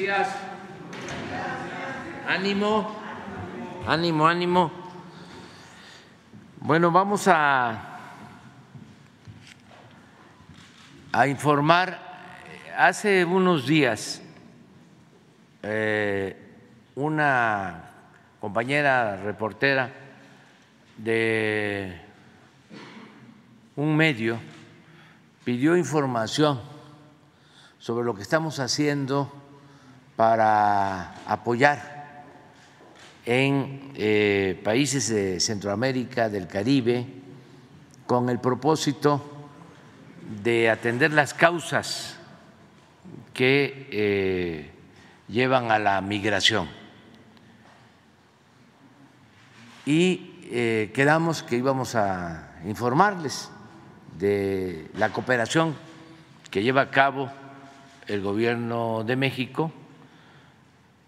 días. Ánimo, ánimo, ánimo. Bueno, vamos a, a informar. Hace unos días eh, una compañera reportera de un medio pidió información sobre lo que estamos haciendo para apoyar en eh, países de Centroamérica, del Caribe, con el propósito de atender las causas que eh, llevan a la migración. Y eh, quedamos que íbamos a informarles de la cooperación que lleva a cabo el gobierno de México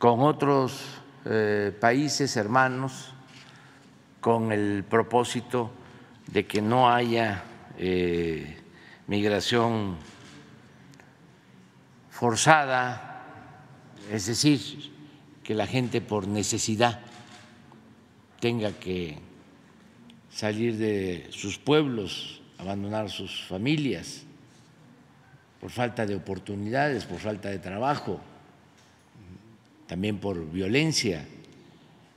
con otros eh, países hermanos con el propósito de que no haya eh, migración forzada, es decir, que la gente por necesidad tenga que salir de sus pueblos, abandonar sus familias por falta de oportunidades, por falta de trabajo, también por violencia.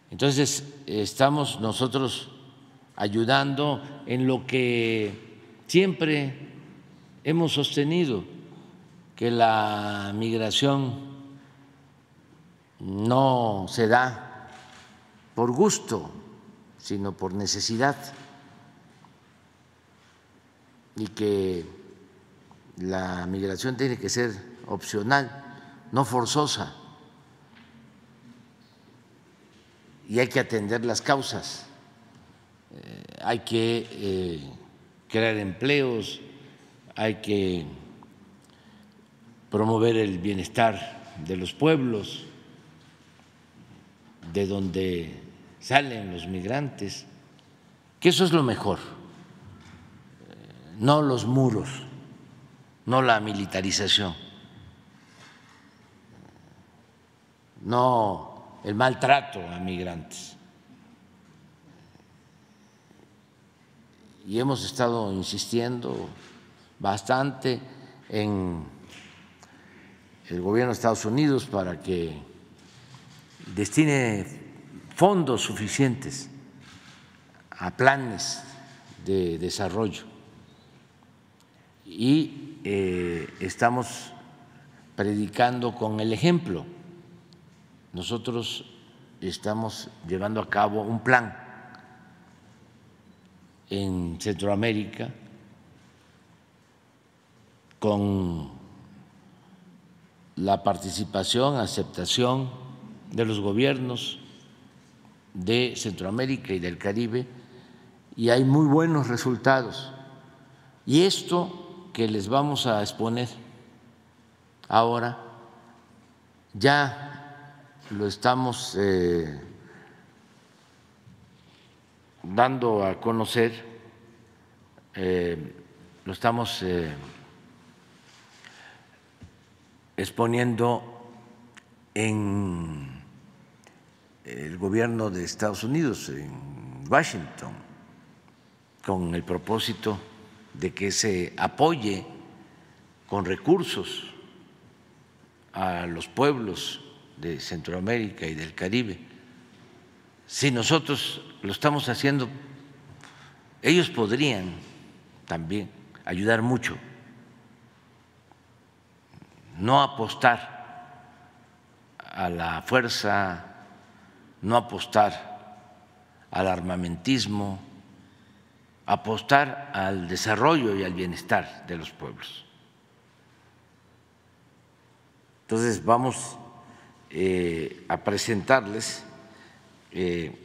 Entonces, estamos nosotros ayudando en lo que siempre hemos sostenido, que la migración no se da por gusto, sino por necesidad, y que la migración tiene que ser opcional, no forzosa, y hay que atender las causas, eh, hay que eh, crear empleos, hay que promover el bienestar de los pueblos, de donde salen los migrantes, que eso es lo mejor, no los muros no la militarización, no el maltrato a migrantes. Y hemos estado insistiendo bastante en el gobierno de Estados Unidos para que destine fondos suficientes a planes de desarrollo y eh, estamos predicando con el ejemplo. Nosotros estamos llevando a cabo un plan en Centroamérica con la participación, aceptación de los gobiernos de Centroamérica y del Caribe y hay muy buenos resultados. Y esto que les vamos a exponer ahora ya lo estamos eh, dando a conocer, eh, lo estamos eh, exponiendo en el gobierno de Estados Unidos, en Washington, con el propósito de que se apoye con recursos a los pueblos de Centroamérica y del Caribe. Si nosotros lo estamos haciendo, ellos podrían también ayudar mucho, no apostar a la fuerza, no apostar al armamentismo, apostar al desarrollo y al bienestar de los pueblos. Entonces vamos a presentarles eh,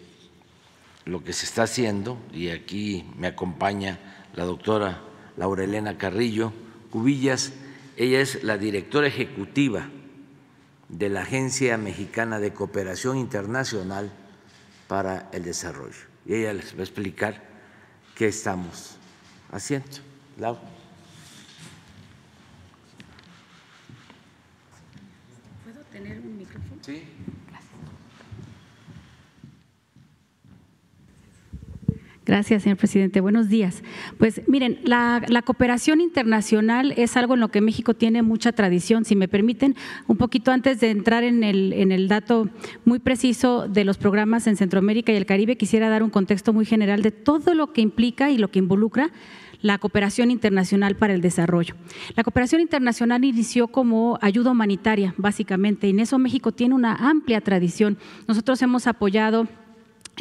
lo que se está haciendo y aquí me acompaña la doctora Laura Elena Carrillo Cubillas. Ella es la directora ejecutiva de la Agencia Mexicana de Cooperación Internacional para el Desarrollo. Y ella les va a explicar ¿Qué estamos haciendo. tener un micrófono? Gracias, señor presidente. Buenos días. Pues miren, la, cooperación internacional es algo en lo que México tiene mucha tradición. Si me permiten, un poquito antes de entrar en el, en el dato muy preciso de los programas en Centroamérica y el Caribe, quisiera dar un contexto muy general de todo lo que implica y lo que involucra la cooperación internacional para el desarrollo. La cooperación internacional inició como ayuda humanitaria, básicamente, y en eso México tiene una amplia tradición. Nosotros hemos apoyado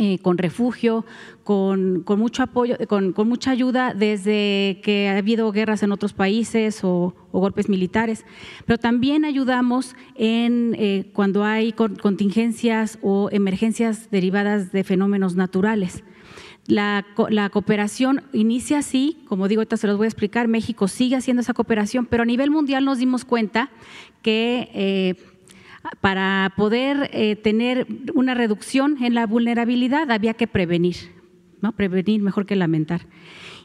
eh, con refugio, con, mucho apoyo, con, mucha ayuda desde que ha habido guerras en otros países o, golpes militares, pero también ayudamos en eh, cuando hay contingencias o emergencias derivadas de fenómenos naturales. La, cooperación inicia así, como digo, ahorita se los voy a explicar, México sigue haciendo esa cooperación, pero a nivel mundial nos dimos cuenta que eh, para poder eh, tener una reducción en la vulnerabilidad había que prevenir, ¿no? prevenir mejor que lamentar.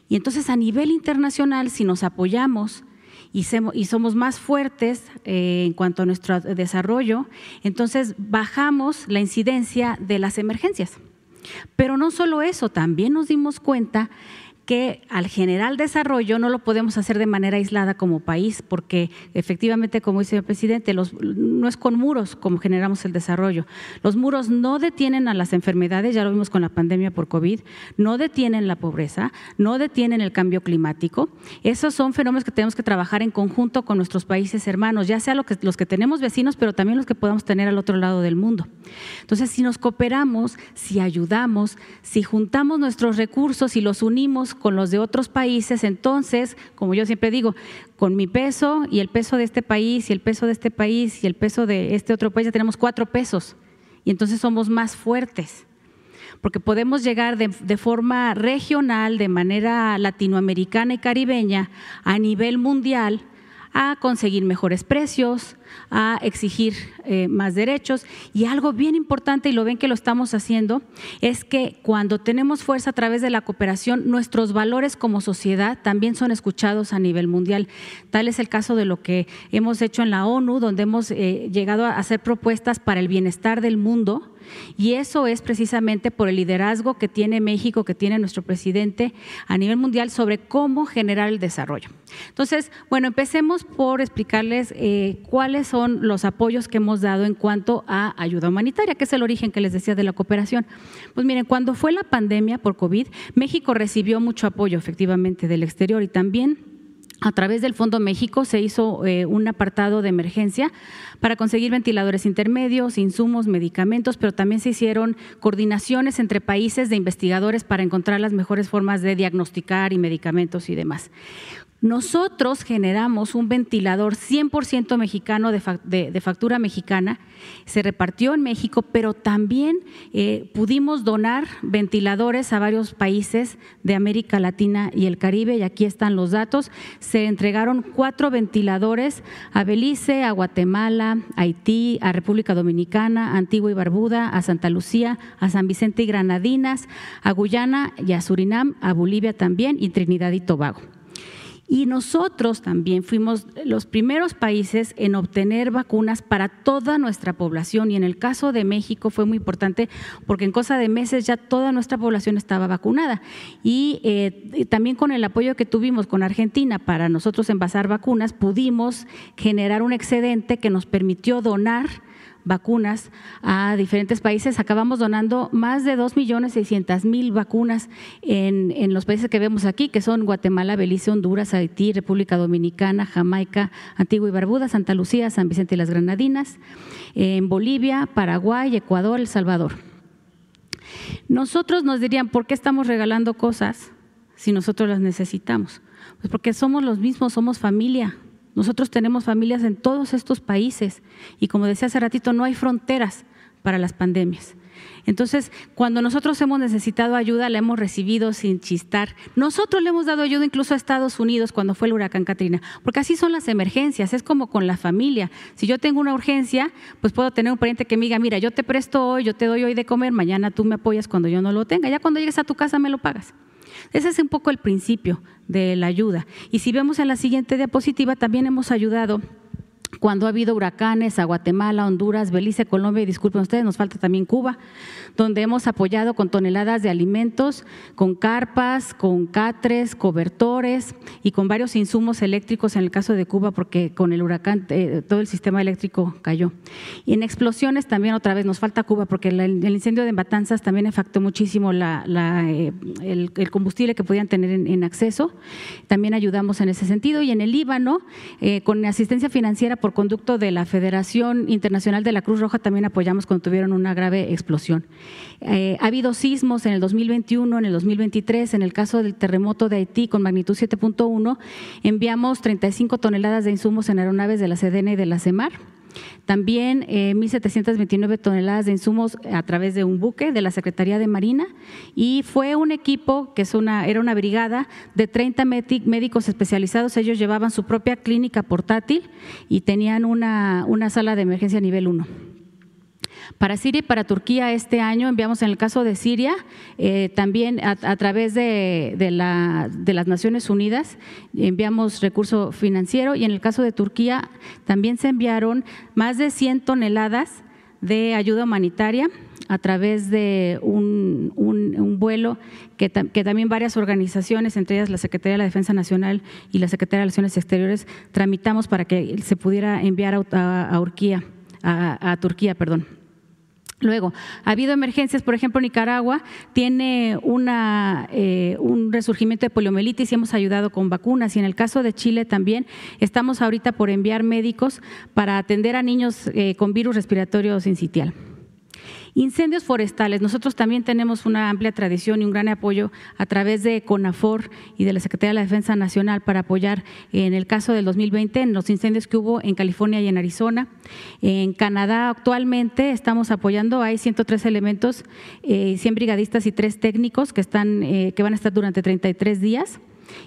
Y entonces a nivel internacional, si nos apoyamos y, somos más fuertes eh, en cuanto a nuestro desarrollo, entonces bajamos la incidencia de las emergencias. Pero no solo eso, también nos dimos cuenta que al general desarrollo no lo podemos hacer de manera aislada como país, porque efectivamente, como dice el presidente, no es con muros como generamos el desarrollo. Los muros no detienen a las enfermedades, ya lo vimos con la pandemia por COVID, no detienen la pobreza, no detienen el cambio climático. Esos son fenómenos que tenemos que trabajar en conjunto con nuestros países hermanos, ya sea los que tenemos vecinos, pero también los que podamos tener al otro lado del mundo. Entonces, si nos cooperamos, si ayudamos, si juntamos nuestros recursos y los unimos con los de otros países, entonces, como yo siempre digo, con mi peso y el peso de este país y el peso de este país y el peso de este otro país, ya tenemos cuatro pesos. Y entonces somos más fuertes porque podemos llegar de, de, forma regional, de manera latinoamericana y caribeña, a nivel mundial, a conseguir mejores precios, a exigir eh, más derechos. Y algo bien importante, y lo ven que lo estamos haciendo, es que cuando tenemos fuerza a través de la cooperación, nuestros valores como sociedad también son escuchados a nivel mundial. Tal es el caso de lo que hemos hecho en la ONU, donde hemos eh, llegado a hacer propuestas para el bienestar del mundo y eso es precisamente por el liderazgo que tiene México, que tiene nuestro presidente a nivel mundial sobre cómo generar el desarrollo. Entonces, bueno, empecemos por explicarles eh, cuáles son los apoyos que hemos dado en cuanto a ayuda humanitaria, que es el origen que les decía de la cooperación. Pues miren, cuando fue la pandemia por COVID, México recibió mucho apoyo efectivamente del exterior y también a través del Fondo México se hizo eh, un apartado de emergencia para conseguir ventiladores intermedios, insumos, medicamentos, pero también se hicieron coordinaciones entre países de investigadores para encontrar las mejores formas de diagnosticar y medicamentos y demás. Nosotros generamos un ventilador 100% mexicano de, factura mexicana, se repartió en México, pero también eh, pudimos donar ventiladores a varios países de América Latina y el Caribe, y aquí están los datos. Se entregaron cuatro ventiladores a Belice, a Guatemala, a Haití, a República Dominicana, a Antigua y Barbuda, a Santa Lucía, a San Vicente y Granadinas, a Guyana y a Surinam, a Bolivia también y Trinidad y Tobago. Y nosotros también fuimos los primeros países en obtener vacunas para toda nuestra población. Y en el caso de México fue muy importante porque en cosa de meses ya toda nuestra población estaba vacunada. Y eh, también con el apoyo que tuvimos con Argentina para nosotros envasar vacunas, pudimos generar un excedente que nos permitió donar vacunas a diferentes países. Acabamos donando más de 2.600.000 vacunas en, en los países que vemos aquí, que son Guatemala, Belice, Honduras, Haití, República Dominicana, Jamaica, Antigua y Barbuda, Santa Lucía, San Vicente y las Granadinas, en Bolivia, Paraguay, Ecuador, El Salvador. Nosotros nos dirían, ¿por qué estamos regalando cosas si nosotros las necesitamos? Pues porque somos los mismos, somos familia, nosotros tenemos familias en todos estos países y como decía hace ratito, no hay fronteras para las pandemias. Entonces, cuando nosotros hemos necesitado ayuda, la hemos recibido sin chistar. Nosotros le hemos dado ayuda incluso a Estados Unidos cuando fue el huracán Katrina, porque así son las emergencias, es como con la familia. Si yo tengo una urgencia, pues puedo tener un pariente que me diga, mira, yo te presto hoy, yo te doy hoy de comer, mañana tú me apoyas cuando yo no lo tenga, ya cuando llegues a tu casa me lo pagas. Ese es un poco el principio de la ayuda. Y si vemos en la siguiente diapositiva, también hemos ayudado cuando ha habido huracanes a Guatemala, Honduras, Belice, Colombia y disculpen ustedes, nos falta también Cuba, donde hemos apoyado con toneladas de alimentos, con carpas, con catres, cobertores y con varios insumos eléctricos en el caso de Cuba porque con el huracán eh, todo el sistema eléctrico cayó. Y en explosiones también otra vez nos falta Cuba porque el incendio de Matanzas también afectó muchísimo eh, el, combustible que podían tener en, acceso. También ayudamos en ese sentido y en el Líbano eh, con asistencia financiera por conducto de la Federación Internacional de la Cruz Roja también apoyamos cuando tuvieron una grave explosión. Eh, ha habido sismos en el 2021, en el 2023, en el caso del terremoto de Haití con magnitud 7.1, enviamos 35 toneladas de insumos en aeronaves de la CDN y de la CEMAR también 1.729 eh, toneladas de insumos a través de un buque de la Secretaría de Marina y fue un equipo que es una, era una brigada de 30 médicos especializados. Ellos llevaban su propia clínica portátil y tenían una, una sala de emergencia nivel 1. Para Siria y para Turquía este año enviamos en el caso de Siria eh, también a, través de, las Naciones Unidas enviamos recurso financiero y en el caso de Turquía también se enviaron más de 100 toneladas de ayuda humanitaria a través de un, vuelo que, también varias organizaciones, entre ellas la Secretaría de la Defensa Nacional y la Secretaría de Relaciones Exteriores, tramitamos para que se pudiera enviar a, a, a Turquía. Perdón. Luego, ha habido emergencias, por ejemplo, Nicaragua tiene una, eh, un resurgimiento de poliomielitis y hemos ayudado con vacunas. Y en el caso de Chile también estamos ahorita por enviar médicos para atender a niños eh, con virus respiratorio sincitial. Incendios forestales. Nosotros también tenemos una amplia tradición y un gran apoyo a través de CONAFOR y de la Secretaría de la Defensa Nacional para apoyar en el caso del 2020 en los incendios que hubo en California y en Arizona. En Canadá actualmente estamos apoyando, hay 103 elementos, 100 eh, brigadistas y 3 técnicos que, están, eh, que van a estar durante 33 días.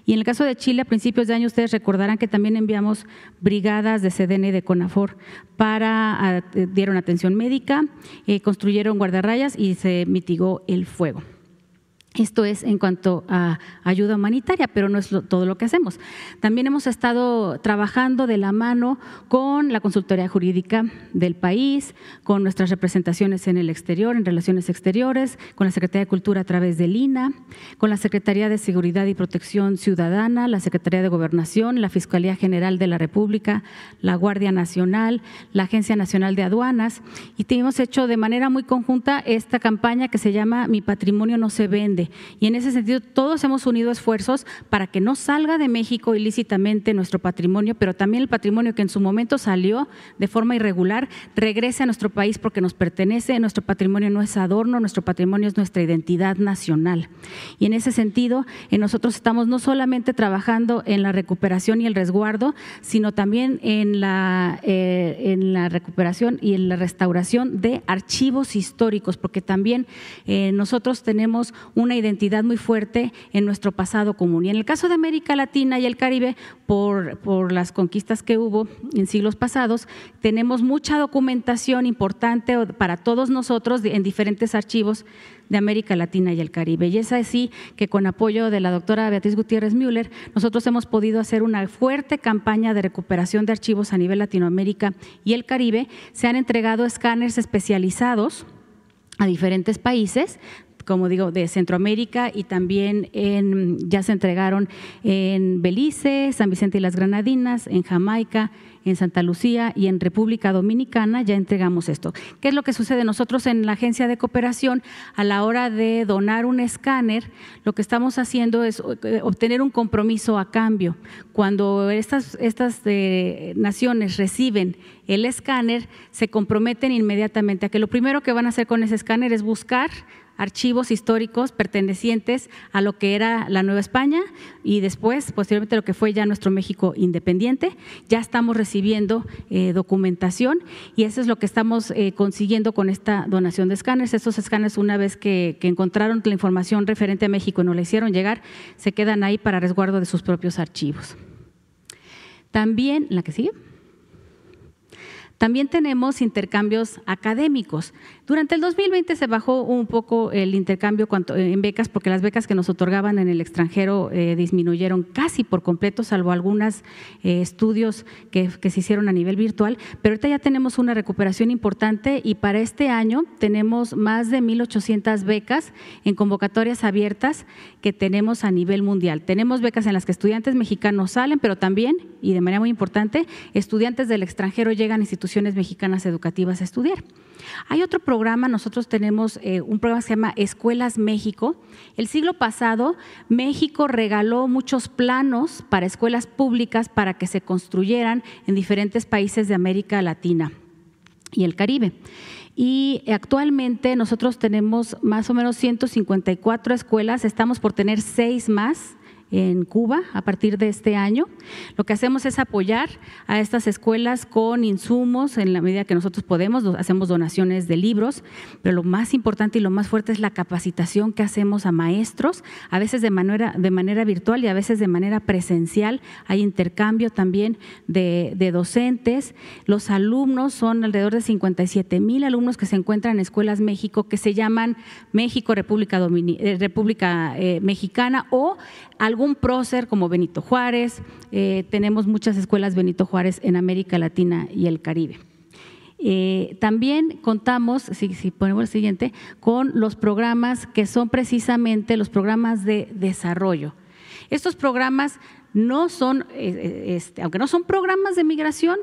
Y en el caso de Chile, a principios de año, ustedes recordarán que también enviamos brigadas de CDN y de CONAFOR para, eh, dieron atención médica, eh, construyeron guardarrayas y se mitigó el fuego. Esto es en cuanto a ayuda humanitaria, pero no es todo lo que hacemos. También hemos estado trabajando de la mano con la consultoría jurídica del país, con nuestras representaciones en el exterior, en relaciones exteriores, con la Secretaría de Cultura a través del INA, con la Secretaría de Seguridad y Protección Ciudadana, la Secretaría de Gobernación, la Fiscalía General de la República, la Guardia Nacional, la Agencia Nacional de Aduanas, y hemos hecho de manera muy conjunta esta campaña que se llama Mi patrimonio no se vende y en ese sentido, todos hemos unido esfuerzos para que no salga de México ilícitamente nuestro patrimonio, pero también el patrimonio que en su momento salió de forma irregular, regrese a nuestro país porque nos pertenece. Nuestro patrimonio no es adorno, nuestro patrimonio es nuestra identidad nacional. Y en ese sentido, nosotros estamos no solamente trabajando en la recuperación y el resguardo, sino también en la, eh, en la recuperación y en la restauración de archivos históricos, porque también eh, nosotros tenemos una identidad muy fuerte en nuestro pasado común. Y en el caso de América Latina y el Caribe, por, por las conquistas que hubo en siglos pasados, tenemos mucha documentación importante para todos nosotros en diferentes archivos de América Latina y el Caribe. Y es así que con apoyo de la doctora Beatriz Gutiérrez Müller, nosotros hemos podido hacer una fuerte campaña de recuperación de archivos a nivel Latinoamérica y el Caribe. Se han entregado escáneres especializados a diferentes países como digo, de Centroamérica y también en, ya se entregaron en Belice, San Vicente y las Granadinas, en Jamaica, en Santa Lucía y en República Dominicana ya entregamos esto. ¿Qué es lo que sucede? Nosotros en la agencia de cooperación, a la hora de donar un escáner, lo que estamos haciendo es eh, obtener un compromiso a cambio. Cuando estas, estas eh, naciones reciben el escáner, se comprometen inmediatamente a que lo primero que van a hacer con ese escáner es buscar archivos históricos pertenecientes a lo que era la Nueva España y después, posteriormente, lo que fue ya nuestro México independiente. Ya estamos recibiendo eh, documentación y eso es lo que estamos eh, consiguiendo con esta donación de escáneres. Estos escáneres, una vez que, encontraron la información referente a México y nos la hicieron llegar, se quedan ahí para resguardo de sus propios archivos. También, la que sigue. También tenemos intercambios académicos. Durante el 2020 se bajó un poco el intercambio eh, en becas porque las becas que nos otorgaban en el extranjero eh, disminuyeron casi por completo, salvo algunos eh, estudios que, se hicieron a nivel virtual. Pero ahorita ya tenemos una recuperación importante y para este año tenemos más de 1.800 becas en convocatorias abiertas que tenemos a nivel mundial. Tenemos becas en las que estudiantes mexicanos salen, pero también, y de manera muy importante, estudiantes del extranjero llegan a instituciones mexicanas educativas a estudiar. Hay otro programa, nosotros tenemos eh, un programa que se llama Escuelas México. El siglo pasado, México regaló muchos planos para escuelas públicas para que se construyeran en diferentes países de América Latina y el Caribe. Y actualmente nosotros tenemos más o menos 154 escuelas, estamos por tener seis más en Cuba a partir de este año. Lo que hacemos es apoyar a estas escuelas con insumos en la medida que nosotros podemos, hacemos donaciones de libros, pero lo más importante y lo más fuerte es la capacitación que hacemos a maestros, a veces de manera, de manera virtual y a veces de manera presencial. Hay intercambio también de, docentes. Los alumnos son alrededor de 57 mil alumnos que se encuentran en Escuelas México que se llaman México República, eh, República eh, Mexicana o algún prócer como Benito Juárez, eh, tenemos muchas escuelas Benito Juárez en América Latina y el Caribe. Eh, también contamos, si, ponemos el siguiente, con los programas que son precisamente los programas de desarrollo. Estos programas no son, eh, este, aunque no son programas de migración,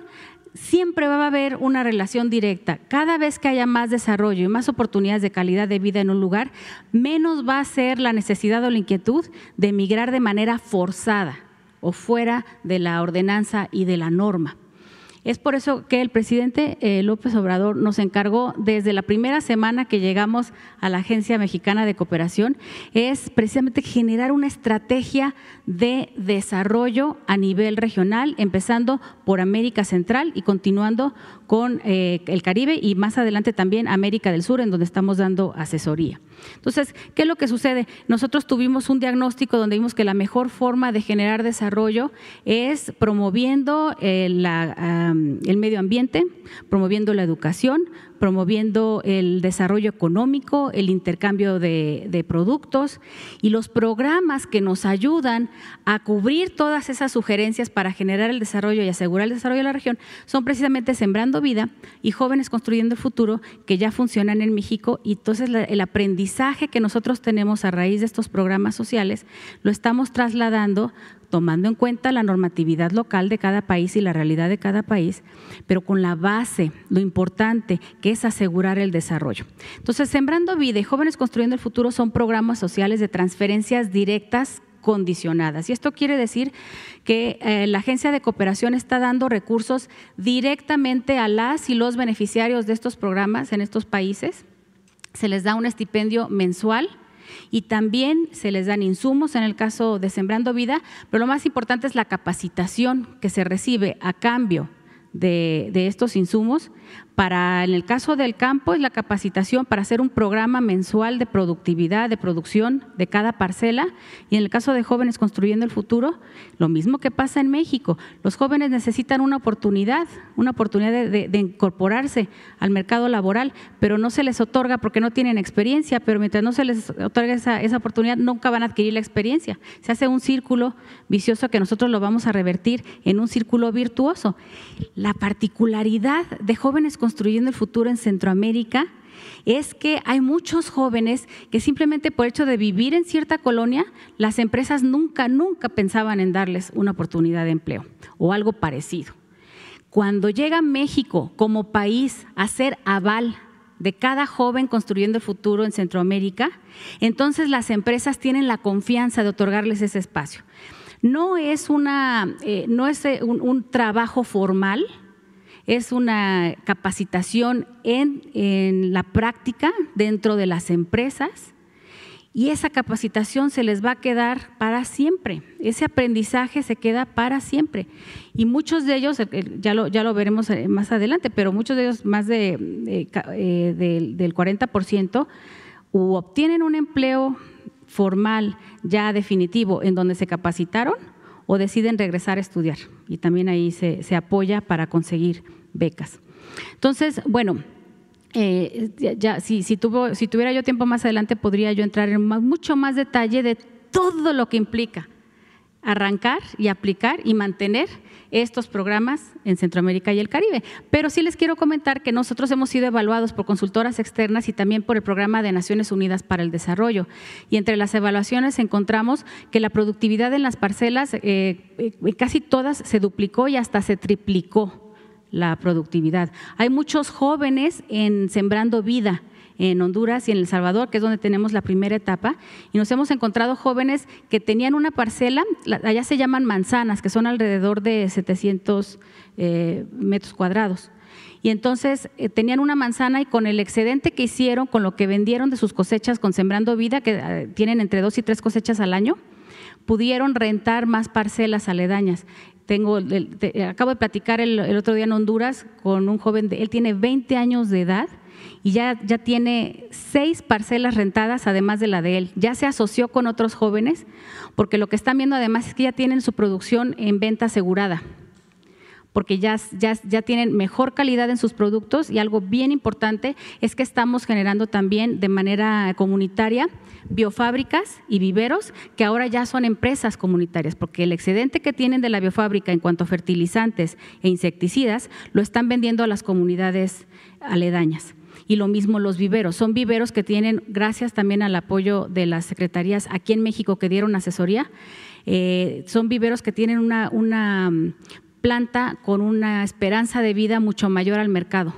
siempre va a haber una relación directa. Cada vez que haya más desarrollo y más oportunidades de calidad de vida en un lugar, menos va a ser la necesidad o la inquietud de emigrar de manera forzada o fuera de la ordenanza y de la norma. Es por eso que el presidente eh, López Obrador nos encargó desde la primera semana que llegamos a la Agencia Mexicana de Cooperación, es precisamente generar una estrategia de desarrollo a nivel regional, empezando por América Central y continuando con eh, el Caribe y más adelante también América del Sur, en donde estamos dando asesoría. Entonces, ¿qué es lo que sucede? Nosotros tuvimos un diagnóstico donde vimos que la mejor forma de generar desarrollo es promoviendo eh, el medio ambiente, promoviendo la educación, promoviendo el desarrollo económico, el intercambio de, productos y los programas que nos ayudan a cubrir todas esas sugerencias para generar el desarrollo y asegurar el desarrollo de la región son precisamente Sembrando Vida y Jóvenes Construyendo el Futuro que ya funcionan en México. Y entonces el aprendizaje que nosotros tenemos a raíz de estos programas sociales lo estamos trasladando tomando en cuenta la normatividad local de cada país y la realidad de cada país, pero con la base, lo importante, que es asegurar el desarrollo. Entonces, Sembrando Vida y Jóvenes Construyendo el Futuro son programas sociales de transferencias directas condicionadas. Y esto quiere decir que eh, la agencia de cooperación está dando recursos directamente a las y los beneficiarios de estos programas en estos países. Se les da un estipendio mensual y también se les dan insumos en el caso de Sembrando Vida, pero lo más importante es la capacitación que se recibe a cambio de, de estos insumos para, en el caso del campo, es la capacitación para hacer un programa mensual de productividad, de producción de cada parcela. Y en el caso de jóvenes construyendo el futuro, lo mismo que pasa en México. Los jóvenes necesitan una oportunidad, una oportunidad de, incorporarse al mercado laboral, pero no se les otorga porque no tienen experiencia, pero mientras no se les otorga esa, oportunidad, nunca van a adquirir la experiencia. Se hace un círculo vicioso que nosotros lo vamos a revertir en un círculo virtuoso. La particularidad de jóvenes construyendo el futuro en Centroamérica es que hay muchos jóvenes que simplemente por hecho de vivir en cierta colonia, las empresas nunca, nunca pensaban en darles una oportunidad de empleo o algo parecido. Cuando llega México como país a ser aval de cada joven construyendo el futuro en Centroamérica, entonces las empresas tienen la confianza de otorgarles ese espacio. No es, una, eh, no es eh, un trabajo formal, es una capacitación en, la práctica dentro de las empresas y esa capacitación se les va a quedar para siempre. Ese aprendizaje se queda para siempre. Y muchos de ellos, ya lo, ya lo veremos eh, más adelante, pero muchos de ellos, más de, eh, del, del 40%, u obtienen un empleo formal ya definitivo en donde se capacitaron o deciden regresar a estudiar. Y también ahí se, se apoya para conseguir becas. Entonces, bueno, eh, ya, si, si, tuvo, si tuviera yo tiempo más adelante, podría yo entrar en mucho más detalle de todo lo que implica arrancar y aplicar y mantener estos programas en Centroamérica y el Caribe. Pero sí les quiero comentar que nosotros hemos sido evaluados por consultoras externas y también por el Programa de Naciones Unidas para el Desarrollo. Y entre las evaluaciones encontramos que la productividad en las parcelas, eh, eh, casi todas se duplicó y hasta se triplicó la productividad. Hay muchos jóvenes en Sembrando Vida en Honduras y en El Salvador, que es donde tenemos la primera etapa, y nos hemos encontrado jóvenes que tenían una parcela, allá se llaman manzanas, que son alrededor de 700 eh, metros cuadrados. Y entonces eh, tenían una manzana y con el excedente que hicieron, con lo que vendieron de sus cosechas con Sembrando Vida, que eh, tienen entre dos y tres cosechas al año, pudieron rentar más parcelas aledañas. Tengo, acabo de platicar el, otro día en Honduras con un joven, él tiene 20 años de edad y ya, tiene seis parcelas rentadas además de la de él. Ya se asoció con otros jóvenes porque lo que están viendo además es que ya tienen su producción en venta asegurada porque ya, tienen mejor calidad en sus productos y algo bien importante es que estamos generando también de manera comunitaria biofábricas y viveros que ahora ya son empresas comunitarias, porque el excedente que tienen de la biofábrica en cuanto a fertilizantes e insecticidas lo están vendiendo a las comunidades aledañas y lo mismo los viveros. Son viveros que tienen, gracias también al apoyo de las secretarías aquí en México que dieron asesoría, eh, son viveros que tienen una, mm, planta con una esperanza de vida mucho mayor al mercado.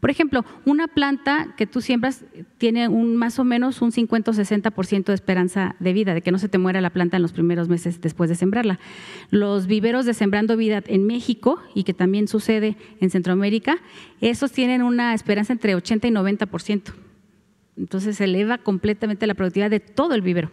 Por ejemplo, una planta que tú siembras tiene un, más o menos un 50 o 60% de esperanza de vida, de que no se te muera la planta en los primeros meses después de sembrarla. Los viveros de Sembrando Vida en México, y que también sucede en Centroamérica, esos tienen una esperanza entre 80 y 90%. Entonces se eleva completamente la productividad de todo el vivero.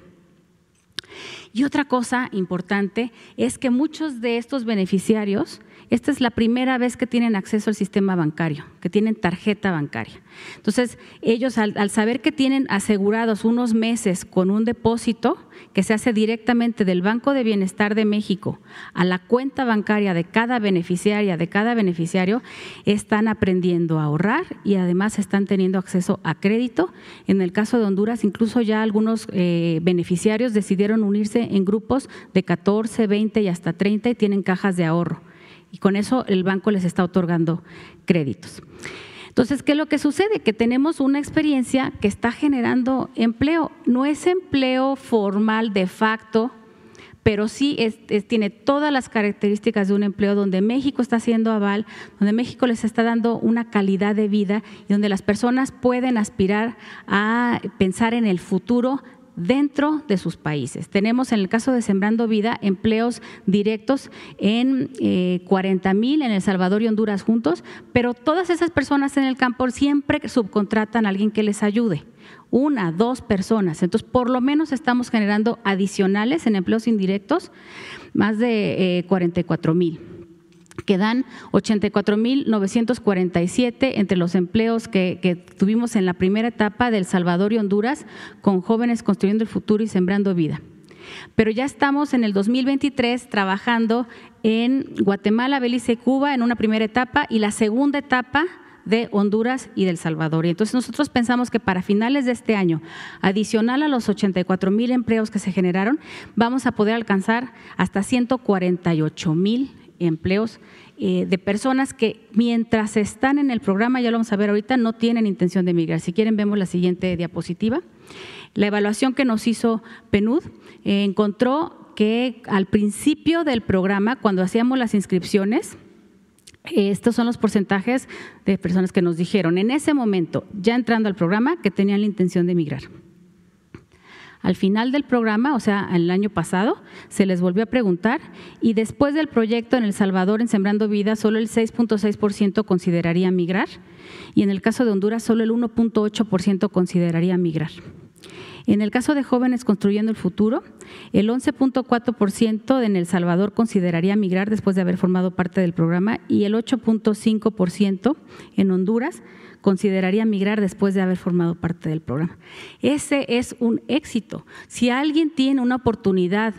Y otra cosa importante es que muchos de estos beneficiarios esta es la primera vez que tienen acceso al sistema bancario, que tienen tarjeta bancaria. Entonces, ellos al, saber que tienen asegurados unos meses con un depósito que se hace directamente del Banco de Bienestar de México a la cuenta bancaria de cada beneficiaria, de cada beneficiario, están aprendiendo a ahorrar y además están teniendo acceso a crédito. En el caso de Honduras, incluso ya algunos eh, beneficiarios decidieron unirse en grupos de 14, 20 y hasta 30 y tienen cajas de ahorro y con eso el banco les está otorgando créditos. Entonces, ¿qué es lo que sucede? Que tenemos una experiencia que está generando empleo. No es empleo formal de facto, pero sí tiene todas las características de un empleo donde México está haciendo aval, donde México les está dando una calidad de vida y donde las personas pueden aspirar a pensar en el futuro dentro de sus países. Tenemos en el caso de Sembrando Vida empleos directos en 40 eh, mil en El Salvador y Honduras juntos, pero todas esas personas en el campo siempre subcontratan a alguien que les ayude una, dos personas. Entonces, por lo menos estamos generando adicionales en empleos indirectos, más de 44 eh, mil que dan 84.947 entre los empleos que, tuvimos en la primera etapa del Salvador y Honduras con jóvenes construyendo el futuro y sembrando vida. Pero ya estamos en el 2023 trabajando en Guatemala, Belice y Cuba en una primera etapa y la segunda etapa de Honduras y del Salvador. Y entonces nosotros pensamos que para finales de este año, adicional a los 84 mil empleos que se generaron, vamos a poder alcanzar hasta 148 mil empleos eh, de personas que mientras están en el programa, ya lo vamos a ver ahorita, no tienen intención de emigrar. Si quieren, vemos la siguiente diapositiva. La evaluación que nos hizo PNUD eh, encontró que al principio del programa, cuando hacíamos las inscripciones, estos son los porcentajes de personas que nos dijeron en ese momento, ya entrando al programa, que tenían la intención de emigrar. Al final del programa, o sea, el año pasado, se les volvió a preguntar y después del proyecto en El Salvador, en Sembrando Vida, solo el 6.6% consideraría migrar y en el caso de Honduras, solo el 1.8% consideraría migrar. En el caso de jóvenes construyendo el futuro, el 11.4% en El Salvador consideraría migrar después de haber formado parte del programa y el 8.5% en Honduras consideraría migrar después de haber formado parte del programa. Ese es un éxito. Si alguien tiene una oportunidad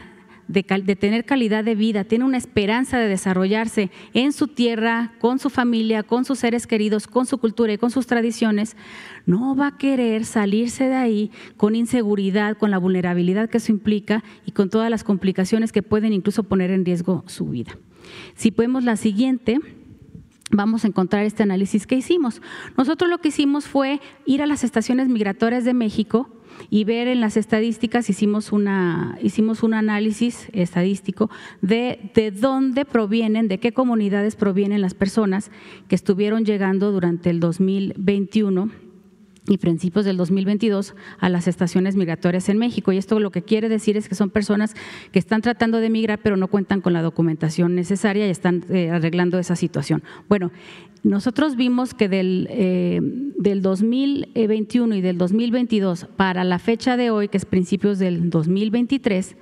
de, tener calidad de vida, tiene una esperanza de desarrollarse en su tierra, con su familia, con sus seres queridos, con su cultura y con sus tradiciones, no va a querer salirse de ahí con inseguridad, con la vulnerabilidad que eso implica y con todas las complicaciones que pueden incluso poner en riesgo su vida. Si podemos la siguiente, vamos a encontrar este análisis que hicimos. Nosotros lo que hicimos fue ir a las estaciones migratorias de México y ver en las estadísticas, hicimos, una, hicimos un análisis estadístico de, de dónde provienen, de qué comunidades provienen las personas que estuvieron llegando durante el 2021 y principios del 2022 a las estaciones migratorias en México. Y esto lo que quiere decir es que son personas que están tratando de migrar, pero no cuentan con la documentación necesaria y están eh, arreglando esa situación. Bueno, nosotros vimos que del, eh, del 2021 y del 2022 para la fecha de hoy, que es principios del 2023,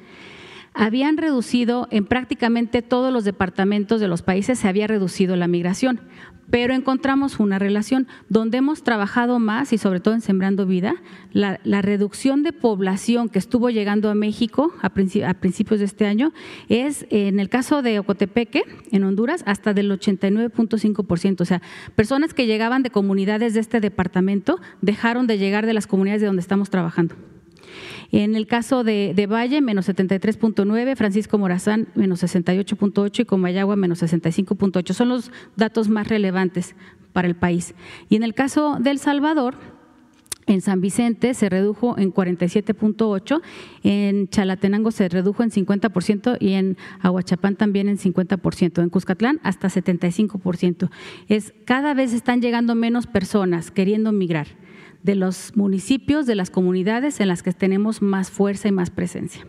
habían reducido en prácticamente todos los departamentos de los países, se había reducido la migración pero encontramos una relación donde hemos trabajado más y sobre todo en Sembrando Vida, la, reducción de población que estuvo llegando a México a, principios de este año es, en el caso de Ocotepeque, en Honduras, hasta del 89.5%. O sea, personas que llegaban de comunidades de este departamento dejaron de llegar de las comunidades de donde estamos trabajando. En el caso de, Valle, menos 73.9, Francisco Morazán, menos 68.8 y Comayagua, menos 65.8. Son los datos más relevantes para el país. Y en el caso de El Salvador, en San Vicente se redujo en 47.8, en Chalatenango se redujo en 50% y en Aguachapán también en 50%, en Cuscatlán hasta 75%. Es cada vez están llegando menos personas queriendo migrar de los municipios, de las comunidades en las que tenemos más fuerza y más presencia.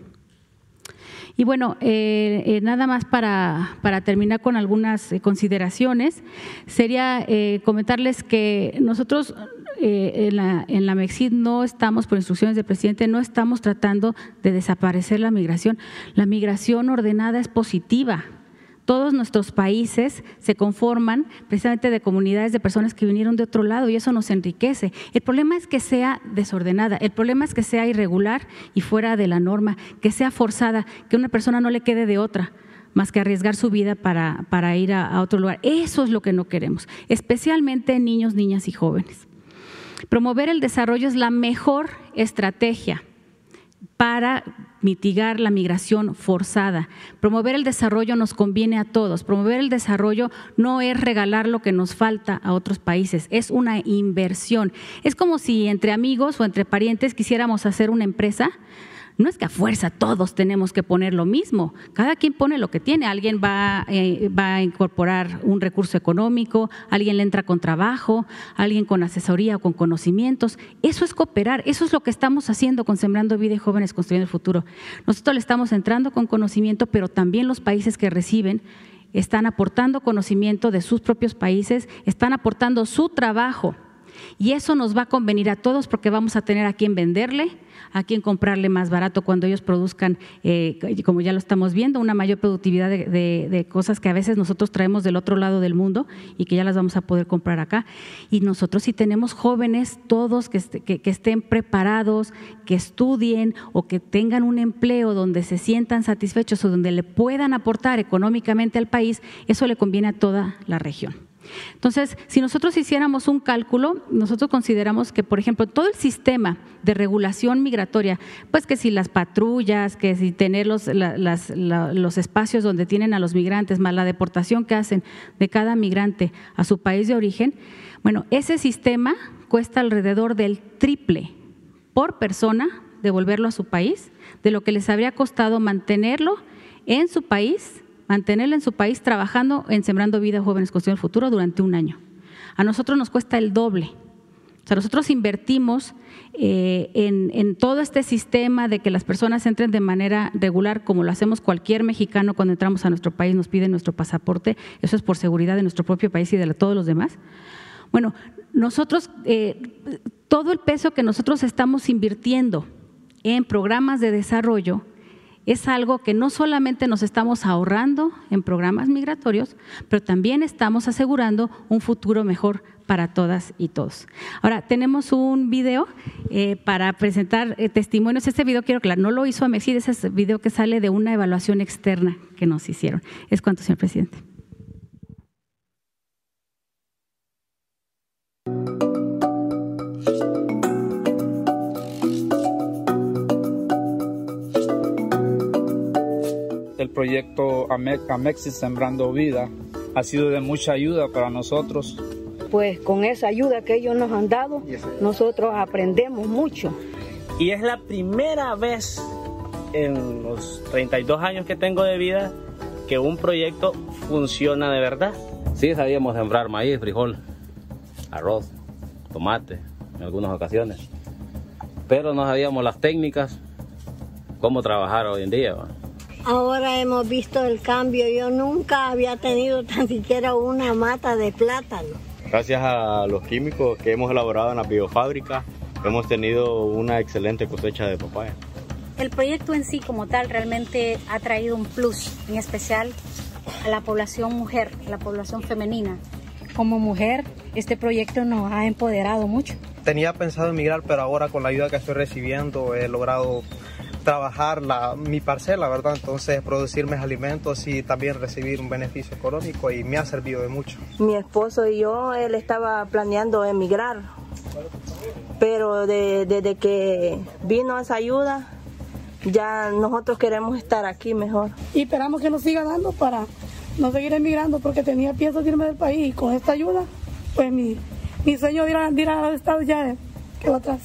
Y bueno, eh, eh, nada más para, terminar con algunas eh, consideraciones, sería comentarles que nosotros en, la, en la MEXID no estamos, por instrucciones del presidente, no estamos tratando de desaparecer la migración. La migración ordenada es positiva, todos nuestros países se conforman precisamente de comunidades de personas que vinieron de otro lado y eso nos enriquece. El problema es que sea desordenada, el problema es que sea irregular y fuera de la norma, que sea forzada, que una persona no le quede de otra más que arriesgar su vida para, para ir a, otro lugar. Eso es lo que no queremos, especialmente en niños, niñas y jóvenes. Promover el desarrollo es la mejor estrategia para mitigar la migración forzada. Promover el desarrollo nos conviene a todos. Promover el desarrollo no es regalar lo que nos falta a otros países, es una inversión. Es como si entre amigos o entre parientes quisiéramos hacer una empresa no es que a fuerza todos tenemos que poner lo mismo, cada quien pone lo que tiene, alguien va, eh, va a incorporar un recurso económico, alguien le entra con trabajo, alguien con asesoría o con conocimientos, eso es cooperar, eso es lo que estamos haciendo con Sembrando Vida y Jóvenes Construyendo el Futuro. Nosotros le estamos entrando con conocimiento, pero también los países que reciben están aportando conocimiento de sus propios países, están aportando su trabajo. Y eso nos va a convenir a todos porque vamos a tener a quien venderle, a quien comprarle más barato cuando ellos produzcan, eh, como ya lo estamos viendo, una mayor productividad de, cosas que a veces nosotros traemos del otro lado del mundo y que ya las vamos a poder comprar acá. Y nosotros si tenemos jóvenes, todos que, que estén preparados, que estudien o que tengan un empleo donde se sientan satisfechos o donde le puedan aportar económicamente al país, eso le conviene a toda la región. Entonces, si nosotros hiciéramos un cálculo, nosotros consideramos que, por ejemplo, todo el sistema de regulación migratoria, pues que si las patrullas, que si tener los, los espacios donde tienen a los migrantes, más la deportación que hacen de cada migrante a su país de origen, bueno, ese sistema cuesta alrededor del triple por persona devolverlo a su país, de lo que les habría costado mantenerlo en su país mantenerla en su país trabajando en Sembrando Vida Jóvenes Construyendo el Futuro durante un año. A nosotros nos cuesta el doble. O sea, nosotros invertimos eh, en, todo este sistema de que las personas entren de manera regular, como lo hacemos cualquier mexicano cuando entramos a nuestro país, nos piden nuestro pasaporte, eso es por seguridad de nuestro propio país y de todos los demás. Bueno, nosotros, eh, todo el peso que nosotros estamos invirtiendo en programas de desarrollo, es algo que no solamente nos estamos ahorrando en programas migratorios, pero también estamos asegurando un futuro mejor para todas y todos. Ahora, tenemos un video eh, para presentar eh, testimonios. Este video, quiero aclarar, no lo hizo Amexid, ese es el video que sale de una evaluación externa que nos hicieron. Es cuanto, señor presidente. El proyecto Amexis Sembrando Vida ha sido de mucha ayuda para nosotros pues con esa ayuda que ellos nos han dado, nosotros aprendemos mucho. Y es la primera vez en los 32 años que tengo de vida que un proyecto funciona de verdad. Sí, sabíamos sembrar maíz, frijol, arroz, tomate en algunas ocasiones, pero no sabíamos las técnicas, cómo trabajar hoy en día. Ahora hemos visto el cambio. Yo nunca había tenido tan siquiera una mata de plátano. Gracias a los químicos que hemos elaborado en la biofábrica, hemos tenido una excelente cosecha de papaya. El proyecto en sí como tal realmente ha traído un plus, en especial a la población mujer, a la población femenina. Como mujer, este proyecto nos ha empoderado mucho. Tenía pensado emigrar, pero ahora con la ayuda que estoy recibiendo he logrado trabajar la, mi parcela, ¿verdad? Entonces producir mis alimentos y también recibir un beneficio económico y me ha servido de mucho. Mi esposo y yo, él estaba planeando emigrar, pero desde que vino esa ayuda, ya nosotros queremos estar aquí mejor. Y esperamos que nos siga dando para no seguir emigrando porque tenía pienso de irme del país y con esta ayuda, pues mi, mi sueño de ir, a, de ir a Estados ya quedó atrás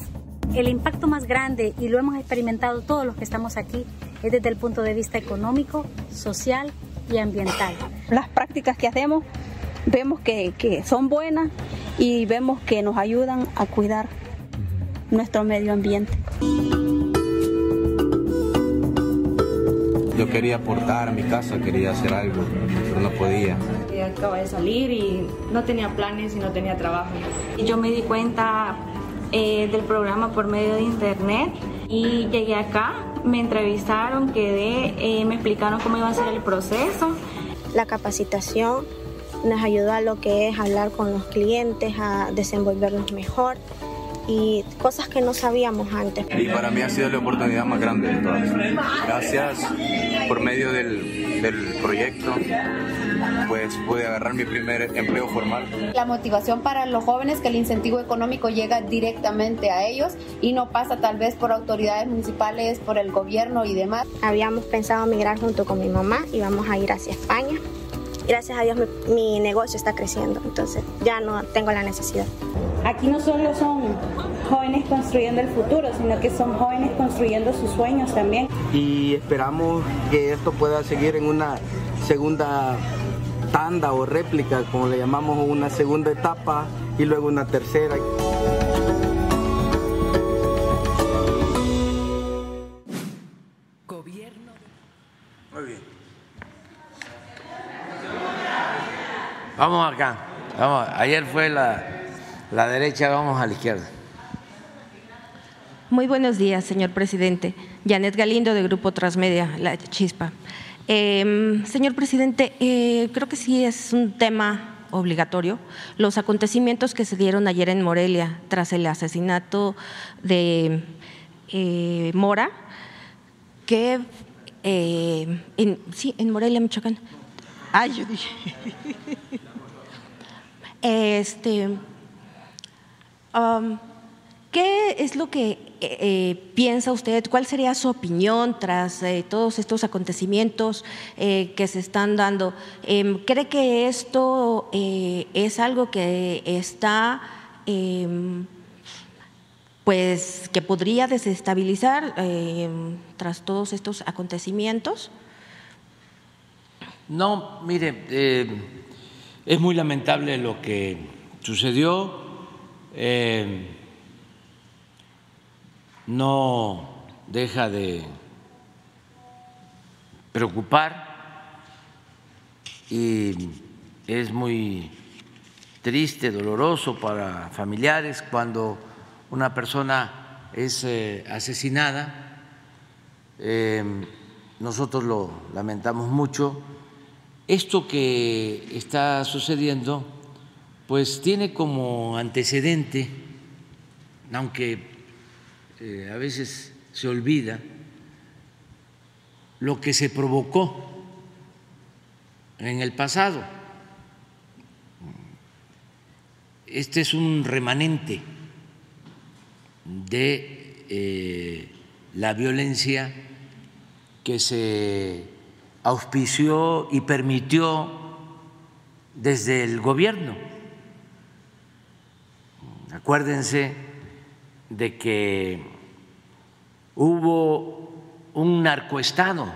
el impacto más grande, y lo hemos experimentado todos los que estamos aquí, es desde el punto de vista económico, social y ambiental. Las prácticas que hacemos vemos que, que son buenas y vemos que nos ayudan a cuidar nuestro medio ambiente. Yo quería aportar a mi casa, quería hacer algo, pero no podía. Acaba de salir y no tenía planes y no tenía trabajo. Y yo me di cuenta eh, del programa por medio de internet y llegué acá, me entrevistaron, quedé, eh, me explicaron cómo iba a ser el proceso. La capacitación nos ayudó a lo que es hablar con los clientes, a desenvolvernos mejor y cosas que no sabíamos antes. Y para mí ha sido la oportunidad más grande de todas. Gracias por medio del, del proyecto pues pude agarrar mi primer empleo formal. La motivación para los jóvenes que el incentivo económico llega directamente a ellos y no pasa tal vez por autoridades municipales, por el gobierno y demás. Habíamos pensado migrar junto con mi mamá y vamos a ir hacia España. Gracias a Dios mi, mi negocio está creciendo, entonces ya no tengo la necesidad. Aquí no solo son jóvenes construyendo el futuro, sino que son jóvenes construyendo sus sueños también. Y esperamos que esto pueda seguir en una segunda tanda o réplica, como le llamamos, una segunda etapa y luego una tercera. Vamos acá. Vamos. Ayer fue la, la derecha, vamos a la izquierda. Muy buenos días, señor presidente. Janet Galindo, de Grupo Transmedia, La Chispa. Eh, señor presidente, eh, creo que sí es un tema obligatorio. Los acontecimientos que se dieron ayer en Morelia tras el asesinato de eh, Mora, que eh, en, sí, en Morelia, Michoacán. Ay, yo dije. Este, um, ¿Qué es lo que eh, eh, piensa usted? ¿Cuál sería su opinión tras eh, todos estos acontecimientos que se están dando? Em, ¿Cree que esto es algo que está, em, pues, que podría desestabilizar em, tras todos estos acontecimientos? No, mire, es muy lamentable lo que sucedió. Eh, no deja de preocupar y es muy triste, doloroso para familiares cuando una persona es eh, asesinada. Eh, nosotros lo lamentamos mucho. Esto que está sucediendo, pues tiene como antecedente, aunque eh, a veces se olvida, lo que se provocó en el pasado. Este es un remanente de eh, la violencia que se auspició y permitió desde el gobierno. Acuérdense de que hubo un narcoestado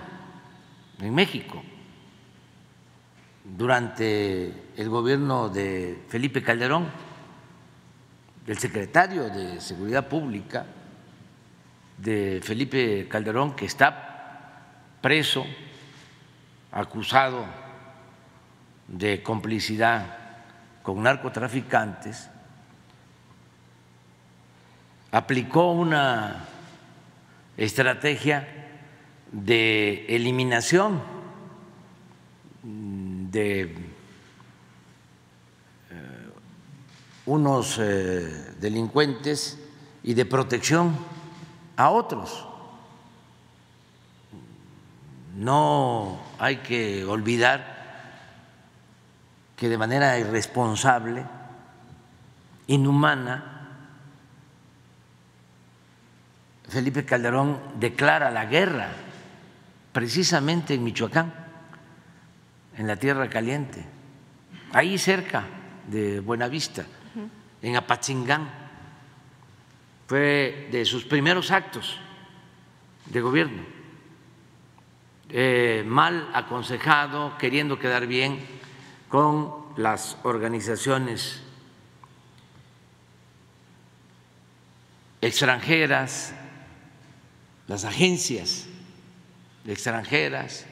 en México durante el gobierno de Felipe Calderón, del secretario de Seguridad Pública de Felipe Calderón, que está preso, acusado de complicidad con narcotraficantes, aplicó una estrategia de eliminación de eh, unos eh, delincuentes y de protección a otros. No hay que olvidar que de manera irresponsable, inhumana, Felipe Calderón declara la guerra precisamente en Michoacán, en la Tierra Caliente, ahí cerca de Buenavista, en Apatzingán. Fue de sus primeros actos de gobierno, eh, mal aconsejado, queriendo quedar bien con las organizaciones extranjeras, las agencias extranjeras,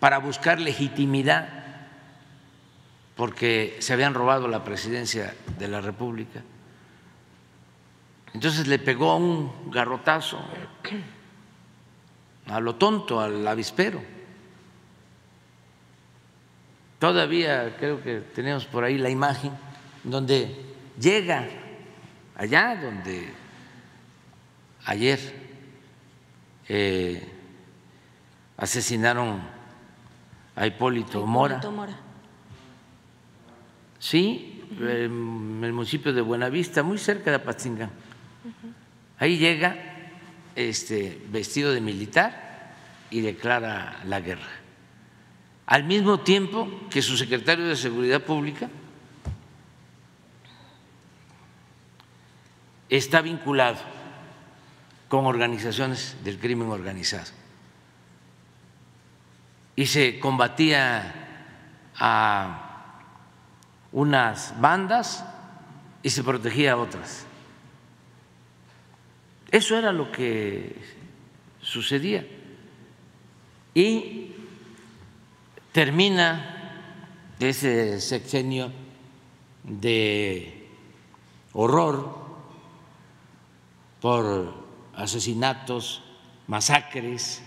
para buscar legitimidad, porque se habían robado la presidencia de la República. Entonces le pegó un garrotazo a lo tonto, al avispero. Todavía creo que tenemos por ahí la imagen donde llega allá donde ayer eh, asesinaron a Hipólito, Mora. Sí, en el municipio de Buenavista, muy cerca de Apatzingán. Ahí llega este, vestido de militar y declara la guerra. Al mismo tiempo que su secretario de Seguridad Pública está vinculado con organizaciones del crimen organizado. Y se combatía a unas bandas y se protegía a otras. Eso era lo que sucedía. Y termina ese sexenio de horror por asesinatos, masacres,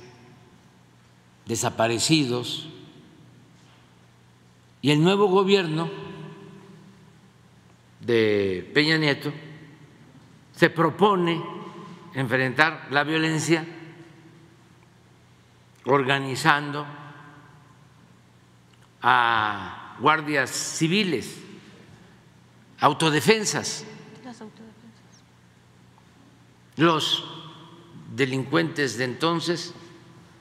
desaparecidos, y el nuevo gobierno de Peña Nieto se propone enfrentar la violencia organizando a guardias civiles, autodefensas. Los delincuentes de entonces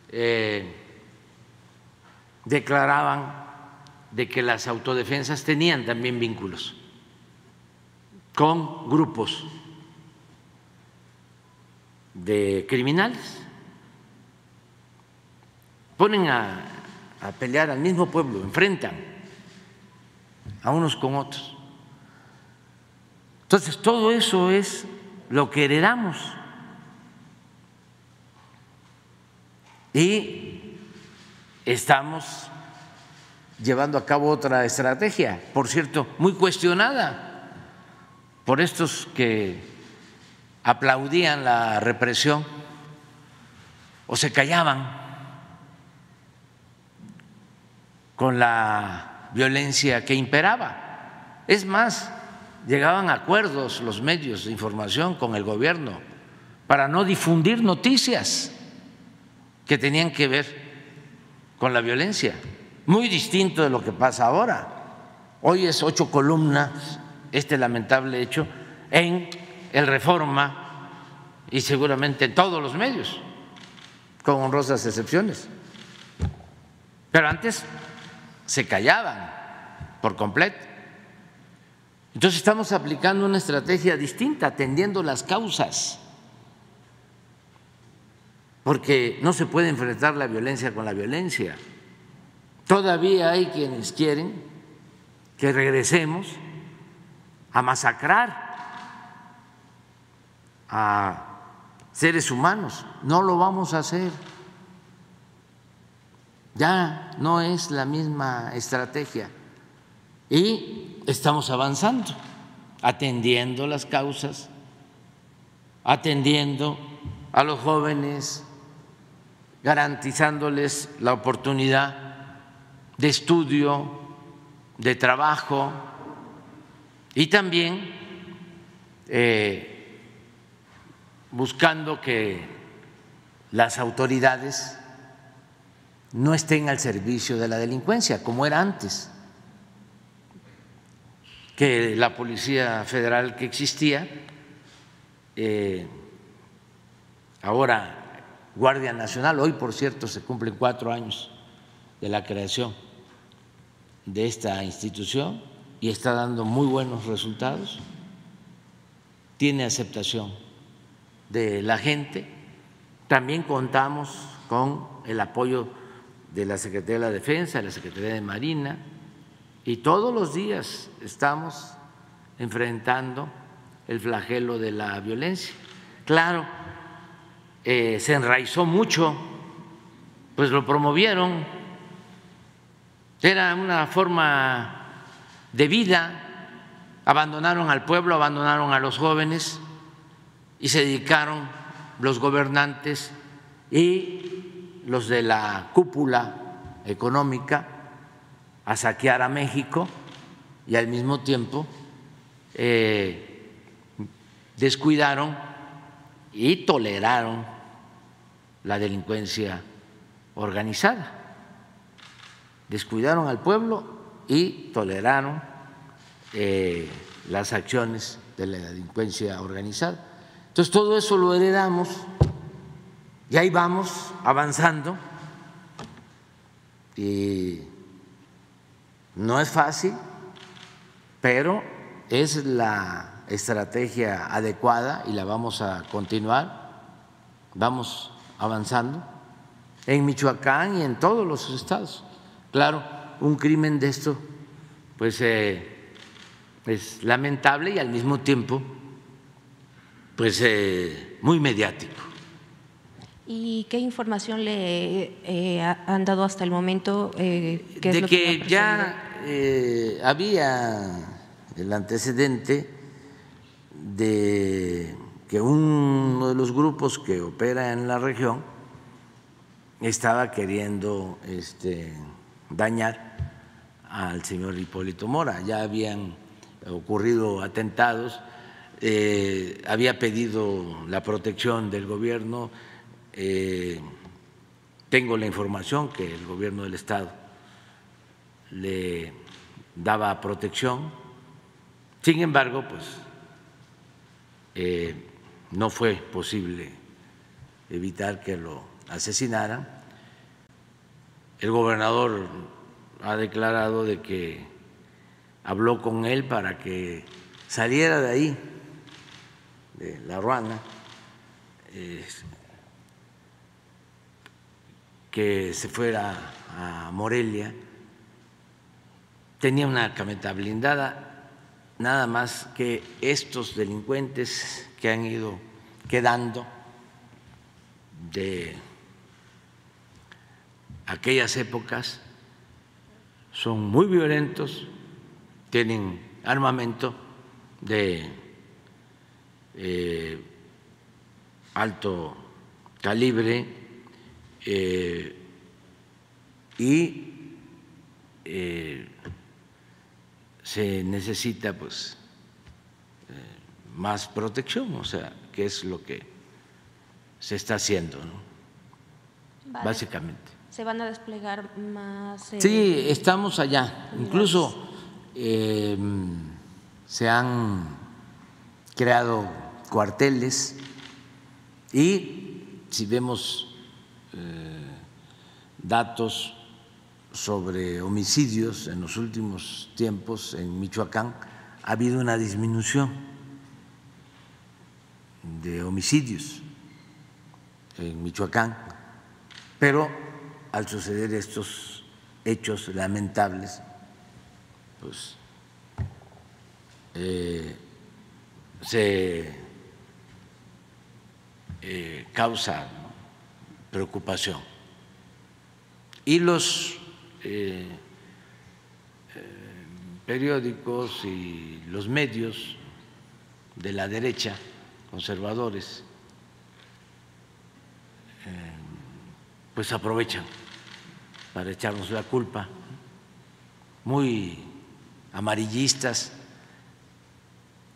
eh, declaraban de que las autodefensas tenían también vínculos con grupos de criminales. Ponen a, pelear al mismo pueblo, enfrentan a unos con otros. Entonces, todo eso es lo que heredamos Y estamos llevando a cabo otra estrategia, por cierto, muy cuestionada por estos que aplaudían la represión o se callaban con la violencia que imperaba. Es más, llegaban a acuerdos los medios de información con el gobierno para no difundir noticias que tenían que ver con la violencia, muy distinto de lo que pasa ahora. Hoy es ocho columnas este lamentable hecho en el Reforma y seguramente en todos los medios, con honrosas excepciones. Pero antes se callaban por completo. Entonces estamos aplicando una estrategia distinta, atendiendo las causas, porque no se puede enfrentar la violencia con la violencia. Todavía hay quienes quieren que regresemos a masacrar a seres humanos. No lo vamos a hacer. Ya no es la misma estrategia. Y estamos avanzando, atendiendo las causas, atendiendo a los jóvenes, garantizándoles la oportunidad de estudio, de trabajo y también eh, buscando que las autoridades no estén al servicio de la delincuencia, como era antes, que la Policía Federal que existía, eh, ahora Guardia Nacional, hoy por cierto se cumplen cuatro años de la creación de esta institución y está dando muy buenos resultados, tiene aceptación de la gente. También contamos con el apoyo de la Secretaría de la Defensa, de la Secretaría de Marina, y todos los días estamos enfrentando el flagelo de la violencia. Claro, eh, se enraizó mucho, pues lo promovieron, era una forma de vida, abandonaron al pueblo, abandonaron a los jóvenes y se dedicaron los gobernantes y los de la cúpula económica a saquear a México y al mismo tiempo eh, descuidaron y toleraron la delincuencia organizada. Descuidaron al pueblo y toleraron eh, las acciones de la delincuencia organizada. Entonces todo eso lo heredamos y ahí vamos avanzando y no es fácil, pero es la estrategia adecuada y la vamos a continuar, vamos avanzando en Michoacán y en todos los estados. Claro, un crimen de esto pues eh, es lamentable y al mismo tiempo pues eh, muy mediático. ¿Y qué información le eh, han dado hasta el momento? Eh, de que, ya había el antecedente de que uno de los grupos que opera en la región estaba queriendo este, dañar al señor Hipólito Mora. Ya habían ocurrido atentados eh, había pedido la protección del gobierno, eh, tengo la información que el gobierno del Estado le daba protección, sin embargo, pues eh, no fue posible evitar que lo asesinaran. El gobernador ha declarado de que habló con él para que saliera de ahí de La Ruana, que se fuera a Morelia, tenía una cameta blindada, nada más que estos delincuentes que han ido quedando de aquellas épocas son muy violentos, tienen armamento de eh, alto calibre eh, y eh, se necesita pues más protección, o sea, que es lo que se está haciendo, ¿no? básicamente. ¿Se van a desplegar más? Sí, estamos allá. Incluso se han creado cuarteles y si vemos eh, datos sobre homicidios en los últimos tiempos en Michoacán, ha habido una disminución de homicidios en Michoacán, pero al suceder estos hechos lamentables, pues eh, se eh, causa preocupación. Y los eh, periódicos y los medios de la derecha conservadores, eh, pues aprovechan para echarnos la culpa, muy amarillistas,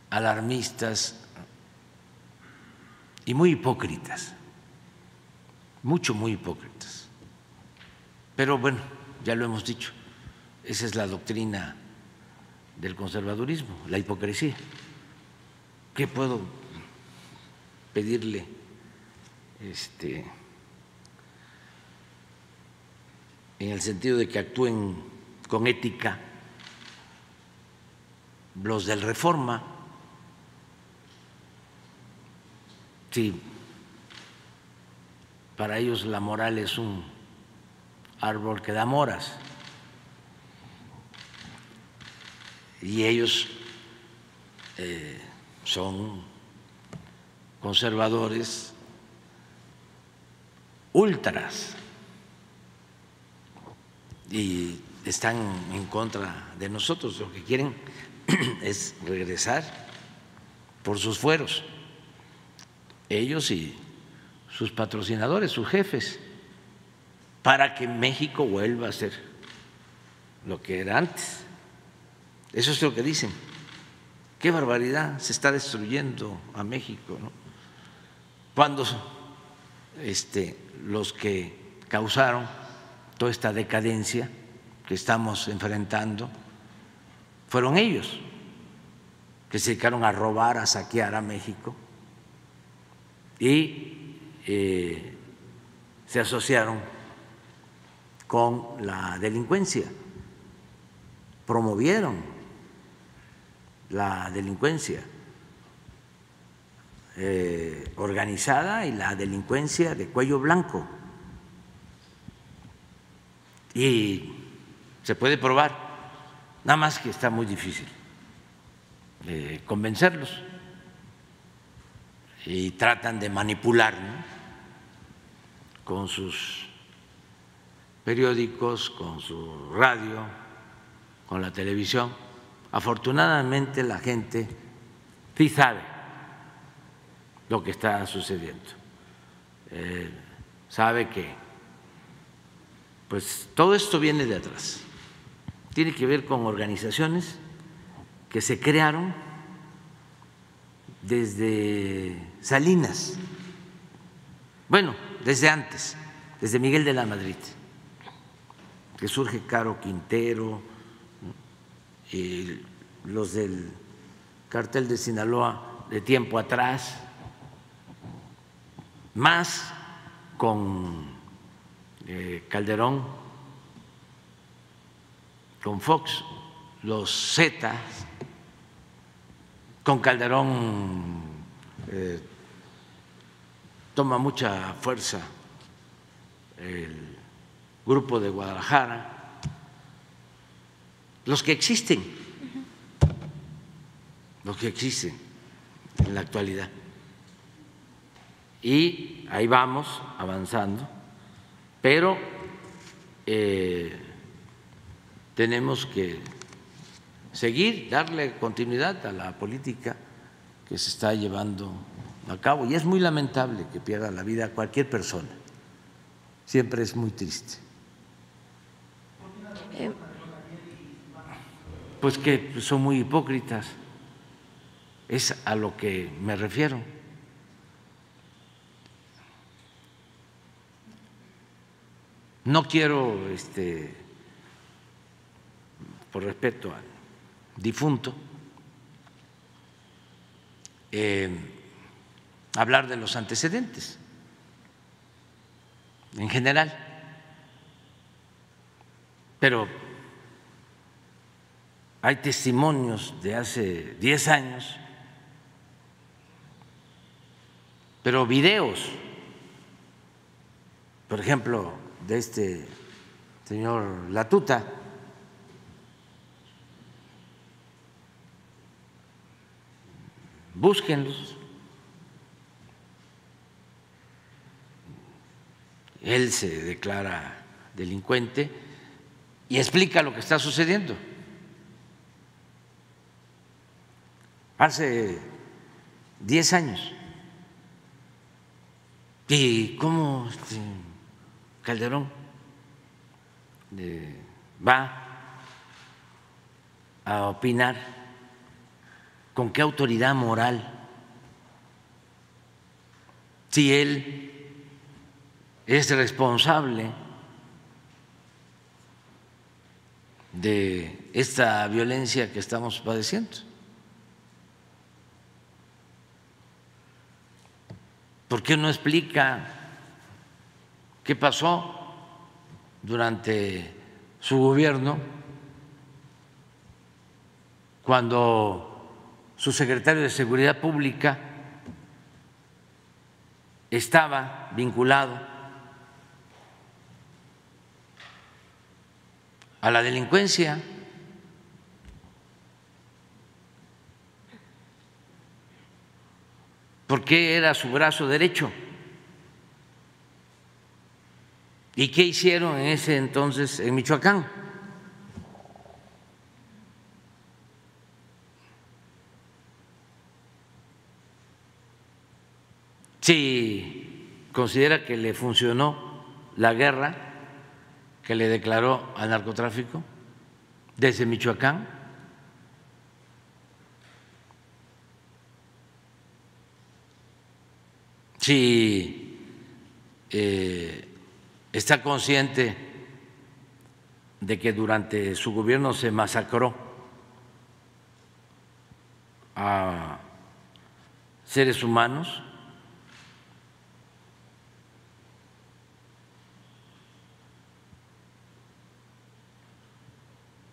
alarmistas y muy hipócritas, mucho, muy hipócritas. Pero bueno, ya lo hemos dicho, esa es la doctrina del conservadurismo, la hipocresía. ¿Qué puedo pedirle este, en el sentido de que actúen con ética los del Reforma. Sí, para ellos la moral es un árbol que da moras. Y ellos eh, son conservadores, ultras, y están en contra de nosotros. Lo que quieren es regresar por sus fueros, ellos y sus patrocinadores, sus jefes, para que México vuelva a ser lo que era antes. Eso es lo que dicen. Qué barbaridad, se está destruyendo a México. ¿no? cuando este, los que causaron toda esta decadencia que estamos enfrentando fueron ellos, que se dedicaron a robar, a saquear a México y eh, se asociaron con la delincuencia, promovieron la delincuencia eh, organizada y la delincuencia de cuello blanco. Y se puede probar, nada más que está muy difícil eh, convencerlos y tratan de manipular con sus periódicos, con su radio, con la televisión. Afortunadamente la gente sí sabe lo que está sucediendo. Eh, sabe que pues todo esto viene de atrás. Tiene que ver con organizaciones que se crearon desde Salinas, bueno, desde antes, desde Miguel de la Madrid, que surge Caro Quintero, y los del cartel de Sinaloa de tiempo atrás, más con eh, Calderón, con Fox, los Zetas, con Calderón eh, toma mucha fuerza el grupo de Guadalajara, los que existen, los que existen en la actualidad. Y ahí vamos avanzando, pero eh, tenemos que seguir, darle continuidad a la política que se está llevando a cabo y es muy lamentable que pierda la vida cualquier persona, siempre es muy triste. Pues que son muy hipócritas. Es a lo que me refiero. No quiero, este, por respeto al difunto, eh, hablar de los antecedentes en general, pero hay testimonios de hace 10 años, pero videos, por ejemplo, de este señor Latuta, búsquenlos. Él se declara delincuente y explica lo que está sucediendo. Hace 10 años. ¿Y cómo este, Calderón eh, va a opinar? ¿Con qué autoridad moral? Si él es responsable de esta violencia que estamos padeciendo. ¿Por qué no explica qué pasó durante su gobierno cuando su secretario de Seguridad Pública estaba vinculado a la delincuencia. porque era su brazo derecho. ¿Y qué hicieron en ese entonces en Michoacán? Si considera que le funcionó la guerra, que le declaró al narcotráfico desde Michoacán. Si eh, está consciente de que durante su gobierno se masacró a seres humanos,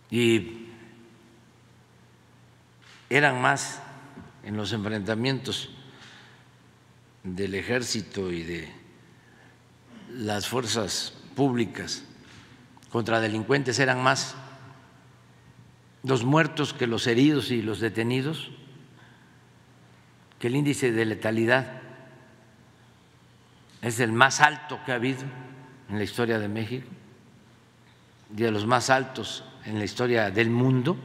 y eran más en los enfrentamientos del ejército y de las fuerzas públicas contra delincuentes eran más los muertos que los heridos y los detenidos, que el índice de letalidad es el más alto que ha habido en la historia de México y de los más altos en la historia del mundo.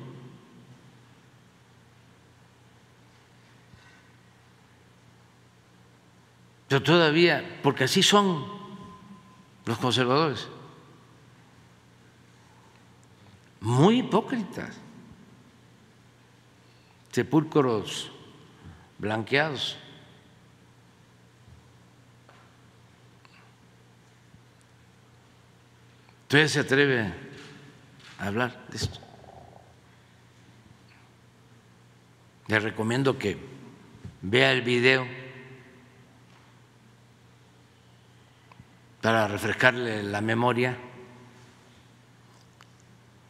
Pero todavía, porque así son los conservadores, muy hipócritas, sepulcros blanqueados. Entonces se atreve hablar de esto. Le recomiendo que vea el video para refrescarle la memoria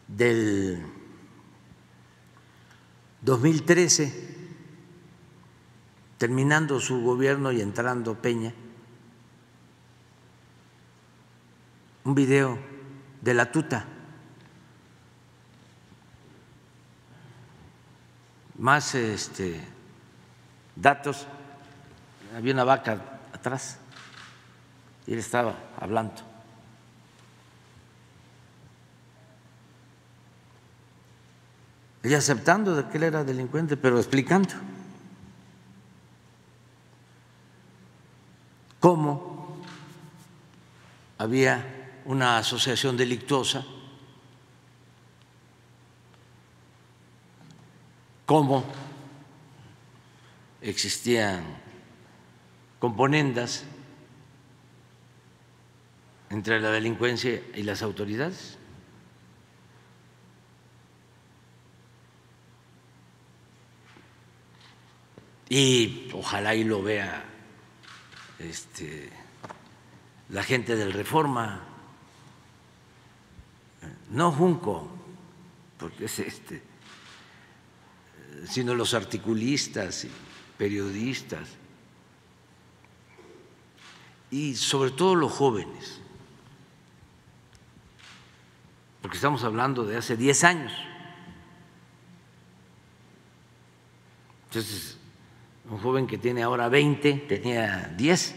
del 2013, terminando su gobierno y entrando Peña, un video de la tuta más este, datos. Había una vaca atrás y él estaba hablando. Y aceptando de que él era delincuente, pero explicando cómo había una asociación delictuosa cómo existían componendas entre la delincuencia y las autoridades. Y ojalá y lo vea este, la gente del Reforma, no Junco, porque es este, sino los articulistas periodistas y sobre todo los jóvenes, porque estamos hablando de hace 10 años. Entonces, un joven que tiene ahora 20 tenía 10.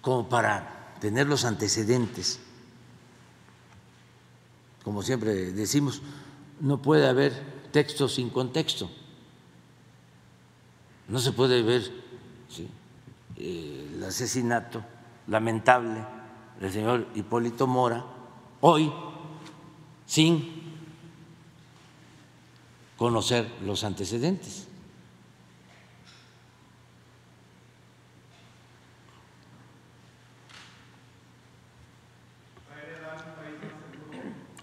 Como para tener los antecedentes, como siempre decimos, no puede haber texto sin contexto. No se puede ver el asesinato lamentable del señor Hipólito Mora hoy sin conocer los antecedentes.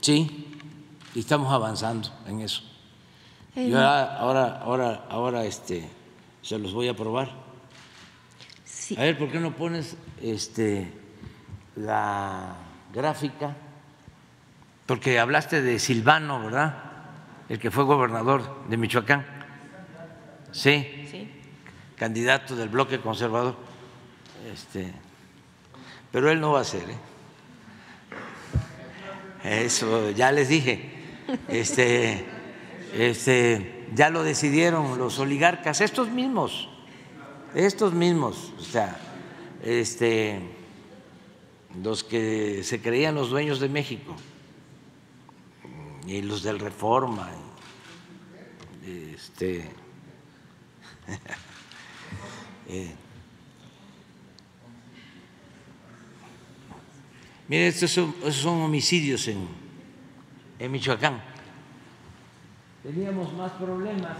Sí, y estamos avanzando en eso. Yo ahora, ahora, ahora, este, se los voy a probar. A ver, ¿por qué no pones este la gráfica? Porque hablaste de Silvano, ¿verdad? el que fue gobernador de Michoacán. Sí. sí. Candidato del bloque conservador. Este, pero él no va a ser. ¿eh? Eso ya les dije. Este, este, ya lo decidieron los oligarcas, estos mismos, estos mismos, o sea, este, los que se creían los dueños de México y los del Reforma. Este, Mire, estos son, son homicidios en, en Michoacán. Teníamos más problemas.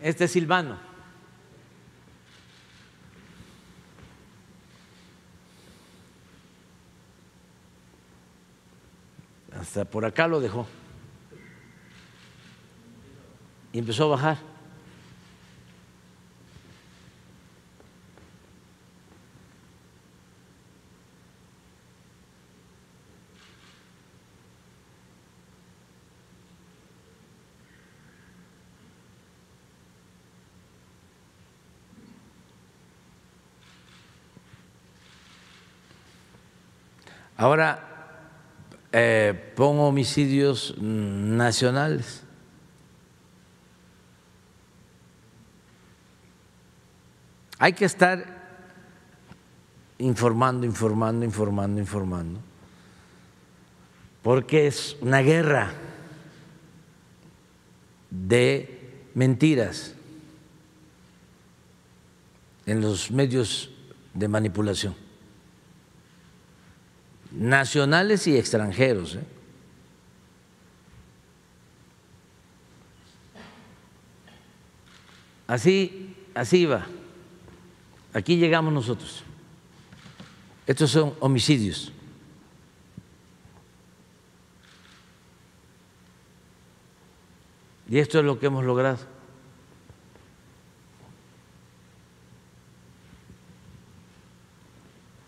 Este es Silvano. hasta por acá lo dejó. Y empezó a bajar. Ahora eh, pongo homicidios nacionales. Hay que estar informando, informando, informando, informando, porque es una guerra de mentiras en los medios de manipulación nacionales y extranjeros. ¿eh? Así, así va. Aquí llegamos nosotros. Estos son homicidios. Y esto es lo que hemos logrado.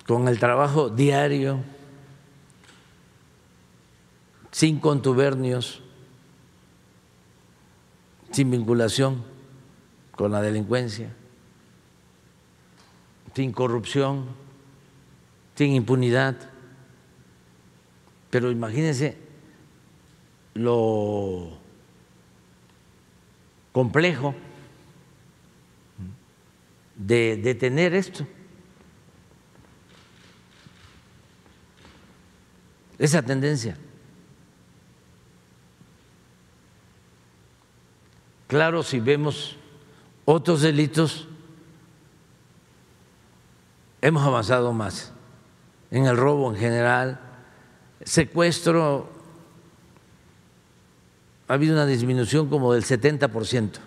Con el trabajo diario sin contubernios, sin vinculación con la delincuencia, sin corrupción, sin impunidad. Pero imagínense lo complejo de detener esto. Esa tendencia. Claro, si vemos otros delitos, hemos avanzado más en el robo en general, secuestro, ha habido una disminución como del 70%.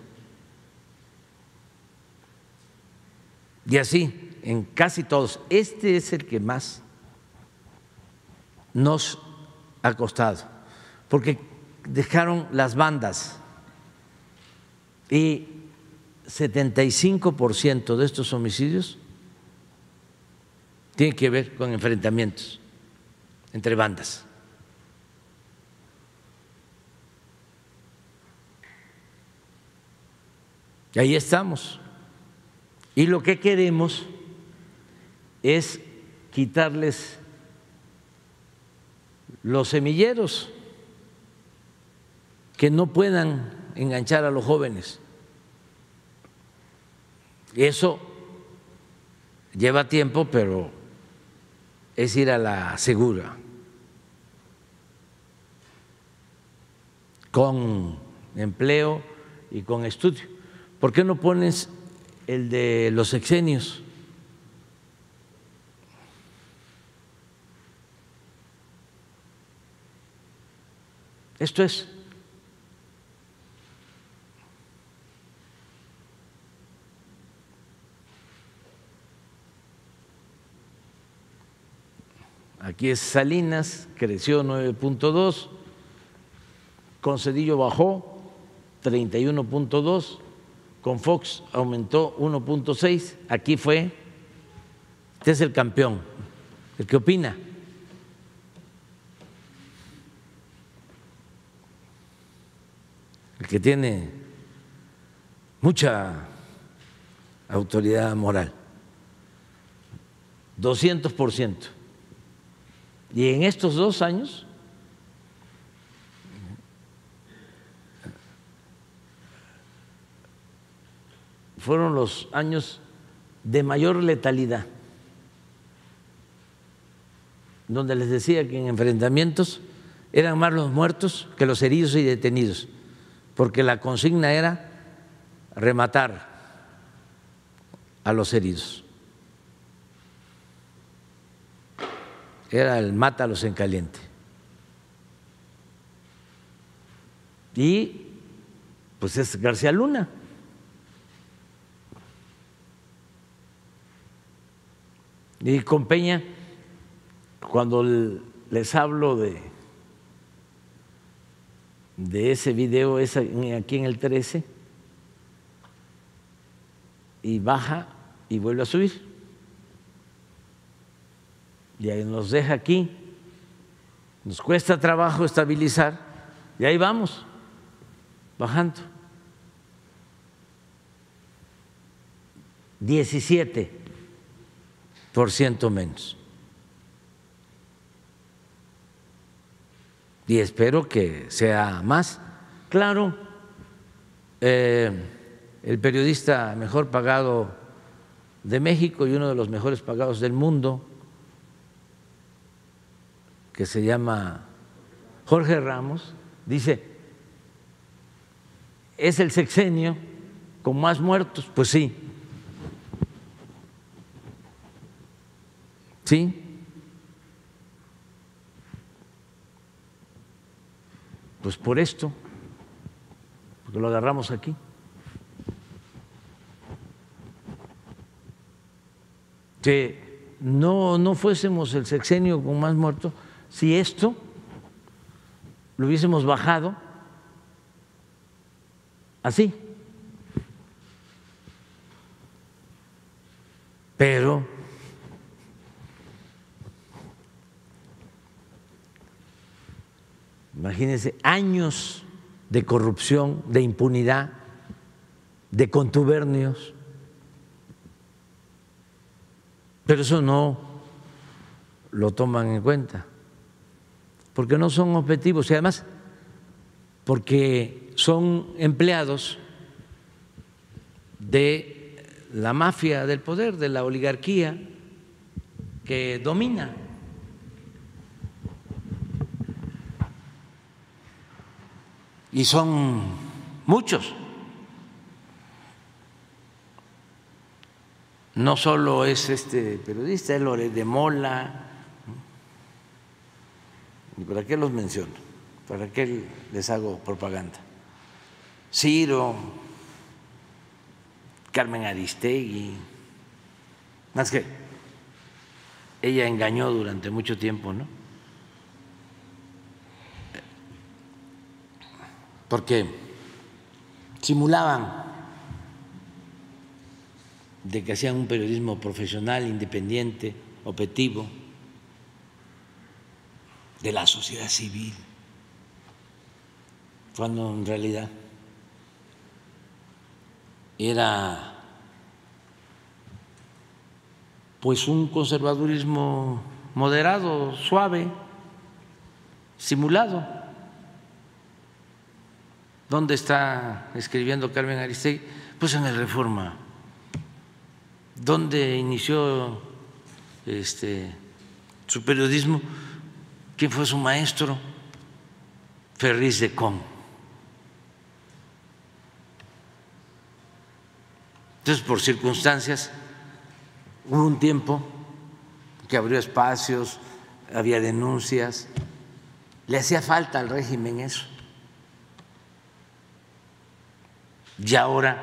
Y así, en casi todos. Este es el que más nos ha costado, porque dejaron las bandas y 75% de estos homicidios tienen que ver con enfrentamientos entre bandas. Y ahí estamos. Y lo que queremos es quitarles los semilleros que no puedan enganchar a los jóvenes. Eso lleva tiempo, pero es ir a la segura, con empleo y con estudio. ¿Por qué no pones el de los sexenios? Esto es Aquí es Salinas, creció 9.2, Concedillo bajó 31.2, con Fox aumentó 1.6, aquí fue, este es el campeón, el que opina. El que tiene mucha autoridad moral, 200 por ciento. Y en estos dos años fueron los años de mayor letalidad, donde les decía que en enfrentamientos eran más los muertos que los heridos y detenidos, porque la consigna era rematar a los heridos. Era el mátalos en caliente. Y pues es García Luna. Y con Peña, cuando les hablo de, de ese video es aquí en el 13, y baja y vuelve a subir y ahí nos deja aquí, nos cuesta trabajo estabilizar y ahí vamos, bajando. 17 por ciento menos. Y espero que sea más. Claro, eh, el periodista mejor pagado de México y uno de los mejores pagados del mundo, que se llama Jorge Ramos, dice, ¿es el sexenio con más muertos? Pues sí. ¿Sí? Pues por esto, porque lo agarramos aquí. Que no, no fuésemos el sexenio con más muertos, si esto lo hubiésemos bajado así. Pero imagínense años de corrupción, de impunidad, de contubernios. Pero eso no lo toman en cuenta porque no son objetivos y además porque son empleados de la mafia del poder, de la oligarquía que domina. Y son muchos. No solo es este periodista, es Lore de Mola, ¿Y para qué los menciono? ¿Para qué les hago propaganda? Ciro, Carmen Aristegui, más que ella engañó durante mucho tiempo, ¿no? Porque simulaban de que hacían un periodismo profesional, independiente, objetivo, de la sociedad civil, cuando en realidad era pues un conservadurismo moderado, suave, simulado. ¿Dónde está escribiendo Carmen Aristegui? Pues en el Reforma. ¿Dónde inició este, su periodismo? ¿Quién fue su maestro? Ferris de Con. Entonces, por circunstancias, hubo un tiempo que abrió espacios, había denuncias, le hacía falta al régimen eso. Y ahora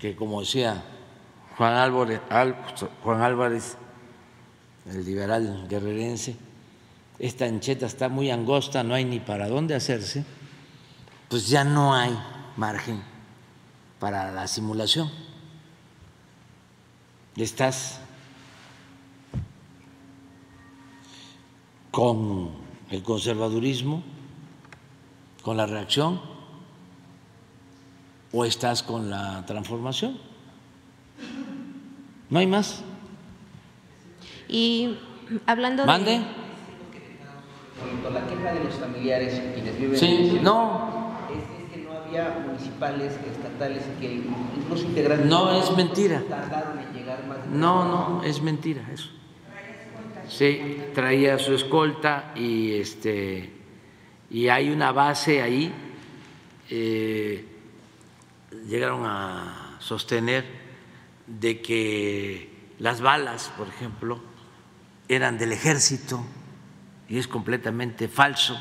que, como decía Juan Álvarez, Juan Álvarez el liberal guerrerense, esta ancheta está muy angosta, no hay ni para dónde hacerse, pues ya no hay margen para la simulación. Estás con el conservadurismo, con la reacción, o estás con la transformación. No hay más. Y hablando ¿Mande? de... La queja de los familiares quienes viven Sí, en el no. Es, es que no había municipales, estatales, que incluso integrantes No, es mentira. tardaron en llegar más de No, no, es mentira eso. Sí, traía su escolta y este y hay una base ahí. eh, llegaron a sostener de que las balas, por ejemplo, eran del ejército y es completamente falso.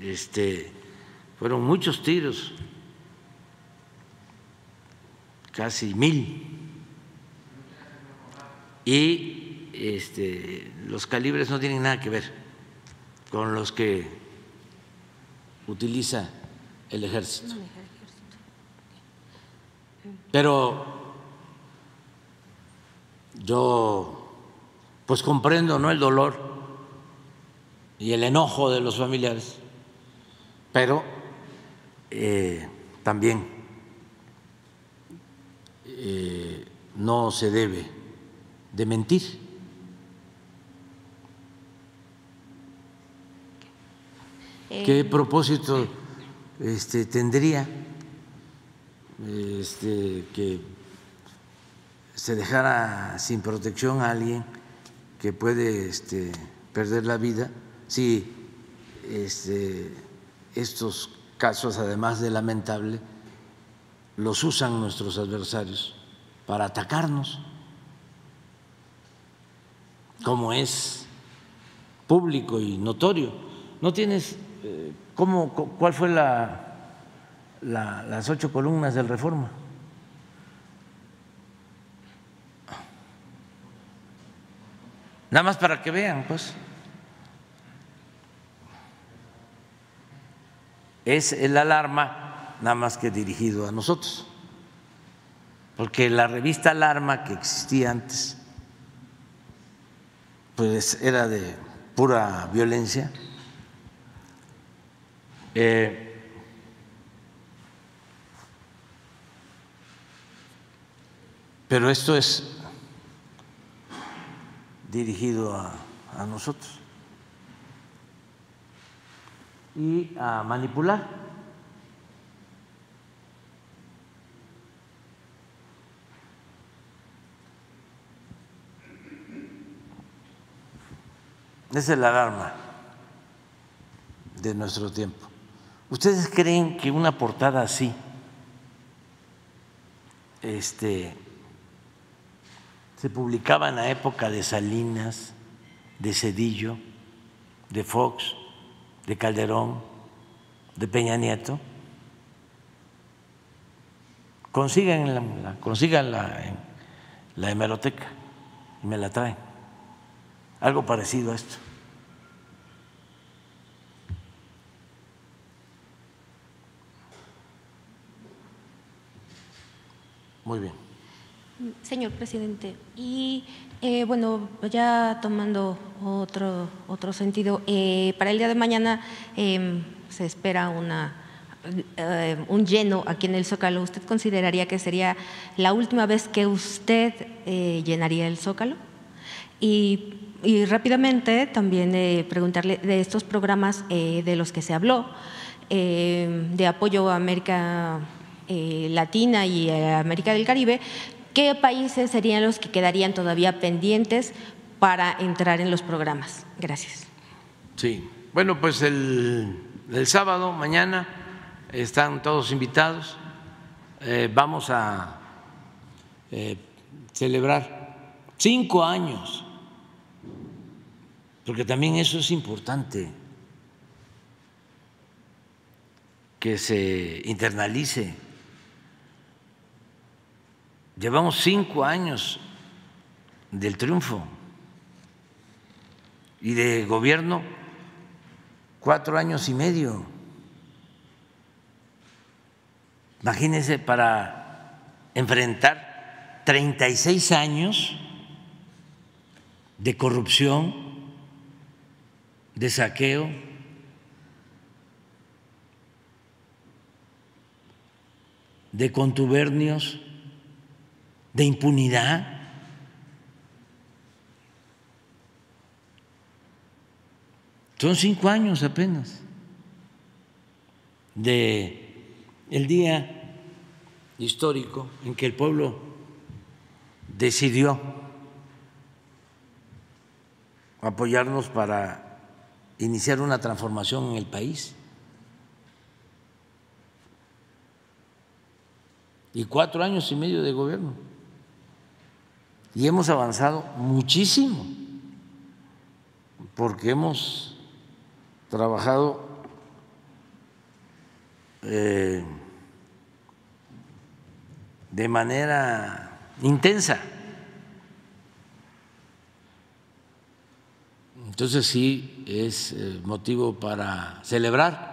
Este, fueron muchos tiros, casi mil, y este, los calibres no tienen nada que ver con los que utiliza el ejército. Pero yo pues comprendo ¿no? el dolor y el enojo de los familiares, pero eh, también eh, no se debe de mentir. ¿Qué propósito este, tendría este, que se dejara sin protección a alguien que puede este, perder la vida si este, estos casos, además de lamentable, los usan nuestros adversarios para atacarnos, como es público y notorio. ¿No tienes eh, cómo, cu- cuál fue la, la- las ocho columnas del Reforma? Nada más para que vean, pues. Es el alarma, nada más que dirigido a nosotros. Porque la revista Alarma que existía antes, pues era de pura violencia. Eh, pero esto es dirigido a, a nosotros y a manipular. Es el alarma de nuestro tiempo. ¿Ustedes creen que una portada así este, se publicaba en la época de Salinas, de Cedillo, de Fox, de Calderón, de Peña Nieto. Consíganla, consíganla en la hemeroteca y me la traen. Algo parecido a esto. Muy bien. Señor presidente, y eh, bueno, ya tomando otro, otro sentido, eh, para el día de mañana em, se espera una, eh, un lleno aquí en el Zócalo. ¿Usted consideraría que sería la última vez que usted llenaría el Zócalo? Y, y rápidamente también preguntarle de estos programas de los que se habló, de apoyo a América Latina y América del Caribe, ¿qué países serían los que quedarían todavía pendientes para entrar en los programas? Gracias. Sí, bueno, pues el, sábado, mañana, están todos invitados. Eh, vamos a eh, celebrar cinco años, porque también eso es importante, que se internalice Llevamos cinco años del triunfo y de gobierno cuatro años y medio. Imagínense para enfrentar 36 años de corrupción, de saqueo, de contubernios de impunidad. Son cinco años apenas de el día histórico en que el pueblo decidió apoyarnos para iniciar una transformación en el país. Y cuatro años y medio de gobierno y hemos avanzado muchísimo porque hemos trabajado eh, de manera intensa. Entonces sí es eh, motivo para celebrar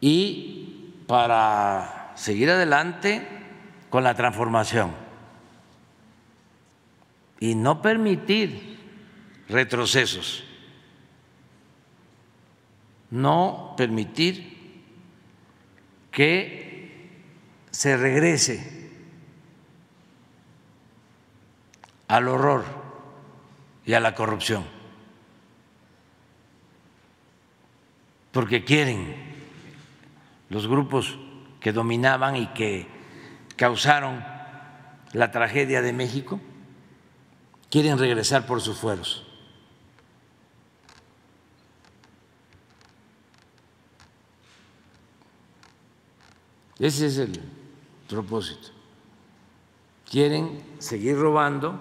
y para seguir adelante con la transformación y no permitir retrocesos, no permitir que se regrese al horror y a la corrupción, porque quieren los grupos que dominaban y que causaron la tragedia de México quieren regresar por sus fueros. Ese es el propósito. Quieren seguir robando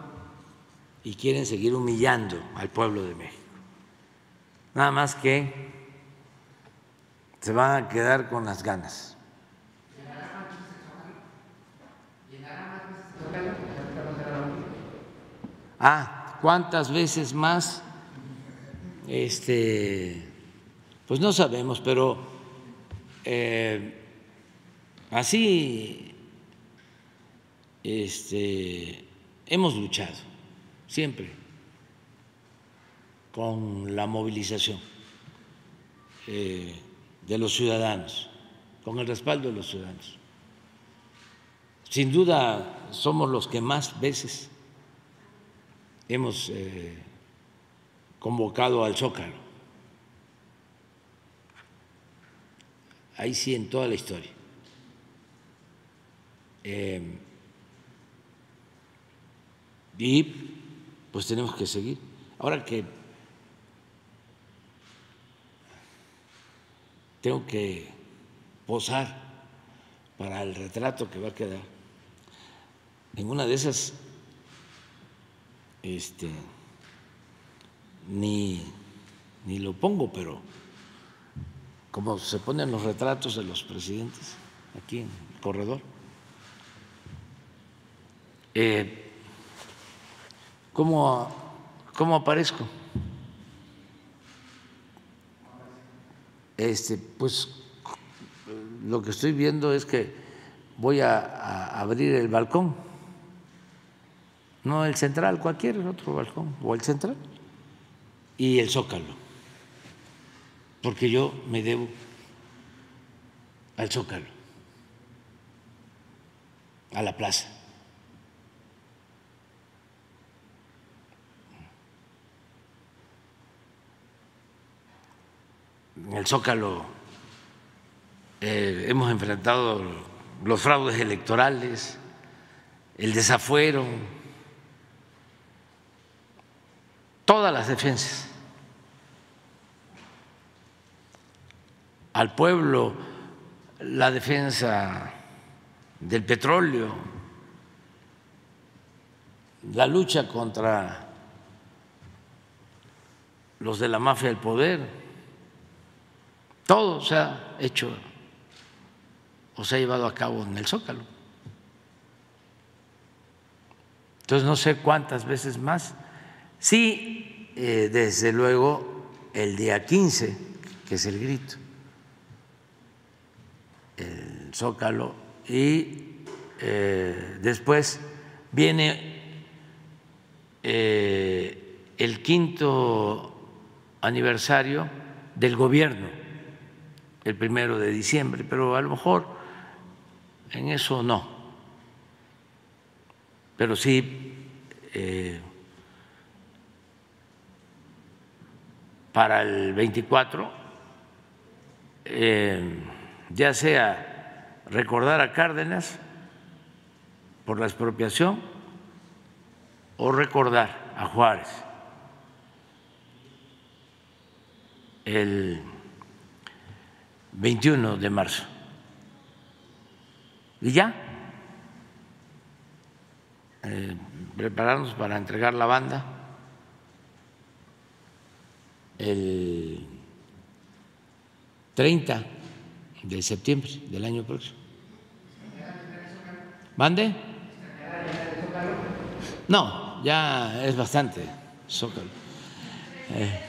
y quieren seguir humillando al pueblo de México. Nada más que se van a quedar con las ganas. Ah, ¿cuántas veces más? Este, pues no sabemos, pero eh, así este, hemos luchado siempre con la movilización eh, de los ciudadanos, con el respaldo de los ciudadanos. Sin duda somos los que más veces hemos eh, convocado al Zócalo. Ahí sí, en toda la historia. Em, y pues tenemos que seguir. Ahora que tengo que posar para el retrato que va a quedar, en una de esas este, ni, ni lo pongo, pero como se ponen los retratos de los presidentes aquí en el corredor. Eh, ¿cómo, ¿Cómo aparezco? Este, pues lo que estoy viendo es que voy a, a abrir el balcón, no el central, cualquier otro balcón, o el central, y el zócalo. Porque yo me debo al Zócalo, a la plaza. En el Zócalo eh, hemos enfrentado los fraudes electorales, el desafuero, todas las defensas al pueblo la defensa del petróleo, la lucha contra los de la mafia del poder, todo se ha hecho o se ha llevado a cabo en el Zócalo. Entonces no sé cuántas veces más. Sí, eh, desde luego el día 15, que es el grito el Zócalo y eh, después viene eh, el quinto aniversario del gobierno, el primero de diciembre, pero a lo mejor en eso no, pero sí para el 24 ya sea recordar a Cárdenas por la expropiación o recordar a Juárez. El 21 de marzo. Y ya, eh, prepararnos para entregar la banda el 30 de septiembre del año próximo. ¿Mande? No, ya es bastante Zócalo. Eh.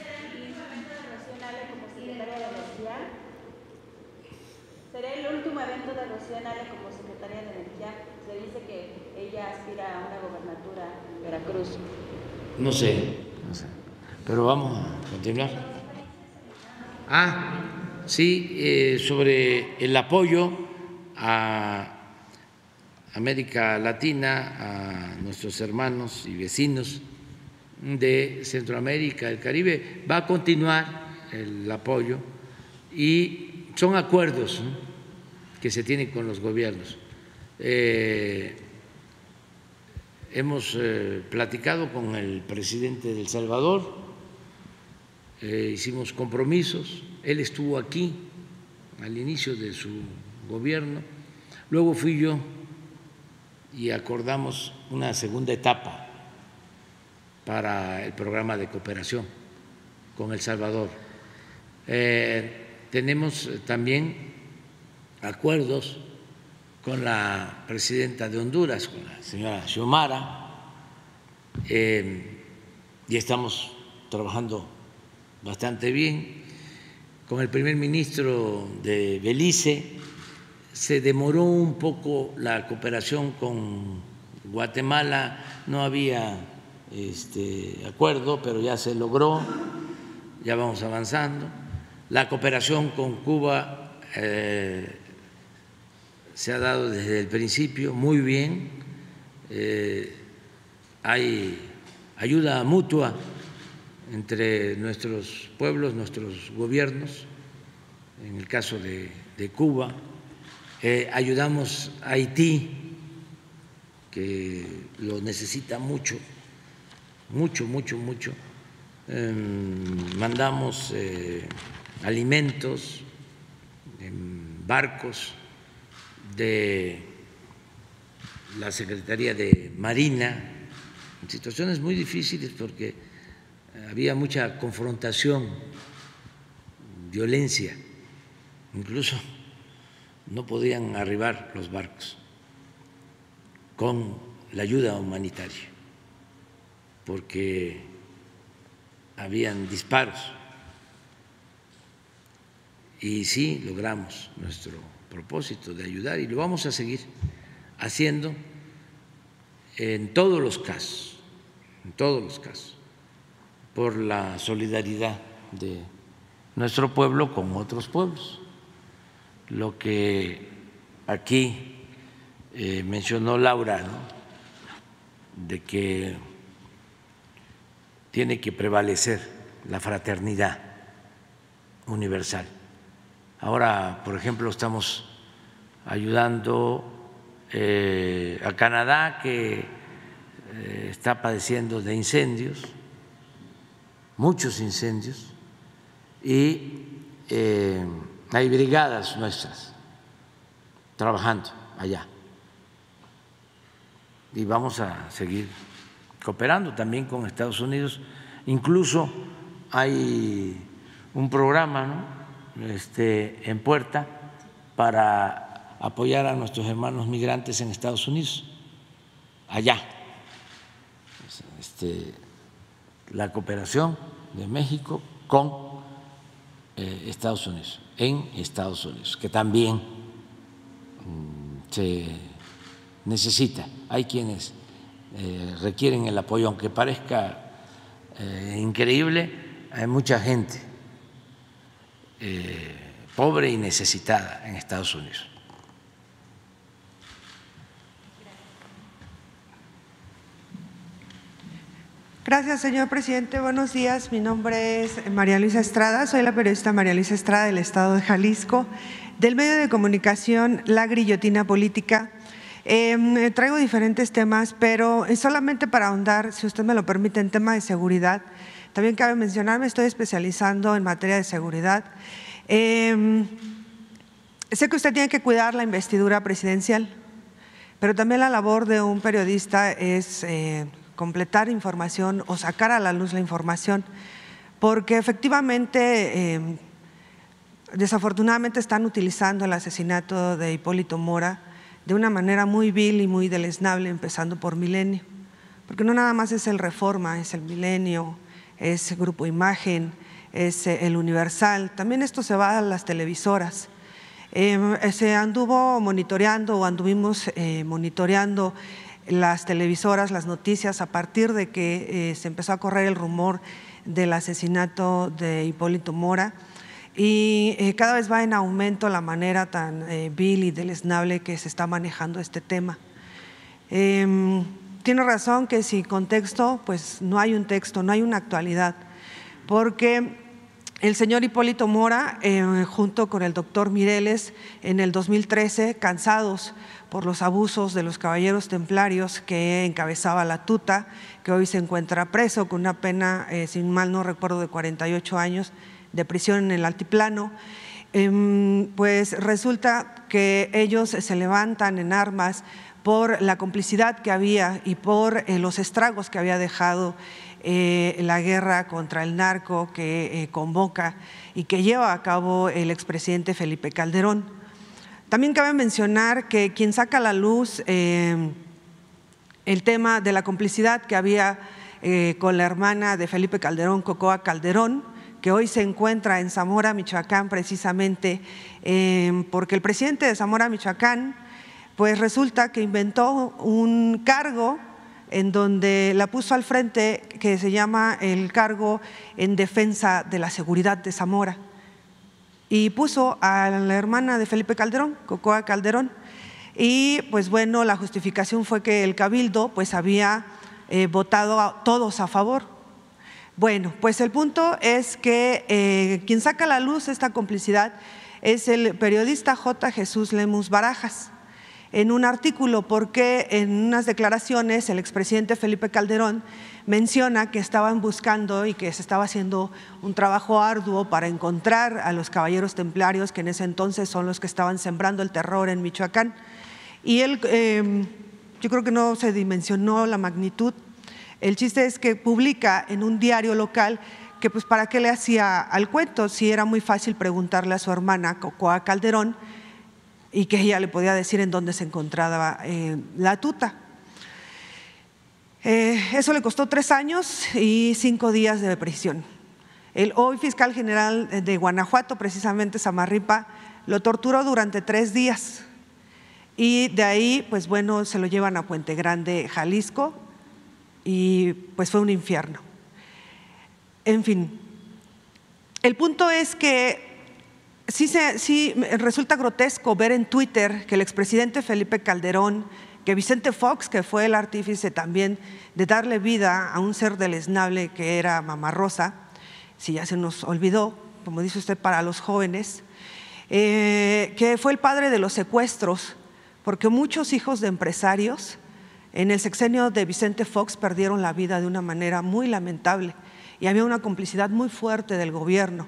¿Será el último evento de Rocío Nale como secretaria de Energía? Se dice que ella aspira a una gobernatura en Veracruz. No sé. Pero vamos a continuar. Ah, sí, eh, sobre el apoyo a América Latina, a nuestros hermanos y vecinos de Centroamérica, el Caribe. Va a continuar el apoyo y son acuerdos que se tienen con los gobiernos. Eh, hemos eh, platicado con el presidente de Salvador, hicimos compromisos. Él estuvo aquí al inicio de su gobierno, luego fui yo y acordamos una segunda etapa para el programa de cooperación con El Salvador. Eh, tenemos también acuerdos con la presidenta de Honduras, con la señora Xiomara, eh, y estamos trabajando bastante bien. Con el primer ministro de Belice, se demoró un poco la cooperación con Guatemala, no había este, acuerdo, pero ya se logró, ya vamos avanzando. La cooperación con Cuba eh, se ha dado desde el principio muy bien, eh, hay ayuda mutua entre nuestros pueblos, nuestros gobiernos, en el caso de, Cuba, eh, ayudamos a Haití, que lo necesita mucho, mucho, mucho, mucho. Em, mandamos eh, alimentos en barcos de la Secretaría de Marina en situaciones muy difíciles porque había mucha confrontación, violencia, incluso no podían arribar los barcos con la ayuda humanitaria, porque habían disparos. Y sí, logramos nuestro propósito de ayudar y lo vamos a seguir haciendo en todos los casos, en todos los casos, por la solidaridad de nuestro pueblo con otros pueblos. Lo que aquí eh, mencionó Laura, de que tiene que prevalecer la fraternidad universal. Ahora, por ejemplo, estamos ayudando eh, a Canadá que eh, está padeciendo de incendios, muchos incendios, y eh, hay brigadas nuestras trabajando allá. Y vamos a seguir cooperando también con Estados Unidos. Incluso hay un programa este, en puerta para apoyar a nuestros hermanos migrantes en Estados Unidos, allá. Este, la cooperación de México con eh, Estados Unidos, en Estados Unidos, que también mm, se necesita. Hay quienes eh, requieren el apoyo, aunque parezca eh, increíble, hay mucha gente pobre y necesitada en Estados Unidos. Gracias, señor presidente. Buenos días. Mi nombre es María Luisa Estrada. Soy la periodista María Luisa Estrada del Estado de Jalisco, del medio de comunicación La Grillotina Política. Em, traigo diferentes temas, pero solamente para ahondar, si usted me lo permite, en tema de seguridad. También cabe mencionar, me estoy especializando en materia de seguridad. Em, sé que usted tiene que cuidar la investidura presidencial, pero también la labor de un periodista es eh, completar información o sacar a la luz la información, porque efectivamente, eh, desafortunadamente están utilizando el asesinato de Hipólito Mora de una manera muy vil y muy deleznable, empezando por Milenio, porque no nada más es el Reforma, es el Milenio, es Grupo Imagen, es el Universal, también esto se va a las televisoras. Eh, se anduvo monitoreando o anduvimos eh, monitoreando las televisoras, las noticias, a partir de que eh, se empezó a correr el rumor del asesinato de Hipólito Mora. Y eh, cada vez va en aumento la manera tan eh, vil y deleznable que se está manejando este tema. Em, tiene razón que si contexto, pues no hay un texto, no hay una actualidad, porque el señor Hipólito Mora, junto con el doctor Mireles, en el 2013, cansados por los abusos de los caballeros templarios que encabezaba la tuta, que hoy se encuentra preso con una pena, eh, sin mal no recuerdo, de 48 años de prisión en el altiplano. Em, pues resulta que ellos se levantan en armas por la complicidad que había y por eh, los estragos que había dejado eh, la guerra contra el narco que convoca y que lleva a cabo el expresidente Felipe Calderón. También cabe mencionar que quien saca a la luz eh, el tema de la complicidad que había eh, con la hermana de Felipe Calderón, Cocoa Calderón, que hoy se encuentra en Zamora, Michoacán, precisamente eh, porque el presidente de Zamora, Michoacán, pues resulta que inventó un cargo en donde la puso al frente que se llama el cargo en defensa de la seguridad de Zamora y puso a la hermana de Felipe Calderón, Cocoa Calderón. Y pues bueno, la justificación fue que el cabildo pues había eh, votado todos a favor. Bueno, pues el punto es que eh, quien saca a la luz esta complicidad es el periodista J. Jesús Lemus Barajas en un artículo porque en unas declaraciones el expresidente Felipe Calderón menciona que estaban buscando y que se estaba haciendo un trabajo arduo para encontrar a los caballeros templarios, que en ese entonces son los que estaban sembrando el terror en Michoacán. Y él, em, yo creo que no se dimensionó la magnitud El chiste es que publica en un diario local que pues para qué le hacía al cuento si era muy fácil preguntarle a su hermana Cocoa Calderón y que ella le podía decir en dónde se encontraba eh, la tuta. Eh, eso le costó tres años y cinco días de prisión. El hoy fiscal general de Guanajuato, precisamente Samarripa, lo torturó durante tres días y de ahí, pues bueno, se lo llevan a Puente Grande, Jalisco, y pues fue un infierno. En fin, el punto es que sí, sí resulta grotesco ver en Twitter que el expresidente Felipe Calderón, que Vicente Fox, que fue el artífice también de darle vida a un ser deleznable que era Mamá Rosa, si ya se nos olvidó, como dice usted, para los jóvenes, eh, que fue el padre de los secuestros, porque muchos hijos de empresarios en el sexenio de Vicente Fox perdieron la vida de una manera muy lamentable y había una complicidad muy fuerte del gobierno.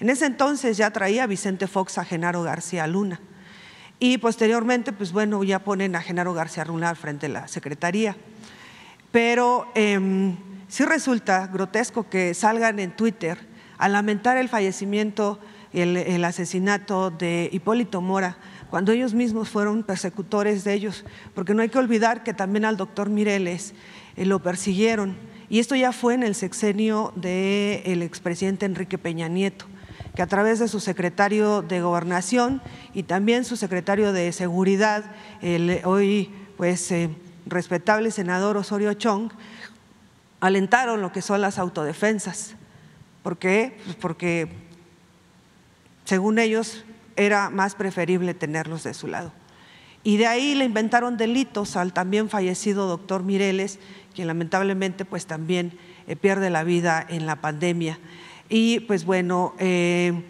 En ese entonces ya traía Vicente Fox a Genaro García Luna y posteriormente, pues bueno, ya ponen a Genaro García Luna al frente de la Secretaría. Pero em, sí resulta grotesco que salgan en Twitter a lamentar el fallecimiento, el, el asesinato de Hipólito Mora, cuando ellos mismos fueron persecutores de ellos, porque no hay que olvidar que también al doctor Mireles eh, lo persiguieron. Y esto ya fue en el sexenio del expresidente Enrique Peña Nieto, que a través de su secretario de Gobernación y también su secretario de Seguridad, el hoy pues eh, respetable senador Osorio Chong, alentaron lo que son las autodefensas. ¿Por qué? Pues porque según ellos era más preferible tenerlos de su lado. Y de ahí le inventaron delitos al también fallecido doctor Mireles, quien lamentablemente pues también eh, pierde la vida en la pandemia. Y pues bueno, eh,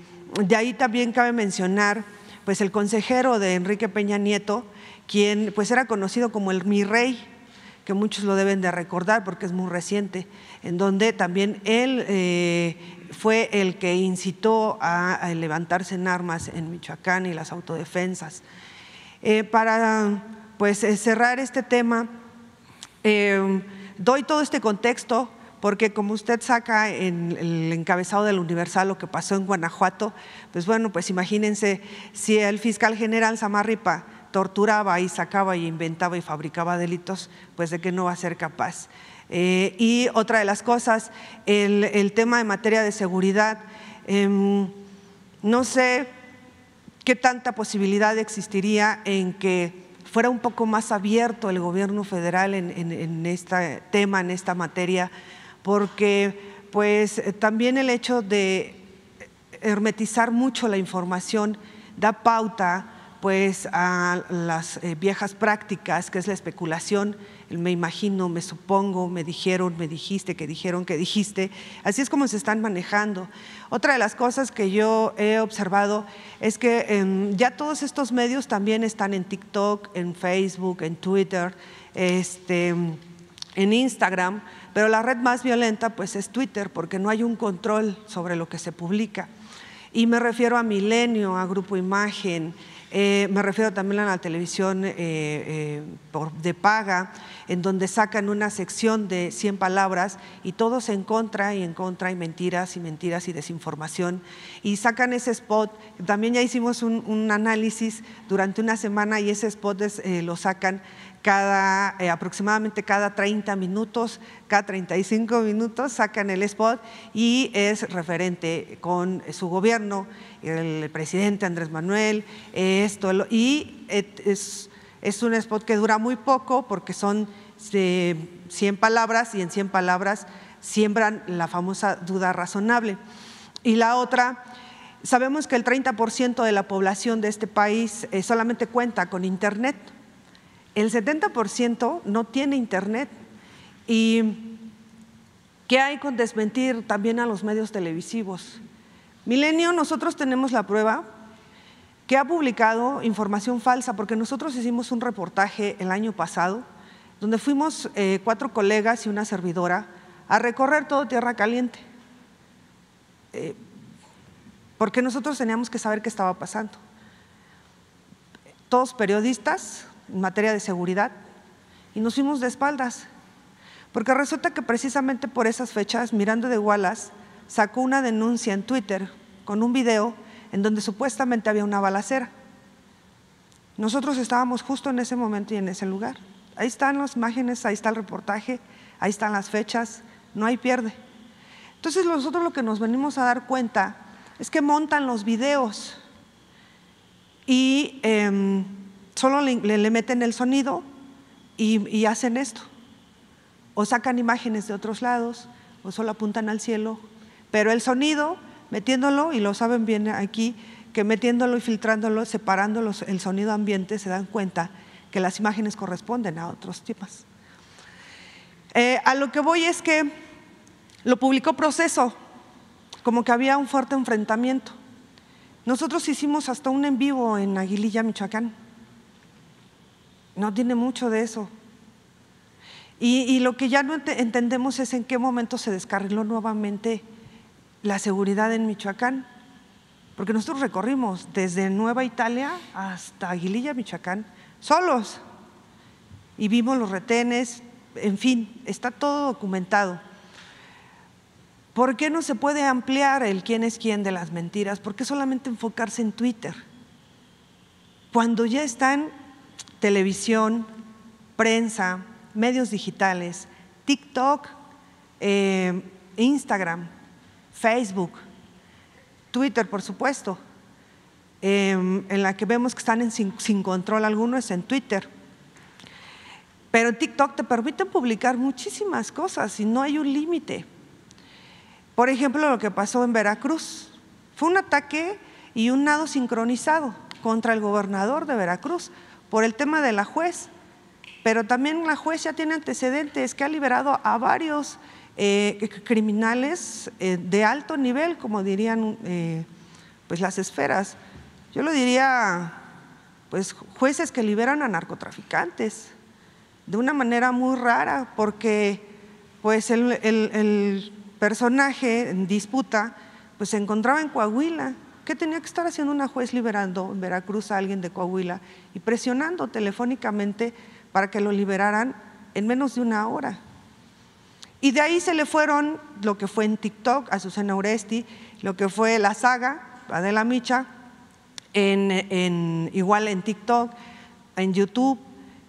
de ahí también cabe mencionar pues el consejero de Enrique Peña Nieto, quien pues era conocido como el mi rey, que muchos lo deben de recordar porque es muy reciente, en donde también él eh, fue el que incitó a, levantarse en armas en Michoacán y las autodefensas. Eh, para pues, cerrar este tema, doy todo este contexto porque como usted saca en el encabezado del Universal lo que pasó en Guanajuato, pues bueno, pues imagínense si el fiscal general Samarripa torturaba y sacaba y inventaba y fabricaba delitos, pues de qué no va a ser capaz. Eh, y otra de las cosas, el, tema de materia de seguridad. Em, no sé qué tanta posibilidad existiría en que fuera un poco más abierto el gobierno federal en, este tema, en esta materia, porque pues también el hecho de hermetizar mucho la información da pauta pues a las eh, viejas prácticas, que es la especulación, me imagino, me supongo, me dijeron, me dijiste, que dijeron, que dijiste. Así es como se están manejando. Otra de las cosas que yo he observado es que em, ya todos estos medios también están en TikTok, en Facebook, en Twitter, este, en Instagram, pero la red más violenta pues es Twitter porque no hay un control sobre lo que se publica. Y me refiero a Milenio, a Grupo Imagen, eh, me refiero también a la televisión eh, eh, de paga, en donde sacan una sección de 100 palabras y todos en contra y en contra y mentiras y mentiras y desinformación. Y sacan ese spot, también ya hicimos un, análisis durante una semana y ese spot lo sacan cada, eh, aproximadamente cada 30 minutos, cada 35 minutos sacan el spot y es referente con su gobierno, el presidente Andrés Manuel, esto, y es, es un spot que dura muy poco porque son 100 palabras y en 100 palabras siembran la famosa duda razonable. Y la otra, sabemos que el 30% de la población de este país eh, solamente cuenta con Internet el 70% no tiene internet. ¿Y qué hay con desmentir también a los medios televisivos? Milenio, nosotros tenemos la prueba que ha publicado información falsa, porque nosotros hicimos un reportaje el año pasado, donde fuimos eh, cuatro colegas y una servidora a recorrer todo Tierra Caliente, eh, porque nosotros teníamos que saber qué estaba pasando. Todos periodistas, en materia de seguridad y nos fuimos de espaldas, Porque resulta que precisamente por esas fechas, Mirando de Wallace sacó una denuncia en Twitter con un video en donde supuestamente había una balacera. Nosotros estábamos justo en ese momento y en ese lugar. Ahí están las imágenes, ahí está el reportaje, ahí están las fechas, no hay pierde. Entonces nosotros lo que nos venimos a dar cuenta es que montan los videos y em, solo le, meten el sonido y, hacen esto. O sacan imágenes de otros lados, o solo apuntan al cielo, pero el sonido, metiéndolo, y lo saben bien aquí, que metiéndolo y filtrándolo, separando el sonido ambiente, se dan cuenta que las imágenes corresponden a otros tipos. Eh, a lo que voy es que lo publicó Proceso, como que había un fuerte enfrentamiento. Nosotros hicimos hasta un en vivo en Aguililla, Michoacán. No tiene mucho de eso. Y, lo que ya no entendemos es en qué momento se descarriló nuevamente la seguridad en Michoacán. Porque nosotros recorrimos desde Nueva Italia hasta Aguililla, Michoacán, solos. Y vimos los retenes, en fin, está todo documentado. ¿Por qué no se puede ampliar el quién es quién de las mentiras? ¿Por qué solamente enfocarse en Twitter? Cuando ya están televisión, prensa, medios digitales, TikTok, eh, Instagram, Facebook, Twitter, por supuesto, em, en la que vemos que están sin, control alguno es en Twitter. Pero en TikTok te permiten publicar muchísimas cosas y no hay un límite. Por ejemplo, lo que pasó en Veracruz. Fue un ataque y un nado sincronizado contra el gobernador de Veracruz por el tema de la juez. Pero también la juez ya tiene antecedentes que ha liberado a varios eh, criminales eh, de alto nivel, como dirían eh, pues las esferas. Yo lo diría, pues jueces que liberan a narcotraficantes de una manera muy rara, porque pues el, personaje en disputa pues se encontraba en Coahuila. ¿Qué tenía que estar haciendo una juez liberando en Veracruz a alguien de Coahuila y presionando telefónicamente para que lo liberaran en menos de una hora? Y de ahí se le fueron lo que fue en TikTok a Susana Oresti, lo que fue la saga, Adela Micha, en, igual en TikTok, en YouTube,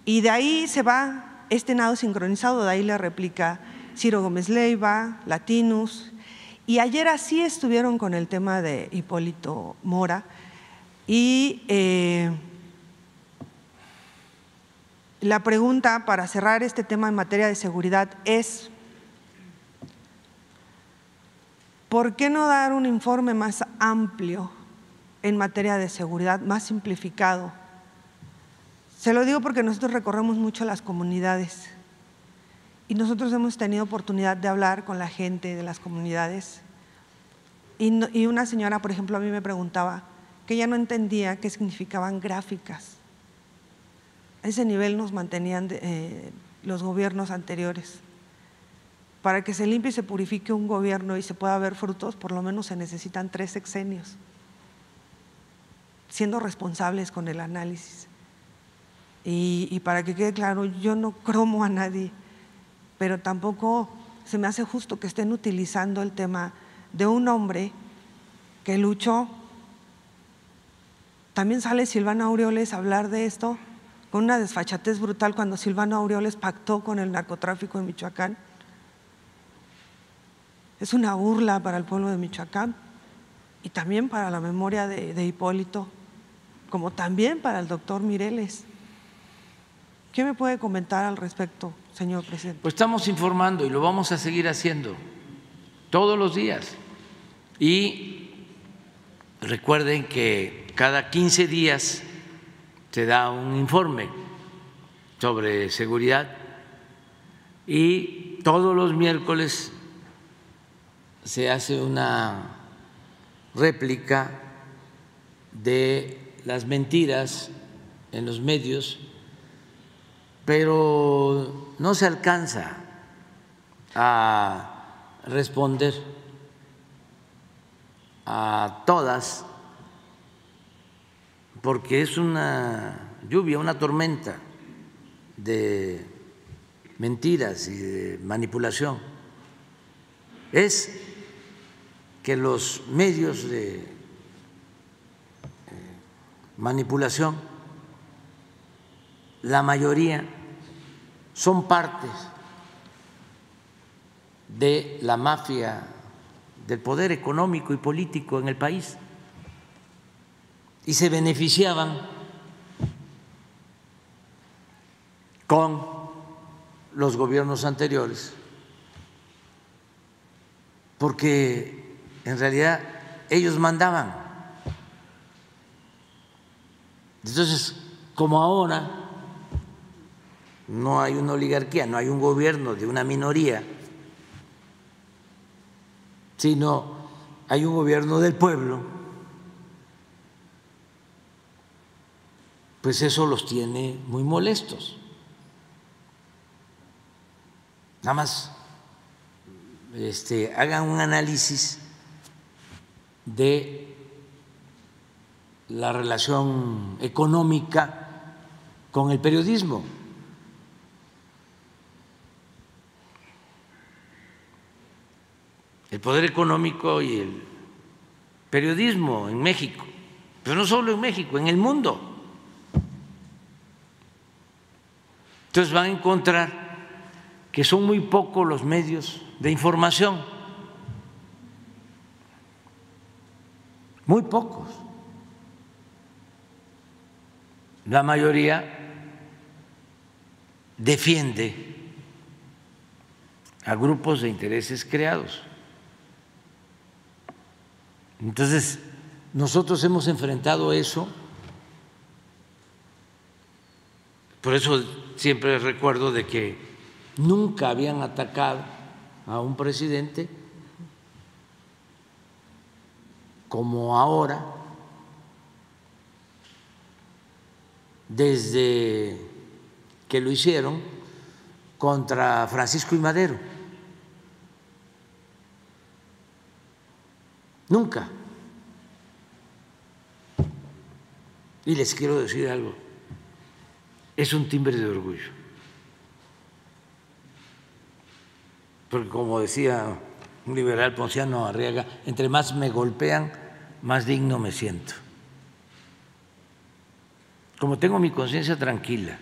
y de ahí se va este nado sincronizado, de ahí le replica Ciro Gómez Leiva, Latinus, y ayer así estuvieron con el tema de Hipólito Mora, y eh, la pregunta para cerrar este tema en materia de seguridad es, ¿Por qué no dar un informe más amplio en materia de seguridad, más simplificado? Se lo digo porque nosotros recorremos mucho las comunidades y nosotros hemos tenido oportunidad de hablar con la gente de las comunidades. Y, una señora, por ejemplo, a mí me preguntaba que ella no entendía qué significaban gráficas. A ese nivel nos mantenían eh, los gobiernos anteriores para que se limpie y se purifique un gobierno y se pueda ver frutos, por lo menos se necesitan tres sexenios, siendo responsables con el análisis. Y, para que quede claro, yo no cromo a nadie, pero tampoco se me hace justo que estén utilizando el tema de un hombre que luchó. También sale Silvana Aureoles a hablar de esto con una desfachatez brutal cuando Silvana Aureoles pactó con el narcotráfico en Michoacán es una burla para el pueblo de Michoacán y también para la memoria de, Hipólito, como también para el doctor Mireles. ¿Qué me puede comentar al respecto, señor presidente? Pues estamos informando y lo vamos a seguir haciendo todos los días. Y recuerden que cada 15 días se da un informe sobre seguridad y todos los miércoles se hace una réplica de las mentiras en los medios, pero no se alcanza a responder a todas porque es una lluvia, una tormenta de mentiras y de manipulación. Es que los medios de eh, manipulación, la mayoría son partes de la mafia del poder económico y político en el país y se beneficiaban con los gobiernos anteriores, porque en realidad ellos mandaban. Entonces, como ahora no hay una oligarquía, no hay un gobierno de una minoría, sino hay un gobierno del pueblo, pues eso los tiene muy molestos. Nada más este, hagan un análisis de la relación económica con el periodismo. El poder económico y el periodismo en México, pero no solo en México, en el mundo. Entonces van a encontrar que son muy pocos los medios de información, muy pocos. La mayoría defiende a grupos de intereses creados. Entonces, nosotros hemos enfrentado eso, por eso siempre recuerdo de que nunca habían atacado a un presidente como ahora, desde que lo hicieron contra Francisco y Madero. Nunca. Y les quiero decir algo, es un timbre de orgullo. Porque como decía un liberal ponciano Arriaga, entre más me golpean, más digno me siento. Como tengo mi conciencia tranquila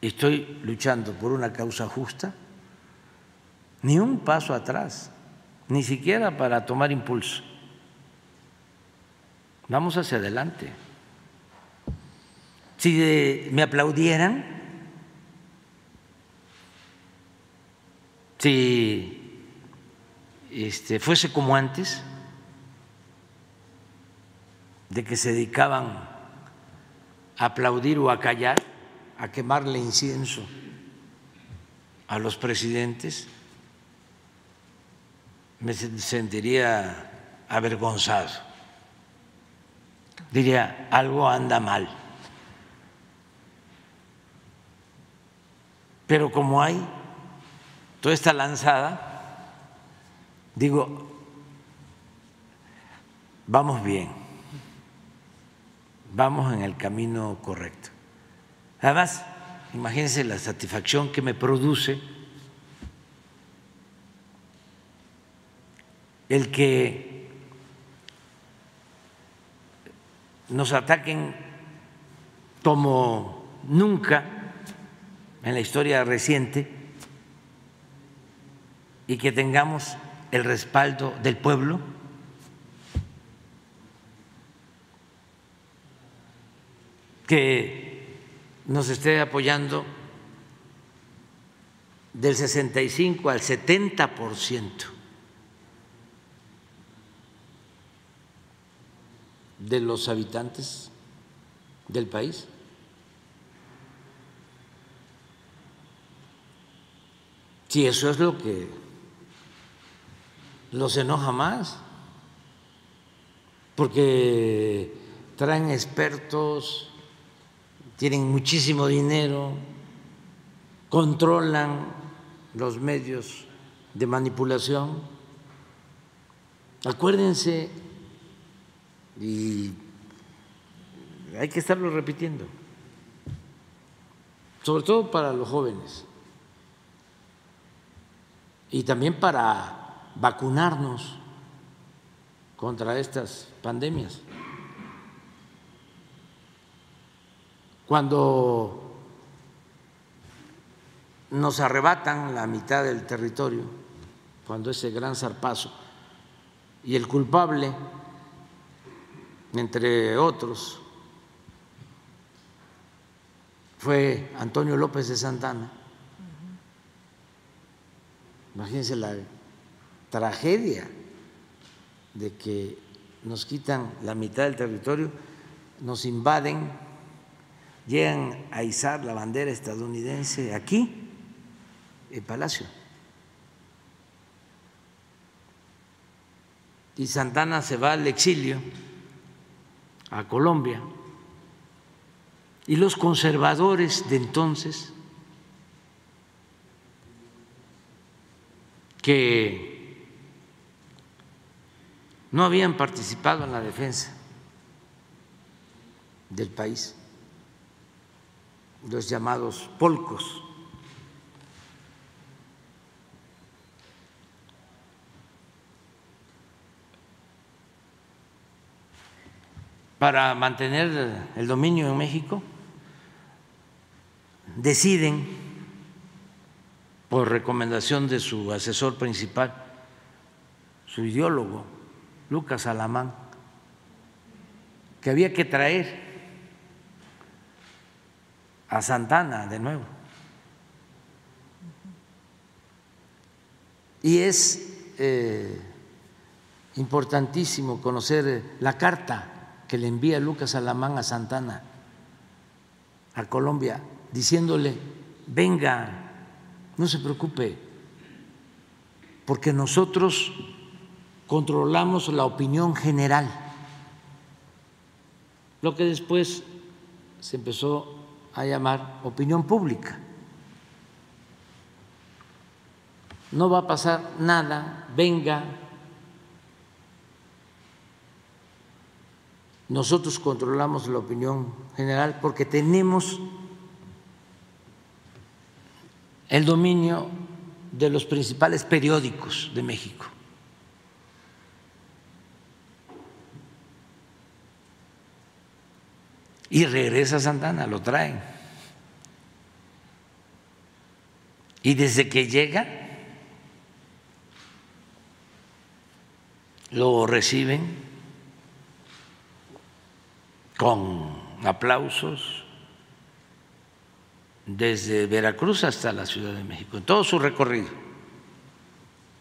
estoy luchando por una causa justa, ni un paso atrás ni siquiera para tomar impulso. Vamos hacia adelante. Si me aplaudieran, si este, fuese como antes, de que se dedicaban a aplaudir o a callar, a quemarle incienso a los presidentes, me sentiría avergonzado. Diría, algo anda mal. Pero como hay toda esta lanzada, digo, vamos bien, vamos en el camino correcto. Además, imagínense la satisfacción que me produce el que nos ataquen como nunca en la historia reciente y que tengamos el respaldo del pueblo. que nos esté apoyando del 65 al 70 por ciento de los habitantes del país. Si eso es lo que los enoja más, porque traen expertos, tienen muchísimo dinero, controlan los medios de manipulación. Acuérdense y hay que estarlo repitiendo, sobre todo para los jóvenes. y también para vacunarnos contra estas pandemias. Cuando nos arrebatan la mitad del territorio, cuando ese gran zarpazo, y el culpable, entre otros, fue Antonio López de Santana. Imagínense la tragedia de que nos quitan la mitad del territorio, nos invaden, llegan a izar la bandera estadounidense aquí, en Palacio. Y Santana se va al exilio a Colombia. Y los conservadores de entonces, que no habían participado en la defensa del país, los llamados polcos. Para mantener el dominio en México, deciden, por recomendación de su asesor principal, su ideólogo, Lucas Alamán, que había que traer a Santana de nuevo. Y es eh, importantísimo conocer la carta que le envía Lucas Alamán a Santana, a Colombia, diciéndole, venga, no se preocupe, porque nosotros controlamos la opinión general, lo que después se empezó a llamar opinión pública. No va a pasar nada, venga, nosotros controlamos la opinión general porque tenemos el dominio de los principales periódicos de México. Y regresa Santana, lo traen. Y desde que llega, lo reciben con aplausos desde Veracruz hasta la Ciudad de México, en todo su recorrido.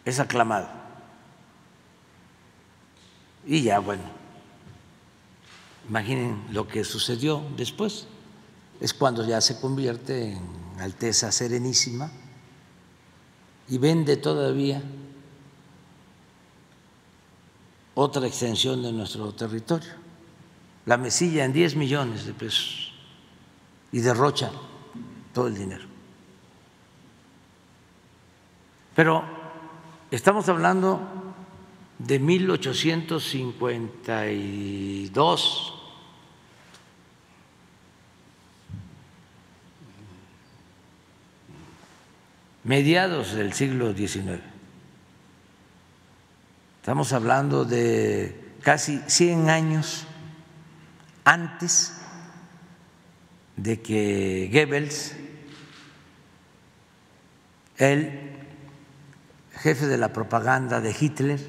Es aclamado. Y ya, bueno, imaginen lo que sucedió después. Es cuando ya se convierte en Alteza Serenísima y vende todavía otra extensión de nuestro territorio la mesilla en 10 millones de pesos y derrocha todo el dinero. Pero estamos hablando de 1852. mediados del siglo XIX. Estamos hablando de casi 100 años antes de que Goebbels, el jefe de la propaganda de Hitler,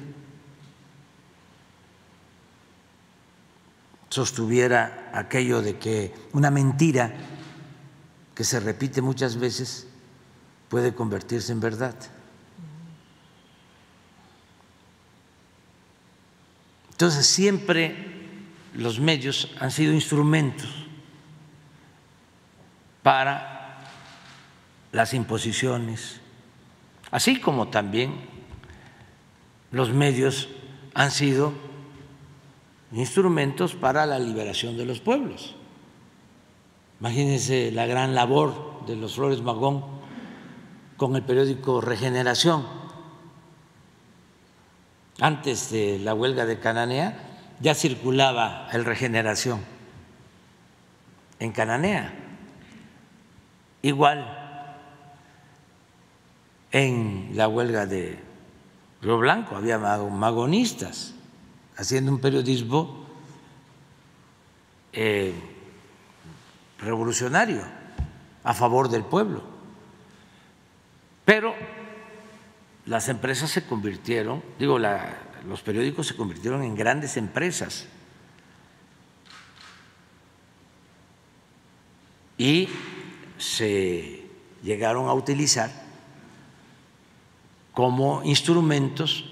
sostuviera aquello de que una mentira que se repite muchas veces puede convertirse en verdad. Entonces siempre los medios han sido instrumentos para las imposiciones, así como también los medios han sido instrumentos para la liberación de los pueblos. Imagínense la gran labor de los Flores Magón con el periódico Regeneración. Antes de la huelga de Cananea, ya circulaba el regeneración en Cananea. Igual en la huelga de Río Blanco, había magonistas haciendo un periodismo eh, revolucionario a favor del pueblo. Pero las empresas se convirtieron, digo, los periódicos se convirtieron en grandes empresas. Y se llegaron a utilizar como instrumentos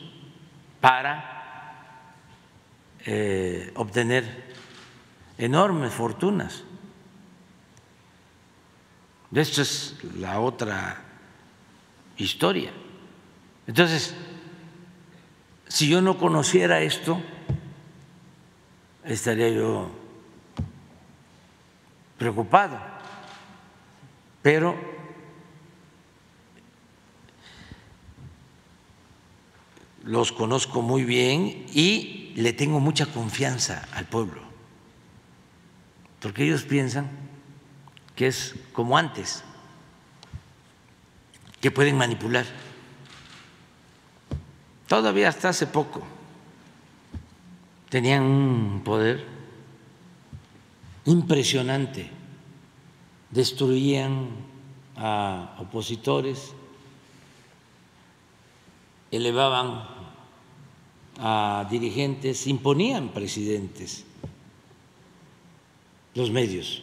para eh, obtener enormes fortunas. Esto es la otra historia. Entonces, si yo no conociera esto, estaría yo preocupado. Pero los conozco muy bien y le tengo mucha confianza al pueblo, porque ellos piensan que es como antes, que pueden manipular. Todavía hasta hace poco tenían un poder impresionante, destruían a opositores, elevaban a dirigentes, imponían presidentes, los medios.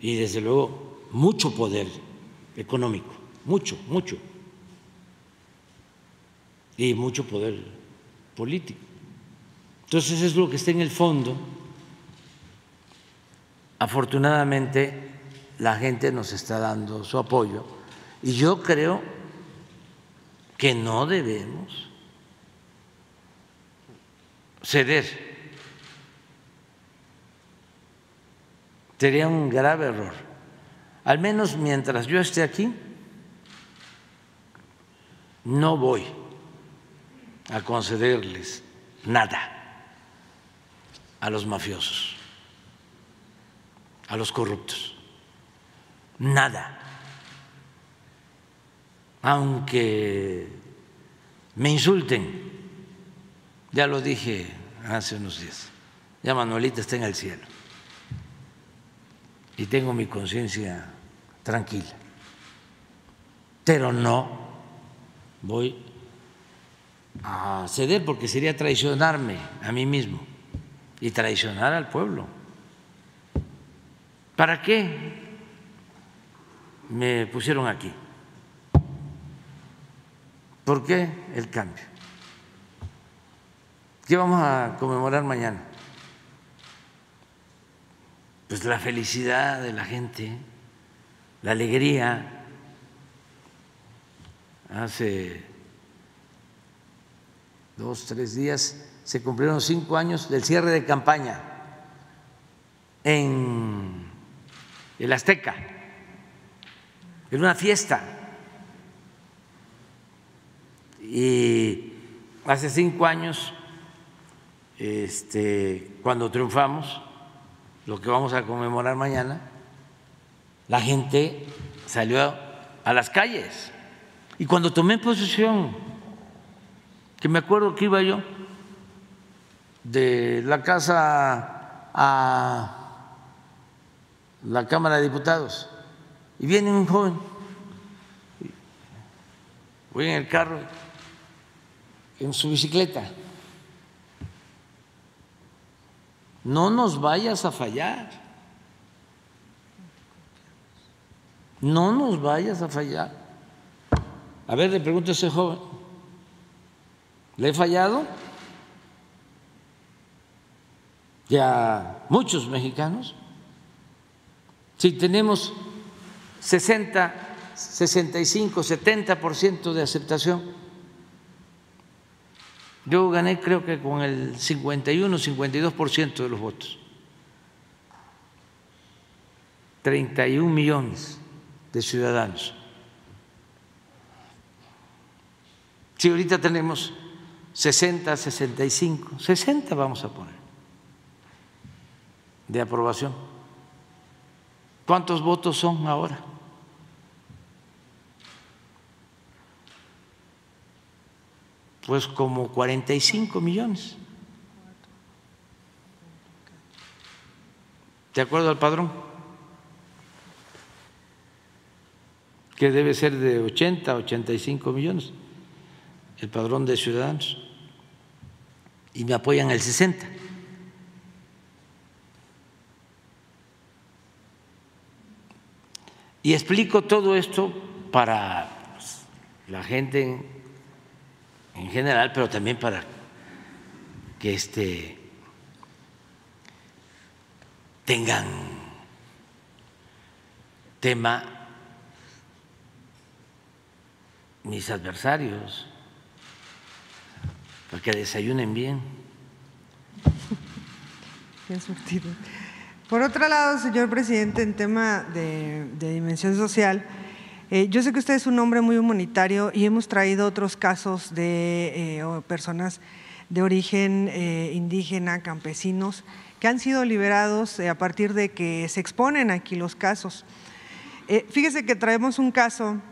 Y desde luego mucho poder económico, mucho, mucho. Y mucho poder político. Entonces es lo que está en el fondo. Afortunadamente la gente nos está dando su apoyo y yo creo que no debemos ceder. Sería un grave error. Al menos mientras yo esté aquí, no voy a concederles nada a los mafiosos, a los corruptos nada. Aunque me insulten, ya lo dije hace unos días, ya Manuelita está en el cielo y tengo mi conciencia tranquila, pero no voy a ceder porque sería traicionarme a mí mismo y traicionar al pueblo. ¿Para qué me pusieron aquí. ¿Por qué el cambio? ¿Qué vamos a conmemorar mañana? Pues la felicidad de la gente, la alegría. Hace dos, tres días se cumplieron cinco años del cierre de campaña en el Azteca era una fiesta. Y hace cinco años, este, cuando triunfamos, lo que vamos a conmemorar mañana, la gente salió a las calles. Y cuando tomé posesión, que me acuerdo que iba yo de la casa a la Cámara de Diputados, y viene un joven, voy en el carro, en su bicicleta. No nos vayas a fallar. No nos vayas a fallar. A ver, le pregunto a ese joven, ¿le he fallado? Ya muchos mexicanos. Si tenemos 60, 65, 70% de aceptación. Yo gané creo que con el 51, 52% de los votos. 31 millones de ciudadanos. Si ahorita tenemos 60, 65, 60 vamos a poner de aprobación ¿Cuántos votos son ahora? Pues como 45 millones. ¿De acuerdo al padrón? Que debe ser de 80, 85 millones, el padrón de ciudadanos. Y me apoyan el 60. Y explico todo esto para la gente en general, pero también para que este tengan tema mis adversarios, para que desayunen bien. Por otro lado, señor presidente, en tema de, dimensión social, eh, yo sé que usted es un hombre muy humanitario y hemos traído otros casos de eh, personas de origen eh, indígena, campesinos, que han sido liberados a partir de que se exponen aquí los casos. Fíjese que traemos un caso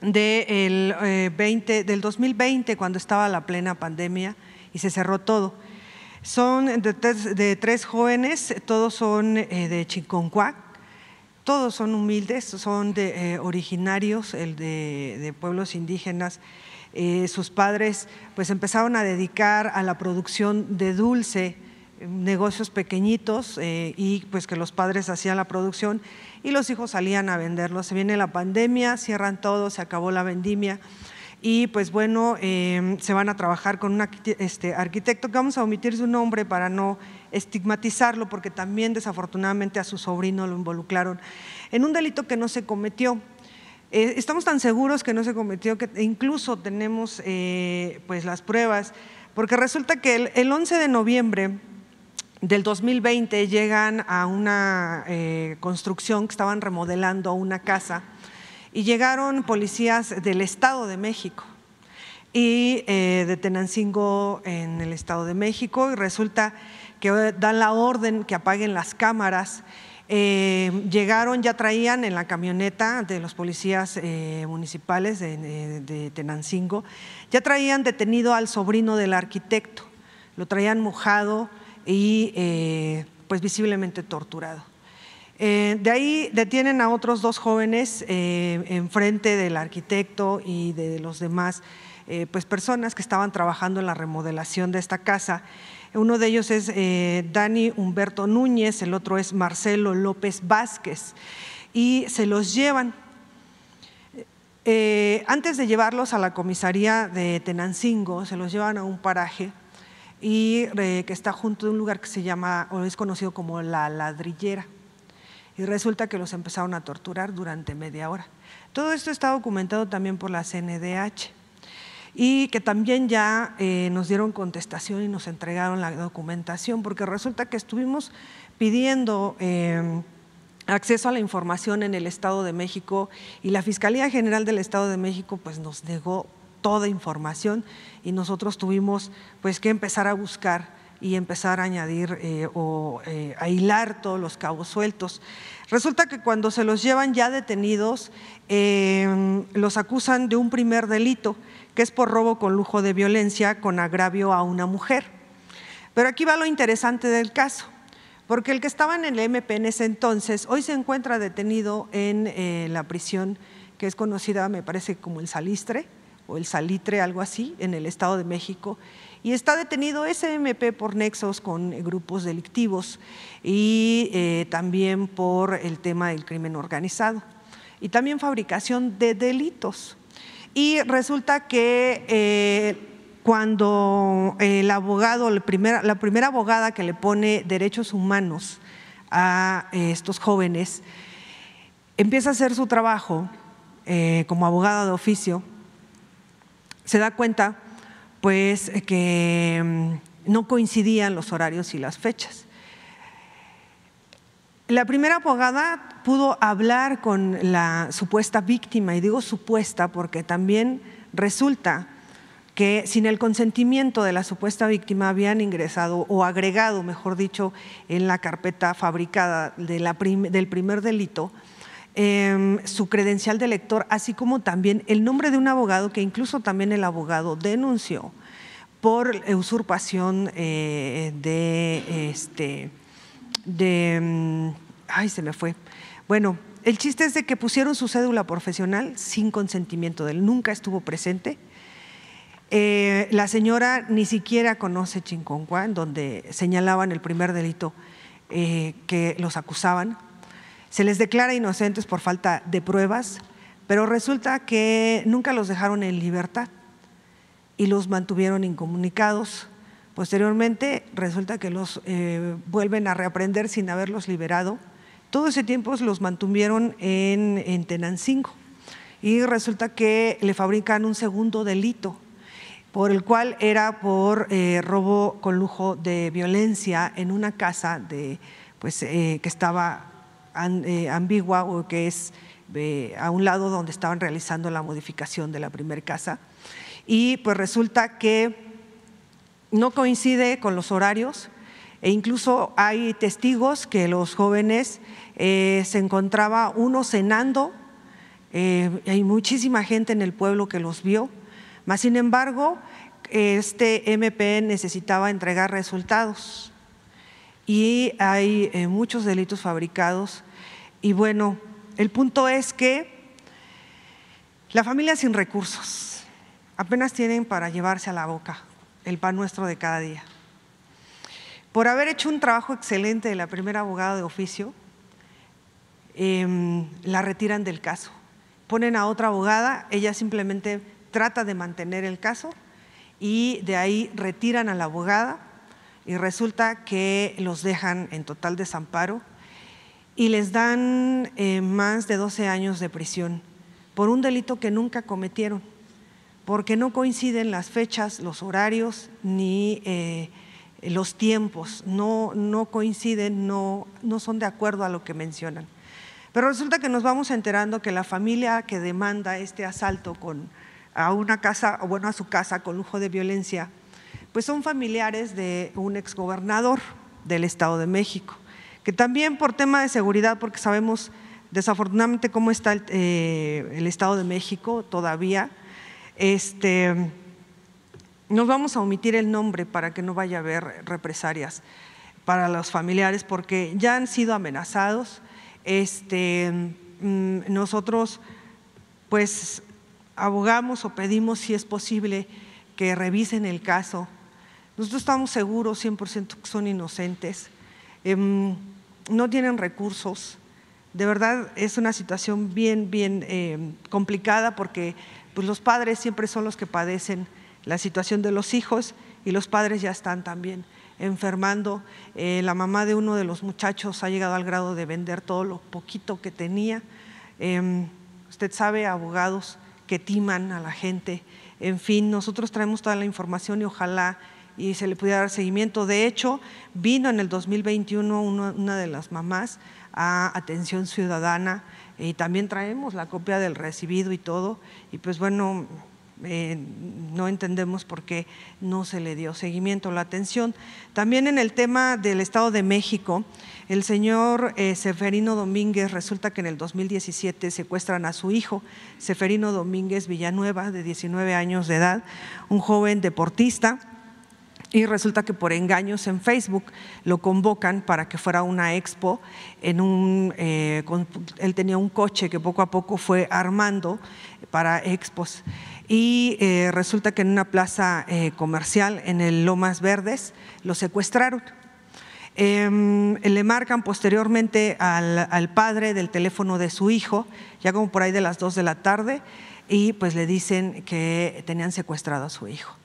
20, eh, del 2020, cuando estaba la plena pandemia y se cerró todo. Son de tres, jóvenes, todos son de Chiconcuac, todos son humildes, son de, originarios el de, de, pueblos indígenas. sus padres pues empezaron a dedicar a la producción de dulce, negocios pequeñitos eh, y pues que los padres hacían la producción y los hijos salían a venderlos. Se viene la pandemia, cierran todo, se acabó la vendimia y pues bueno, em, se van a trabajar con un este, arquitecto que vamos a omitir su nombre para no estigmatizarlo porque también desafortunadamente a su sobrino lo involucraron en un delito que no se cometió. Eh, estamos tan seguros que no se cometió que incluso tenemos eh, pues las pruebas porque resulta que el, el 11 de noviembre del 2020 llegan a una eh, construcción que estaban remodelando una casa y llegaron policías del Estado de México y eh, de Tenancingo en el Estado de México y resulta que dan la orden que apaguen las cámaras. Eh, llegaron, ya traían en la camioneta de los policías municipales de Tenancingo, ya traían detenido al sobrino del arquitecto, lo traían mojado, y eh, pues visiblemente torturado. Eh, de ahí detienen a otros dos jóvenes eh, enfrente del arquitecto y de los demás pues personas que estaban trabajando en la remodelación de esta casa. Uno de ellos es Dani Humberto Núñez, el otro es Marcelo López Vázquez y se los llevan. antes de llevarlos a la comisaría de Tenancingo, se los llevan a un paraje y eh, que está junto de un lugar que se llama o es conocido como la ladrillera. Y resulta que los empezaron a torturar durante media hora. Todo esto está documentado también por la CNDH y que también ya eh, nos dieron contestación y nos entregaron la documentación, porque resulta que estuvimos pidiendo eh, acceso a la información en el Estado de México y la Fiscalía General del Estado de México pues nos negó toda información y nosotros tuvimos pues que empezar a buscar y empezar a añadir eh, o eh, a hilar todos los cabos sueltos. Resulta que cuando se los llevan ya detenidos, em, los acusan de un primer delito, que es por robo con lujo de violencia con agravio a una mujer. Pero aquí va lo interesante del caso, porque el que estaba en el MP en ese entonces, hoy se encuentra detenido en eh, la prisión que es conocida, me parece, como el Salistre, o el Salitre, algo así, en el Estado de México, y está detenido SMP por nexos con grupos delictivos y eh, también por el tema del crimen organizado y también fabricación de delitos. Y resulta que eh, cuando el abogado, la primera, abogada que le pone derechos humanos a eh, estos jóvenes, empieza a hacer su trabajo como abogada de oficio, se da cuenta pues que mm, no coincidían los horarios y las fechas. La primera abogada pudo hablar con la supuesta víctima, y digo supuesta porque también resulta que sin el consentimiento de la supuesta víctima habían ingresado o agregado, mejor dicho, en la carpeta fabricada del primer delito, em, su credencial de lector, así como también el nombre de un abogado que incluso también el abogado denunció por usurpación eh, de, este, de, mm, ay, se me fue. Bueno, el chiste es de que pusieron su cédula profesional sin consentimiento de él, nunca estuvo presente. Eh, la señora ni siquiera conoce Chinconcuá, en donde señalaban el primer delito eh, que los acusaban. Se les declara inocentes por falta de pruebas, pero resulta que nunca los dejaron en libertad y los mantuvieron incomunicados. Posteriormente resulta que los eh, vuelven a reaprender sin haberlos liberado. Todo ese tiempo los mantuvieron en, en Tenancingo y resulta que le fabrican un segundo delito por el cual era por eh, robo con lujo de violencia en una casa de, pues, eh, que estaba ambigua o que es a un lado donde estaban realizando la modificación de la primera casa. Y pues resulta que no coincide con los horarios e incluso hay testigos que los jóvenes eh, se encontraba uno cenando, eh, hay muchísima gente en el pueblo que los vio, mas sin embargo este MP necesitaba entregar resultados. Y hay eh, muchos delitos fabricados y bueno, el punto es que la familia sin recursos, apenas tienen para llevarse a la boca el pan nuestro de cada día. Por haber hecho un trabajo excelente de la primera abogada de oficio, em, la retiran del caso. Ponen a otra abogada, ella simplemente trata de mantener el caso y de ahí retiran a la abogada y resulta que los dejan en total desamparo y les dan eh, más de 12 años de prisión por un delito que nunca cometieron porque no coinciden las fechas, los horarios ni eh, los tiempos, no, no coinciden, no, no son de acuerdo a lo que mencionan. Pero resulta que nos vamos enterando que la familia que demanda este asalto con, a una casa, bueno, a su casa con lujo de violencia, pues son familiares de un exgobernador del Estado de México, que también por tema de seguridad, porque sabemos desafortunadamente cómo está el, eh, el Estado de México todavía, este, nos vamos a omitir el nombre para que no vaya a haber represalias para los familiares porque ya han sido amenazados. Este, mm, nosotros pues abogamos o pedimos si es posible que revisen el caso. Nosotros estamos seguros 100% que son inocentes, em, no tienen recursos. De verdad es una situación bien, bien em, complicada porque pues los padres siempre son los que padecen la situación de los hijos y los padres ya están también enfermando. Eh, la mamá de uno de los muchachos ha llegado al grado de vender todo lo poquito que tenía. Em, usted sabe, abogados que timan a la gente. En fin, nosotros traemos toda la información y ojalá y se le pudiera dar seguimiento. De hecho, vino en el 2021 una de las mamás a Atención Ciudadana y también traemos la copia del recibido y todo, y pues bueno, eh, no entendemos por qué no se le dio seguimiento, la atención. También en el tema del Estado de México, el señor eh, Seferino Domínguez, resulta que en el 2017 secuestran a su hijo, Seferino Domínguez Villanueva, de 19 años de edad, un joven deportista y resulta que por engaños en Facebook lo convocan para que fuera a una expo. Eh, él tenía un coche que poco a poco fue armando para expos. Y eh, resulta que en una plaza eh, comercial en el Lomas Verdes lo secuestraron. Em, le marcan posteriormente al, al, padre del teléfono de su hijo, ya como por ahí de las dos de la tarde, y pues le dicen que tenían secuestrado a su hijo.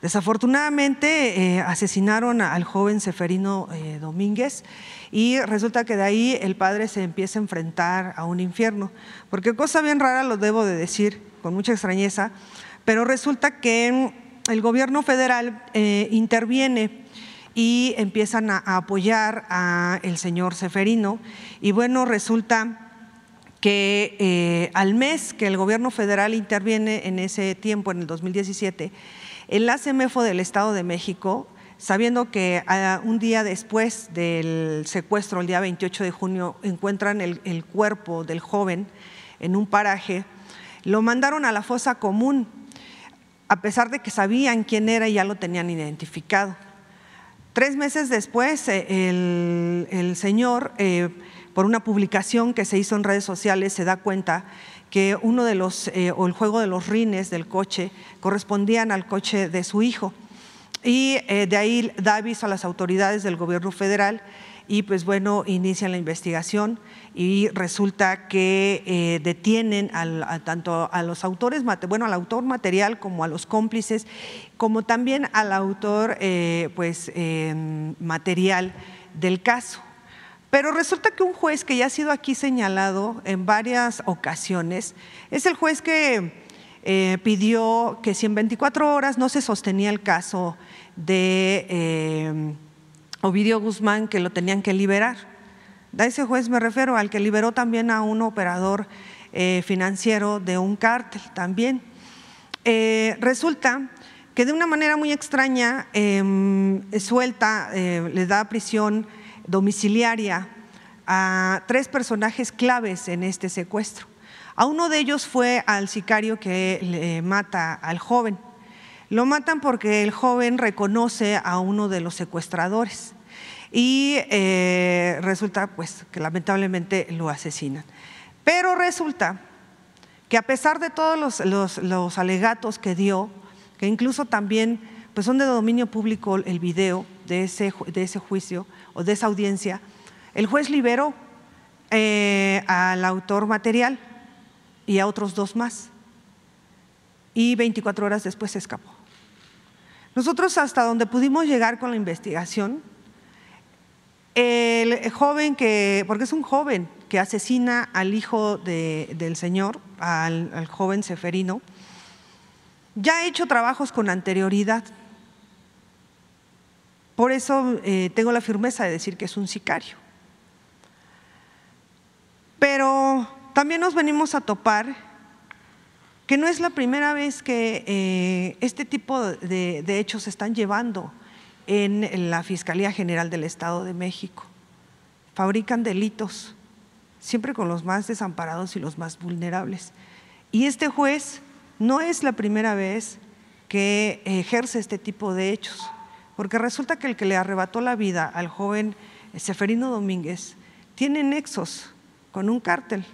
Desafortunadamente eh, asesinaron al joven Seferino eh, Domínguez y resulta que de ahí el padre se empieza a enfrentar a un infierno. Porque cosa bien rara lo debo de decir con mucha extrañeza, pero resulta que el gobierno federal eh, interviene y empiezan a, apoyar a el señor Seferino y bueno, resulta que al mes que el gobierno federal interviene en ese tiempo, en el 2017, El la CEMEFO del Estado de México, sabiendo que ah, un día después del secuestro, el día 28 de junio, encuentran el, cuerpo del joven en un paraje, lo mandaron a la fosa común, a pesar de que sabían quién era y ya lo tenían identificado. Tres meses después, eh, el, señor, eh, por una publicación que se hizo en redes sociales, se da cuenta que uno de los, eh, o el juego de los rines del coche, correspondían al coche de su hijo. Y de ahí da aviso a las autoridades del gobierno federal y pues bueno, inician la investigación y resulta que eh, detienen tanto a los autores, bueno, al autor material como a los cómplices, como también al autor eh, pues, em, material del caso. Pero resulta que un juez que ya ha sido aquí señalado en varias ocasiones es el juez que eh, pidió que si en 24 horas no se sostenía el caso de em, Ovidio Guzmán que lo tenían que liberar. A ese juez me refiero al que liberó también a un operador eh, financiero de un cártel también. Eh, resulta que de una manera muy extraña em, suelta, eh, le da prisión domiciliaria a tres personajes claves en este secuestro. A uno de ellos fue al sicario que le mata al joven. Lo matan porque el joven reconoce a uno de los secuestradores y eh, resulta pues que lamentablemente lo asesinan. Pero resulta que a pesar de todos los, alegatos que dio, que incluso también pues son de dominio público el video de ese, de ese juicio o de esa audiencia, el juez liberó eh, al autor material y a otros dos más. Y 24 horas después se escapó. Nosotros hasta donde pudimos llegar con la investigación, el joven que, porque es un joven que asesina al hijo del Señor, al, joven Seferino, ya ha hecho trabajos con anterioridad. Por eso eh, tengo la firmeza de decir que es un sicario. Pero también nos venimos a topar que no es la primera vez que eh, este tipo de, hechos se están llevando en la Fiscalía General del Estado de México. Fabrican delitos, siempre con los más desamparados y los más vulnerables. Y este juez no es la primera vez que ejerce este tipo de hechos, porque resulta que el que le arrebató la vida al joven Seferino Domínguez tiene nexos con un cártel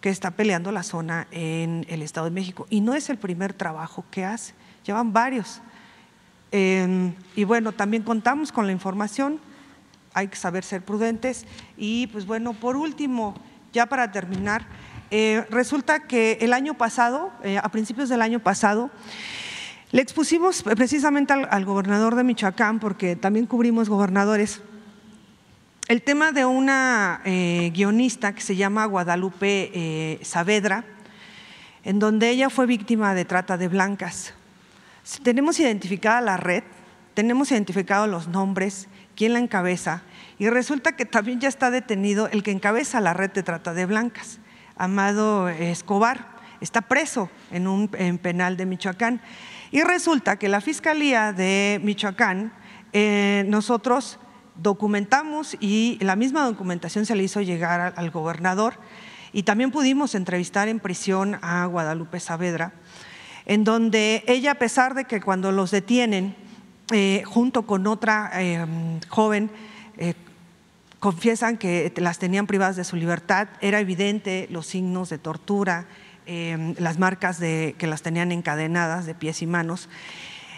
que está peleando la zona en el Estado de México. Y no es el primer trabajo que hace, llevan varios. Em, y bueno, también contamos con la información, hay que saber ser prudentes. Y pues bueno, por último, ya para terminar, eh, resulta que el año pasado, eh, a principios del año pasado, le expusimos precisamente al gobernador de Michoacán, porque también cubrimos gobernadores, el tema de una eh, guionista que se llama Guadalupe eh, Saavedra, en donde ella fue víctima de trata de blancas. Tenemos identificada la red, tenemos identificado los nombres, quién la encabeza, y resulta que también ya está detenido el que encabeza la red de trata de blancas, Amado Escobar. Está preso en un penal de Michoacán. Y resulta que la Fiscalía de Michoacán, eh, nosotros documentamos y la misma documentación se le hizo llegar al gobernador. Y también pudimos entrevistar en prisión a Guadalupe Saavedra, en donde ella, a pesar de que cuando los detienen, eh, junto con otra eh, joven, eh, confiesan que las tenían privadas de su libertad, era evidente los signos de tortura, las marcas de, que las tenían encadenadas de pies y manos.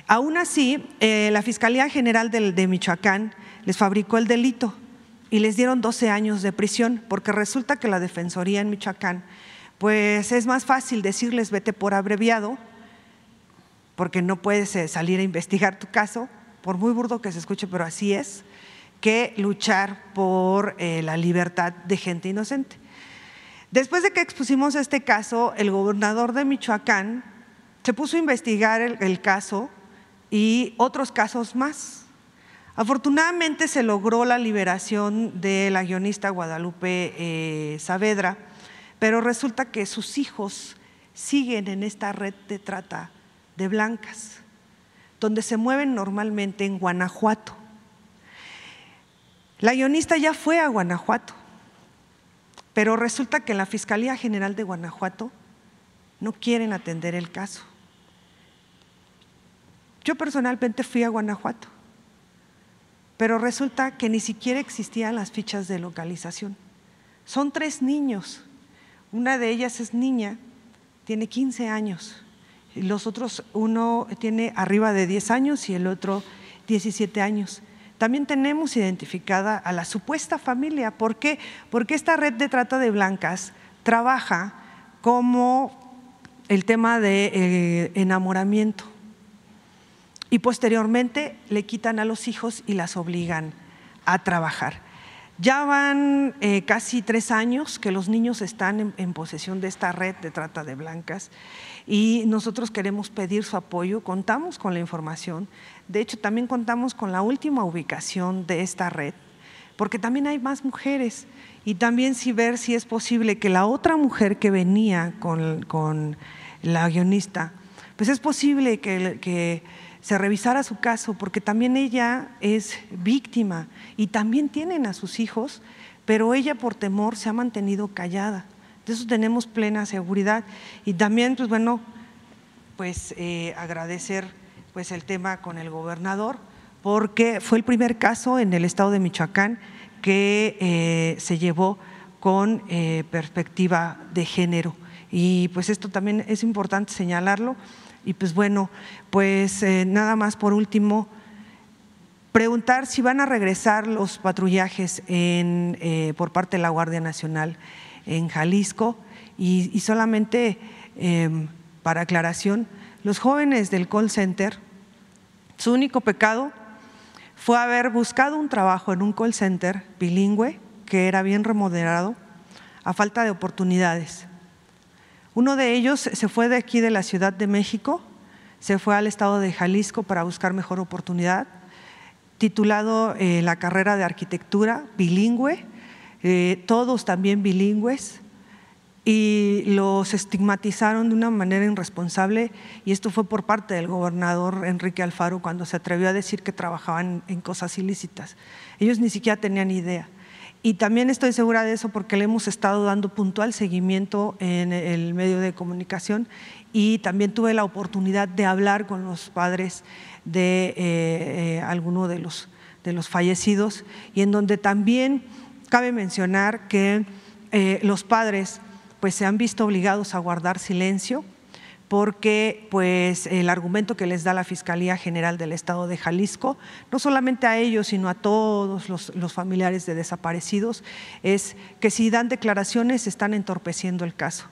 Aún así, la Fiscalía General de Michoacán les fabricó el delito y les dieron 12 años de prisión, porque resulta que la Defensoría en Michoacán, pues es más fácil decirles vete por abreviado, porque no puedes eh, salir a investigar tu caso, por muy burdo que se escuche, pero así es, que luchar por eh, la libertad de gente inocente. Después de que expusimos este caso, el gobernador de Michoacán se puso a investigar el caso y otros casos más. Afortunadamente se logró la liberación de la guionista Guadalupe eh, Saavedra, pero resulta que sus hijos siguen en esta red de trata de blancas. donde se mueven normalmente en Guanajuato. La guionista ya fue a Guanajuato, pero resulta que en la Fiscalía General de Guanajuato no quieren atender el caso. Yo personalmente fui a Guanajuato, pero resulta que ni siquiera existían las fichas de localización. Son tres niños, una de ellas es niña, tiene 15 años, y los otros, uno tiene arriba de 10 años y el otro 17 años. También tenemos identificada a la supuesta familia. ¿Por qué? Porque esta red de trata de blancas trabaja como el tema de eh, enamoramiento y posteriormente le quitan a los hijos y las obligan a trabajar. Ya van eh, casi tres años que los niños están en, posesión de esta red de trata de blancas y nosotros queremos pedir su apoyo, contamos con la información, de hecho también contamos con la última ubicación de esta red, porque también hay más mujeres y también si ver si es posible que la otra mujer que venía con, la guionista, pues es posible que se revisara su caso, porque también ella es víctima y también tienen a sus hijos, pero ella por temor se ha mantenido callada. De eso tenemos plena seguridad. Y también, pues bueno, pues eh, agradecer pues el tema con el gobernador, porque fue el primer caso en el estado de Michoacán que eh, se llevó con eh, perspectiva de género. Y pues esto también es importante señalarlo y pues bueno, pues eh, nada más por último, preguntar si van a regresar los patrullajes eh, por parte de la Guardia Nacional en Jalisco y, solamente em, para aclaración, los jóvenes del call center, su único pecado fue haber buscado un trabajo en un call center bilingüe que era bien remodelado a falta de oportunidades. Uno de ellos se fue de aquí de la Ciudad de México, se fue al estado de Jalisco para buscar mejor oportunidad, titulado eh, la carrera de arquitectura bilingüe, eh, todos también bilingües, y los estigmatizaron de una manera irresponsable y esto fue por parte del gobernador Enrique Alfaro cuando se atrevió a decir que trabajaban en cosas ilícitas. Ellos ni siquiera tenían idea. Y también estoy segura de eso porque le hemos estado dando puntual seguimiento en el medio de comunicación y también tuve la oportunidad de hablar con los padres de eh, eh, algunos de los, de los fallecidos y en donde también cabe mencionar que eh, los padres pues se han visto obligados a guardar silencio porque pues el argumento que les da la Fiscalía General del Estado de Jalisco, no solamente a ellos, sino a todos los, familiares de desaparecidos, es que si dan declaraciones están entorpeciendo el caso.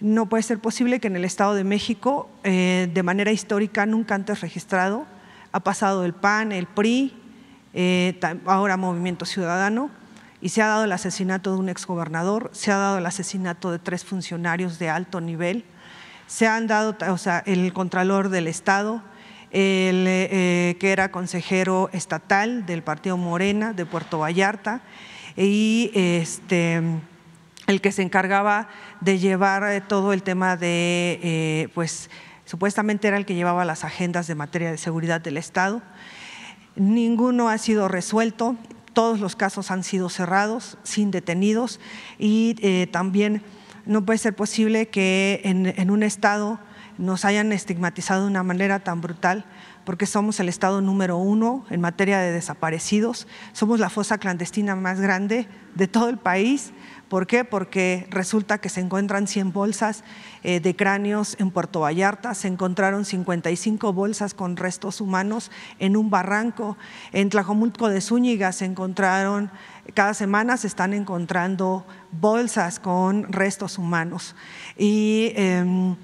No puede ser posible que en el Estado de México, eh, de manera histórica, nunca antes registrado, ha pasado el PAN, el PRI, eh, ahora Movimiento Ciudadano, y se ha dado el asesinato de un exgobernador, se ha dado el asesinato de tres funcionarios de alto nivel, se han dado, o sea, el Contralor del Estado, el eh, que era consejero estatal del Partido Morena de Puerto Vallarta y este, el que se encargaba de llevar eh, todo el tema de, eh, pues supuestamente era el que llevaba las agendas de materia de seguridad del Estado. Ninguno ha sido resuelto, todos los casos han sido cerrados, sin detenidos y también no puede ser posible que en, un Estado nos hayan estigmatizado de una manera tan brutal porque somos el estado número uno en materia de desaparecidos, somos la fosa clandestina más grande de todo el país. ¿Por qué? Porque resulta que se encuentran 100 bolsas eh, de cráneos en Puerto Vallarta, se encontraron 55 bolsas con restos humanos en un barranco, en Tlajomulco de Zúñiga se encontraron cada semana se están encontrando bolsas con restos humanos. Y em,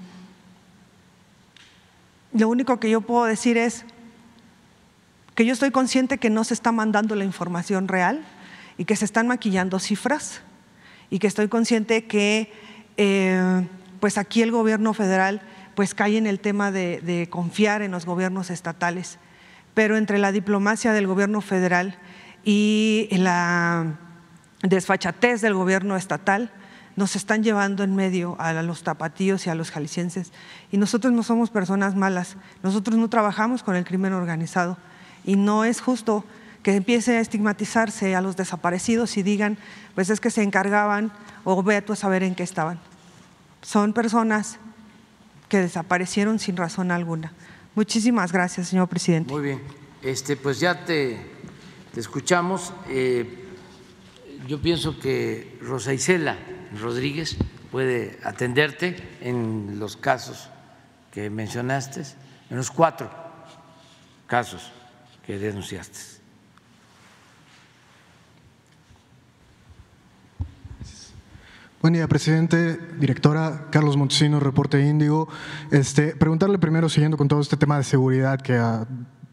lo único que yo puedo decir es que yo estoy consciente que no se está mandando la información real y que se están maquillando cifras y que estoy consciente que eh, pues aquí el gobierno federal pues cae en el tema de confiar en los gobiernos estatales, pero entre la diplomacia del gobierno federal y la desfachatez del gobierno estatal, nos están llevando en medio a los tapatíos y a los jaliscienses. Y nosotros no somos personas malas, nosotros no trabajamos con el crimen organizado. Y no es justo que empiece a estigmatizarse a los desaparecidos y digan, pues es que se encargaban o ve tú a saber en qué estaban. Son personas que desaparecieron sin razón alguna. Muchísimas gracias, señor presidente. Muy bien. Este, pues ya te, escuchamos. Eh, yo pienso que Rosa Isela Rodríguez puede atenderte en los casos que mencionaste, en los cuatro casos que denunciaste. Buen día, presidente, directora, Carlos Montesino, Reporte Índigo. Este, preguntarle primero, siguiendo con todo este tema de seguridad que ha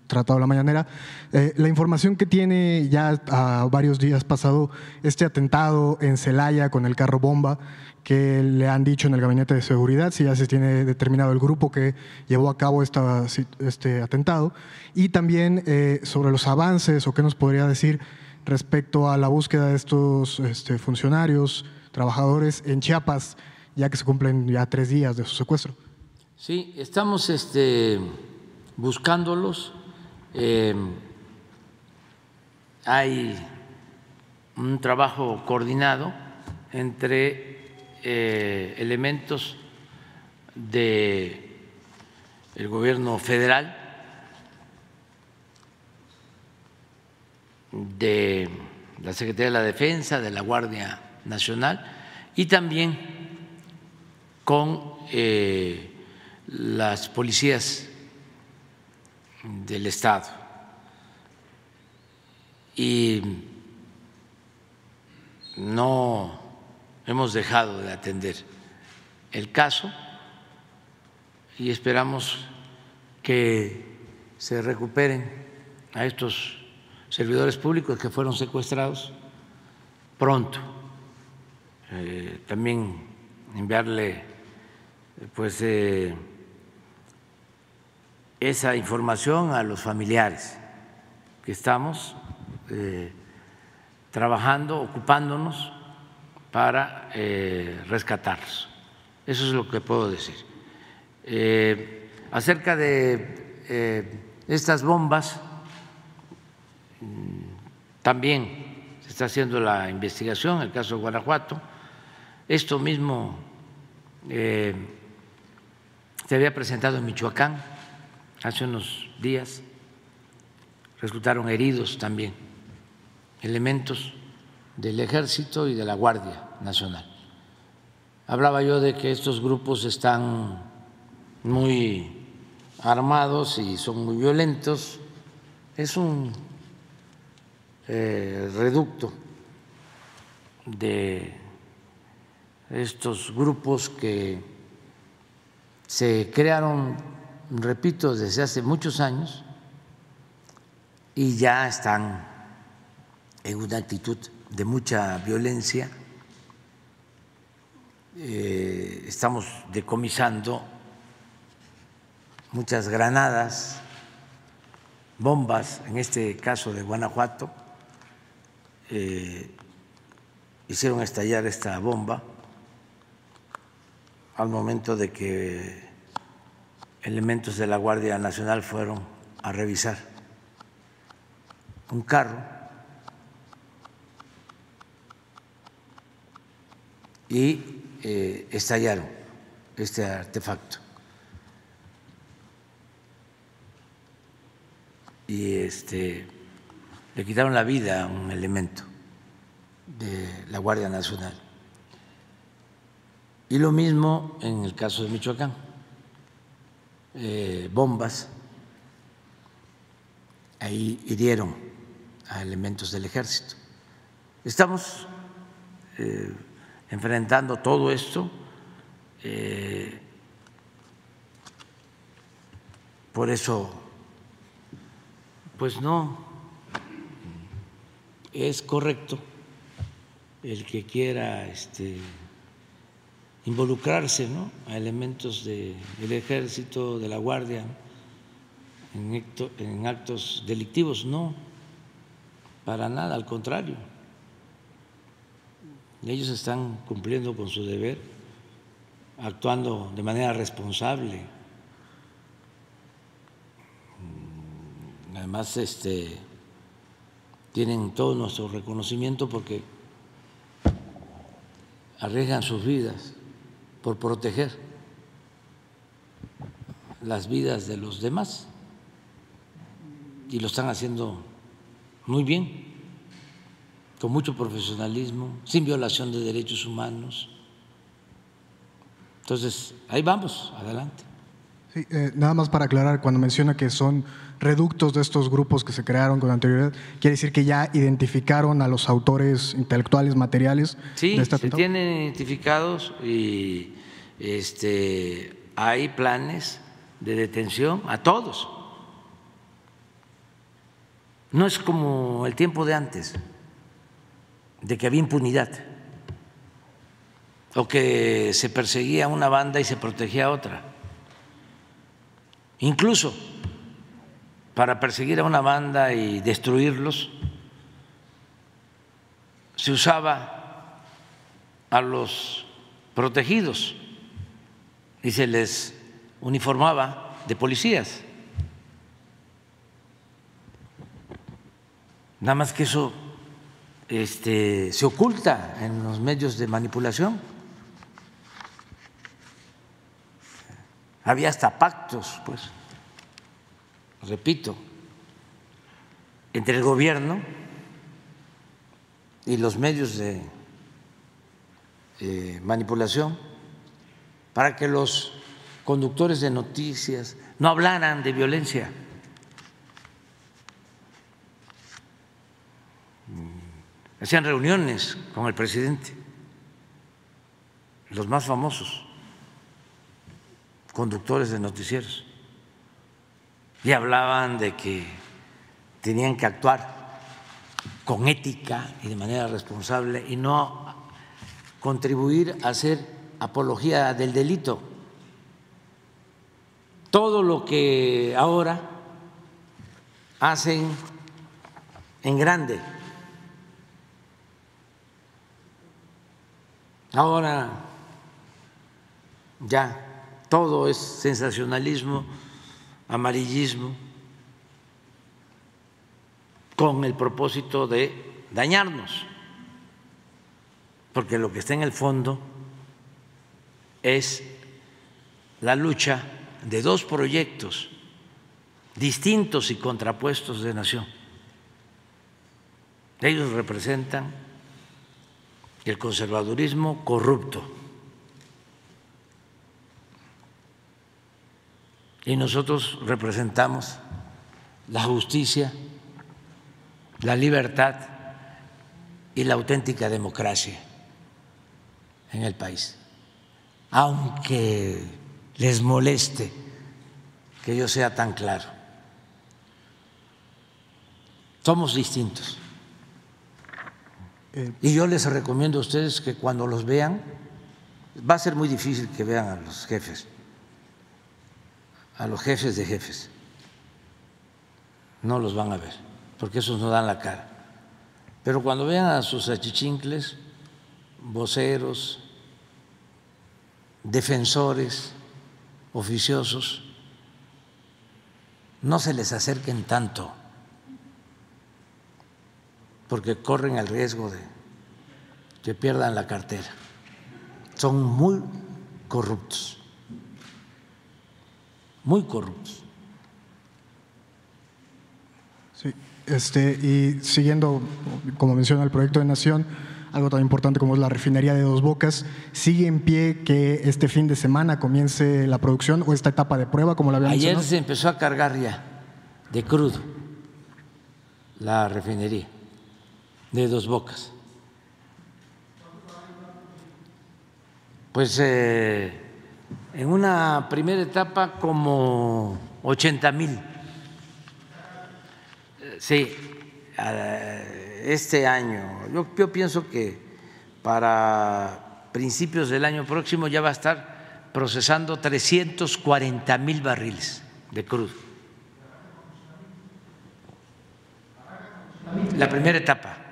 tratado la mañanera, eh, la información que tiene ya a varios días pasado este atentado en Celaya con el carro bomba, que le han dicho en el gabinete de seguridad, si ya se tiene determinado el grupo que llevó a cabo esta, este atentado, y también eh, sobre los avances o qué nos podría decir respecto a la búsqueda de estos este, funcionarios trabajadores en Chiapas, ya que se cumplen ya tres días de su secuestro. Sí, estamos este, buscándolos. Em, hay un trabajo coordinado entre eh, elementos del gobierno federal, de la Secretaría de la Defensa, de la Guardia nacional y también con eh, las policías del Estado. Y no hemos dejado de atender el caso y esperamos que se recuperen a estos servidores públicos que fueron secuestrados pronto. Eh, también enviarle pues eh, esa información a los familiares que estamos eh, trabajando, ocupándonos para rescatarlos. Eso es lo que puedo decir. acerca de estas bombas, mm, también se está haciendo la investigación, el caso de Guanajuato esto mismo eh, se había presentado en Michoacán hace unos días, resultaron heridos también elementos del ejército y de la Guardia Nacional. Hablaba yo de que estos grupos están muy armados y son muy violentos. Es un eh, reducto de estos grupos que se crearon, repito, desde hace muchos años y ya están en una actitud de mucha violencia. Eh, estamos decomisando muchas granadas, bombas, en este caso de Guanajuato, eh, hicieron estallar esta bomba al momento de que elementos de la Guardia Nacional fueron a revisar un carro y eh, estallaron este artefacto. Y este, le quitaron la vida a un elemento de la Guardia Nacional. Y lo mismo en el caso de Michoacán, eh, bombas, ahí hirieron a elementos del ejército. Estamos eh, enfrentando todo esto, eh, por eso, pues no, es correcto el que quiera este, involucrarse ¿no? a elementos del ejército, de la guardia, en, en actos delictivos. No, para nada, al contrario. Ellos están cumpliendo con su deber, actuando de manera responsable. Además, este, tienen todo nuestro reconocimiento porque arriesgan sus vidas por proteger las vidas de los demás y lo están haciendo muy bien, con mucho profesionalismo, sin violación de derechos humanos. Entonces, ahí vamos, adelante. Eh, nada más para aclarar, cuando menciona que son reductos de estos grupos que se crearon con anterioridad, quiere decir que ya identificaron a los autores intelectuales, materiales sí, de este se tienen identificados y este, hay planes de detención a todos. No es como el tiempo de antes, de que había impunidad o que se perseguía una banda y se protegía a otra. Incluso para perseguir a una banda y destruirlos, se usaba a los protegidos y se les uniformaba de policías. Nada más que eso este, se oculta en los medios de manipulación. Había hasta pactos, pues repito, entre el gobierno y los medios de manipulación para que los conductores de noticias no hablaran de violencia. Hacían reuniones con el presidente, los más famosos conductores de noticieros y hablaban de que tenían que actuar con ética y de manera responsable y no contribuir a hacer apología del delito. Todo lo que ahora hacen en grande. Ahora ya todo es sensacionalismo amarillismo con el propósito de dañarnos, porque lo que está en el fondo es la lucha de dos proyectos distintos y contrapuestos de nación. Ellos representan el conservadurismo corrupto y nosotros representamos la justicia, la libertad y la auténtica democracia en el país. Aunque les moleste que yo sea tan claro, somos distintos. Y yo les recomiendo a ustedes que cuando los vean, va a ser muy difícil que vean a los jefes a los jefes de jefes. No los van a ver, porque esos no dan la cara. Pero cuando vean a sus achichincles, voceros, defensores, oficiosos, no se les acerquen tanto, porque corren el riesgo de que pierdan la cartera. Son muy corruptos muy corruptos. Sí, este, y siguiendo, como menciona el proyecto de Nación, algo tan importante como es la refinería de Dos Bocas, ¿sigue en pie que este fin de semana comience la producción o esta etapa de prueba, como la habíamos Ayer se empezó a cargar ya de crudo la refinería de Dos Bocas. Pues eh, en una primera etapa como 80 mil. Sí, este año. Yo, pienso que para principios del año próximo ya va a estar procesando 340 mil barriles de crudo. La primera etapa.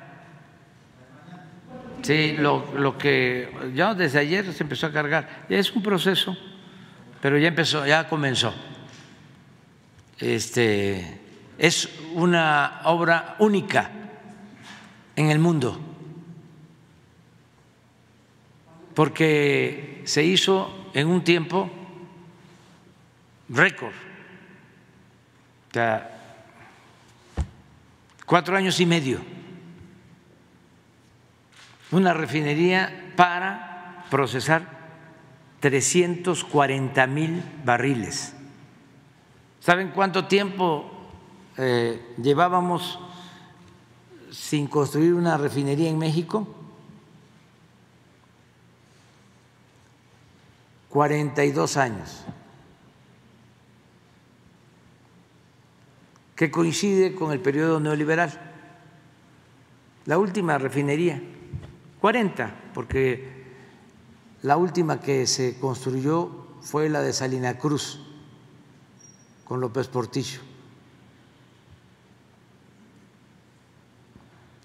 Sí, lo, lo que ya desde ayer se empezó a cargar. Es un proceso, pero ya empezó, ya comenzó. Este es una obra única en el mundo, porque se hizo en un tiempo récord. O cuatro años y medio una refinería para procesar 340 mil barriles. ¿Saben cuánto tiempo eh, llevábamos sin construir una refinería en México? 42 años, que coincide con el periodo neoliberal. La última refinería 40, porque la última que se construyó fue la de Salina Cruz con López Portillo.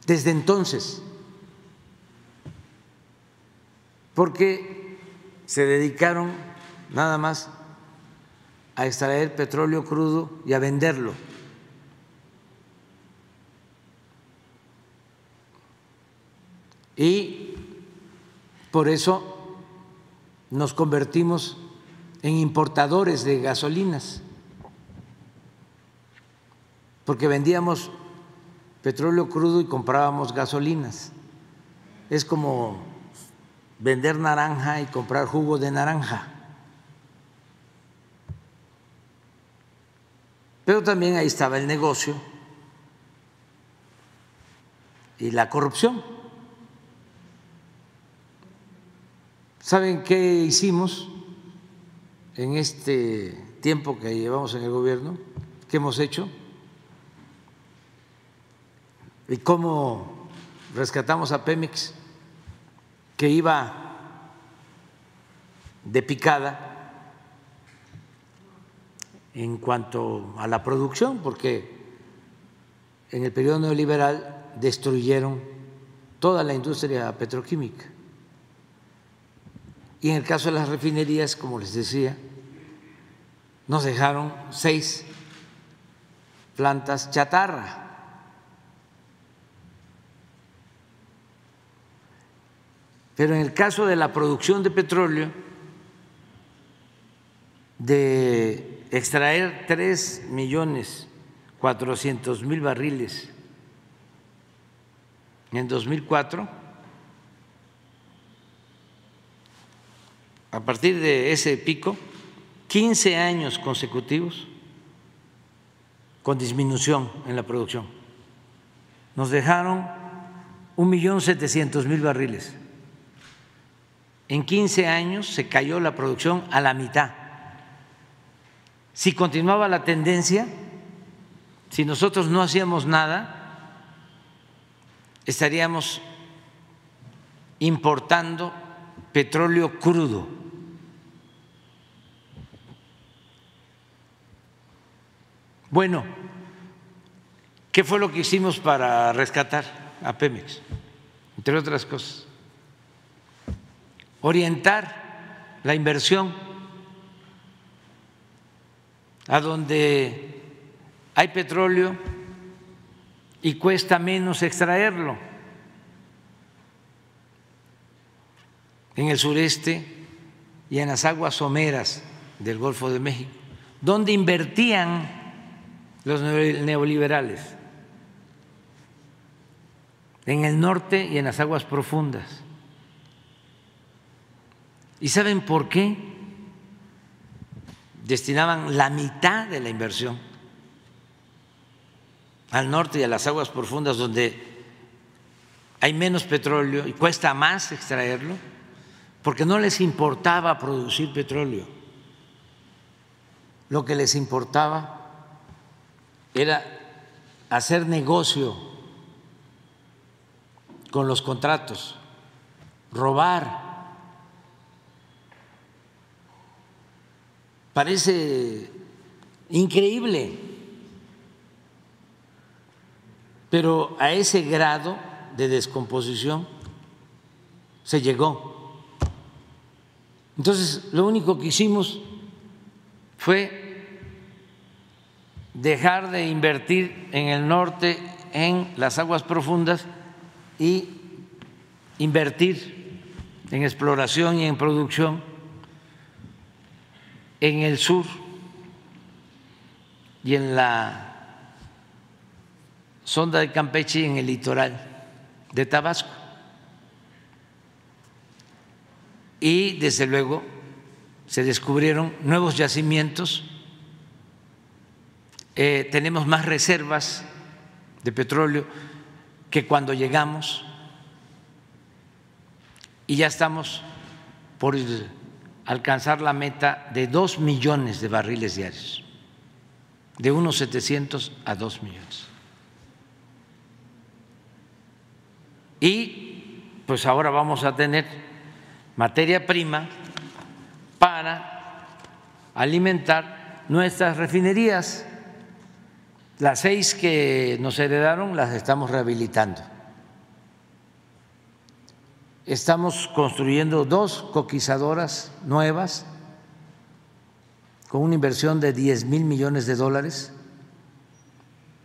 Desde entonces, porque se dedicaron nada más a extraer petróleo crudo y a venderlo. Y por eso nos convertimos en importadores de gasolinas, porque vendíamos petróleo crudo y comprábamos gasolinas. Es como vender naranja y comprar jugo de naranja. Pero también ahí estaba el negocio y la corrupción. ¿Saben qué hicimos en este tiempo que llevamos en el gobierno? ¿Qué hemos hecho? ¿Y cómo rescatamos a Pemex, que iba de picada en cuanto a la producción? Porque en el periodo neoliberal destruyeron toda la industria petroquímica. Y en el caso de las refinerías, como les decía, nos dejaron seis plantas chatarra. Pero en el caso de la producción de petróleo, de extraer tres millones cuatrocientos mil barriles en 2004, a partir de ese pico, 15 años consecutivos con disminución en la producción. Nos dejaron un millón setecientos mil barriles. En 15 años se cayó la producción a la mitad. Si continuaba la tendencia, si nosotros no hacíamos nada, estaríamos importando petróleo crudo Bueno, ¿qué fue lo que hicimos para rescatar a Pemex? Entre otras cosas, orientar la inversión a donde hay petróleo y cuesta menos extraerlo. En el sureste y en las aguas someras del Golfo de México, donde invertían los neoliberales, en el norte y en las aguas profundas. ¿Y saben por qué? Destinaban la mitad de la inversión al norte y a las aguas profundas donde hay menos petróleo y cuesta más extraerlo, porque no les importaba producir petróleo. Lo que les importaba era hacer negocio con los contratos, robar. Parece increíble, pero a ese grado de descomposición se llegó. Entonces, lo único que hicimos fue dejar de invertir en el norte, en las aguas profundas y invertir en exploración y en producción en el sur y en la sonda de Campeche y en el litoral de Tabasco. Y desde luego se descubrieron nuevos yacimientos, eh, tenemos más reservas de petróleo que cuando llegamos. Y ya estamos por alcanzar la meta de dos millones de barriles diarios, de unos 700 a dos millones. Y pues ahora vamos a tener materia prima para alimentar nuestras refinerías. Las seis que nos heredaron las estamos rehabilitando. Estamos construyendo dos coquizadoras nuevas con una inversión de 10 mil millones de dólares.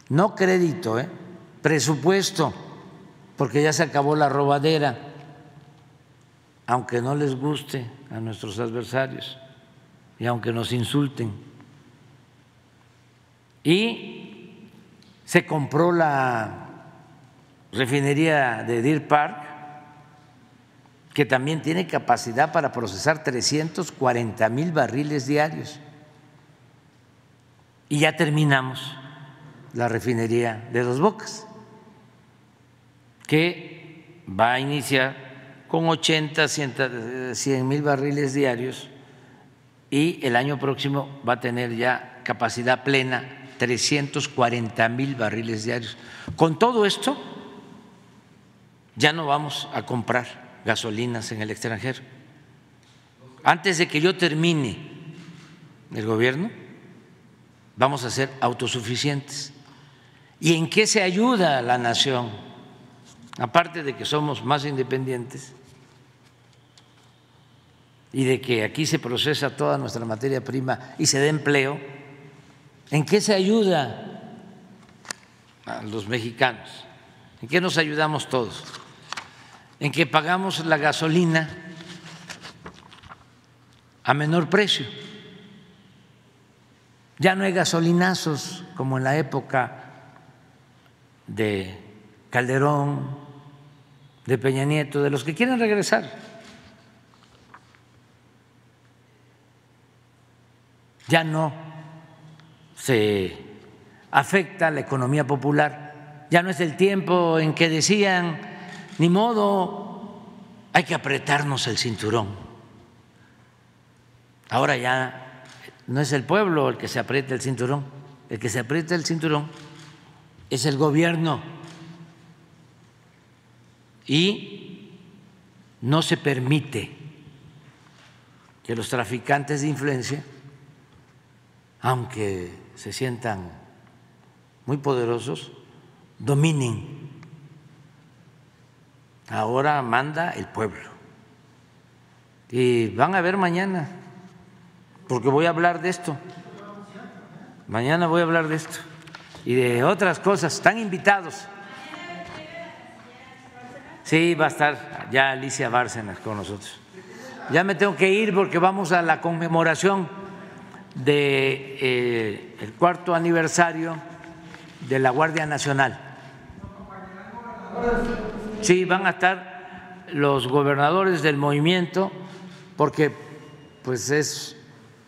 No crédito, ¿eh? presupuesto porque ya se acabó la robadera, aunque no les guste a nuestros adversarios y aunque nos insulten. Y se compró la refinería de Deer Park, que también tiene capacidad para procesar 340 mil barriles diarios. Y ya terminamos la refinería de Dos Bocas que va a iniciar con 80, 100 mil barriles diarios y el año próximo va a tener ya capacidad plena 340 mil barriles diarios. Con todo esto, ya no vamos a comprar gasolinas en el extranjero. Antes de que yo termine el gobierno, vamos a ser autosuficientes. ¿Y en qué se ayuda la nación? aparte de que somos más independientes y de que aquí se procesa toda nuestra materia prima y se da empleo, ¿en qué se ayuda a los mexicanos? ¿En qué nos ayudamos todos? En que pagamos la gasolina a menor precio. Ya no hay gasolinazos como en la época de Calderón, de Peña Nieto, de los que quieren regresar. Ya no se afecta la economía popular, ya no es el tiempo en que decían, ni modo, hay que apretarnos el cinturón. Ahora ya no es el pueblo el que se aprieta el cinturón, el que se aprieta el cinturón es el gobierno. Y no se permite que los traficantes de influencia, aunque se sientan muy poderosos, dominen. Ahora manda el pueblo. Y van a ver mañana, porque voy a hablar de esto. Mañana voy a hablar de esto y de otras cosas. Están invitados. Sí, va a estar ya Alicia Bárcenas con nosotros. Ya me tengo que ir porque vamos a la conmemoración del de, eh, cuarto aniversario de la Guardia Nacional. Sí, van a estar los gobernadores del movimiento porque pues es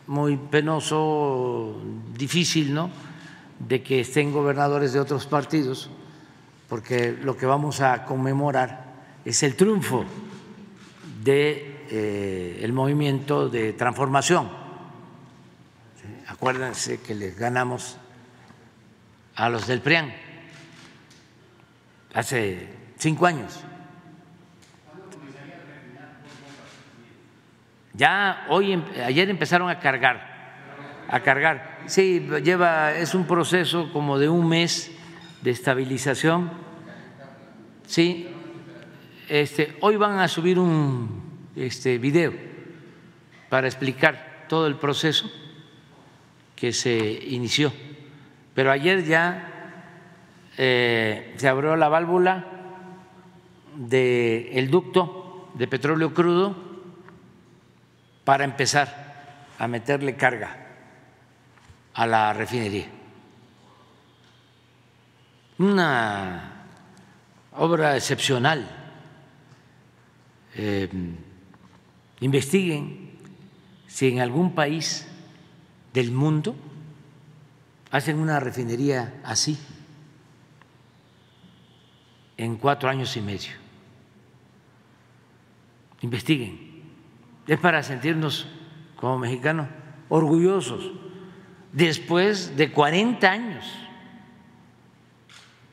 muy penoso, difícil, ¿no? De que estén gobernadores de otros partidos, porque lo que vamos a conmemorar es el triunfo del eh, movimiento de transformación. Acuérdense que les ganamos a los del PRIAN hace cinco años. Ya hoy, em, ayer empezaron a cargar, a cargar. Sí, lleva, es un proceso como de un mes de estabilización. Sí, este, hoy van a subir un este, video para explicar todo el proceso que se inició. Pero ayer ya eh, se abrió la válvula del ducto de petróleo crudo para empezar a meterle carga a la refinería. Una obra excepcional. Eh, investiguen si en algún país del mundo hacen una refinería así en cuatro años y medio. Investiguen. Es para sentirnos como mexicanos orgullosos después de 40 años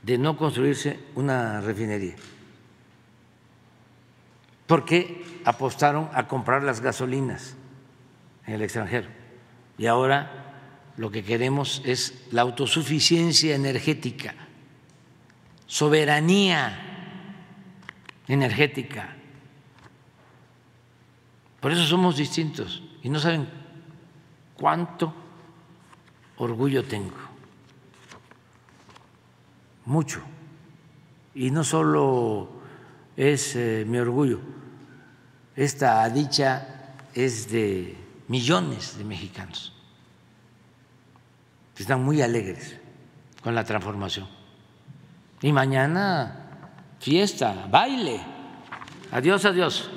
de no construirse una refinería. Porque apostaron a comprar las gasolinas en el extranjero. Y ahora lo que queremos es la autosuficiencia energética, soberanía energética. Por eso somos distintos y no saben cuánto orgullo tengo. Mucho. Y no solo es eh, mi orgullo, esta dicha es de millones de mexicanos están muy alegres con la transformación. Y mañana fiesta, baile. Adiós, adiós.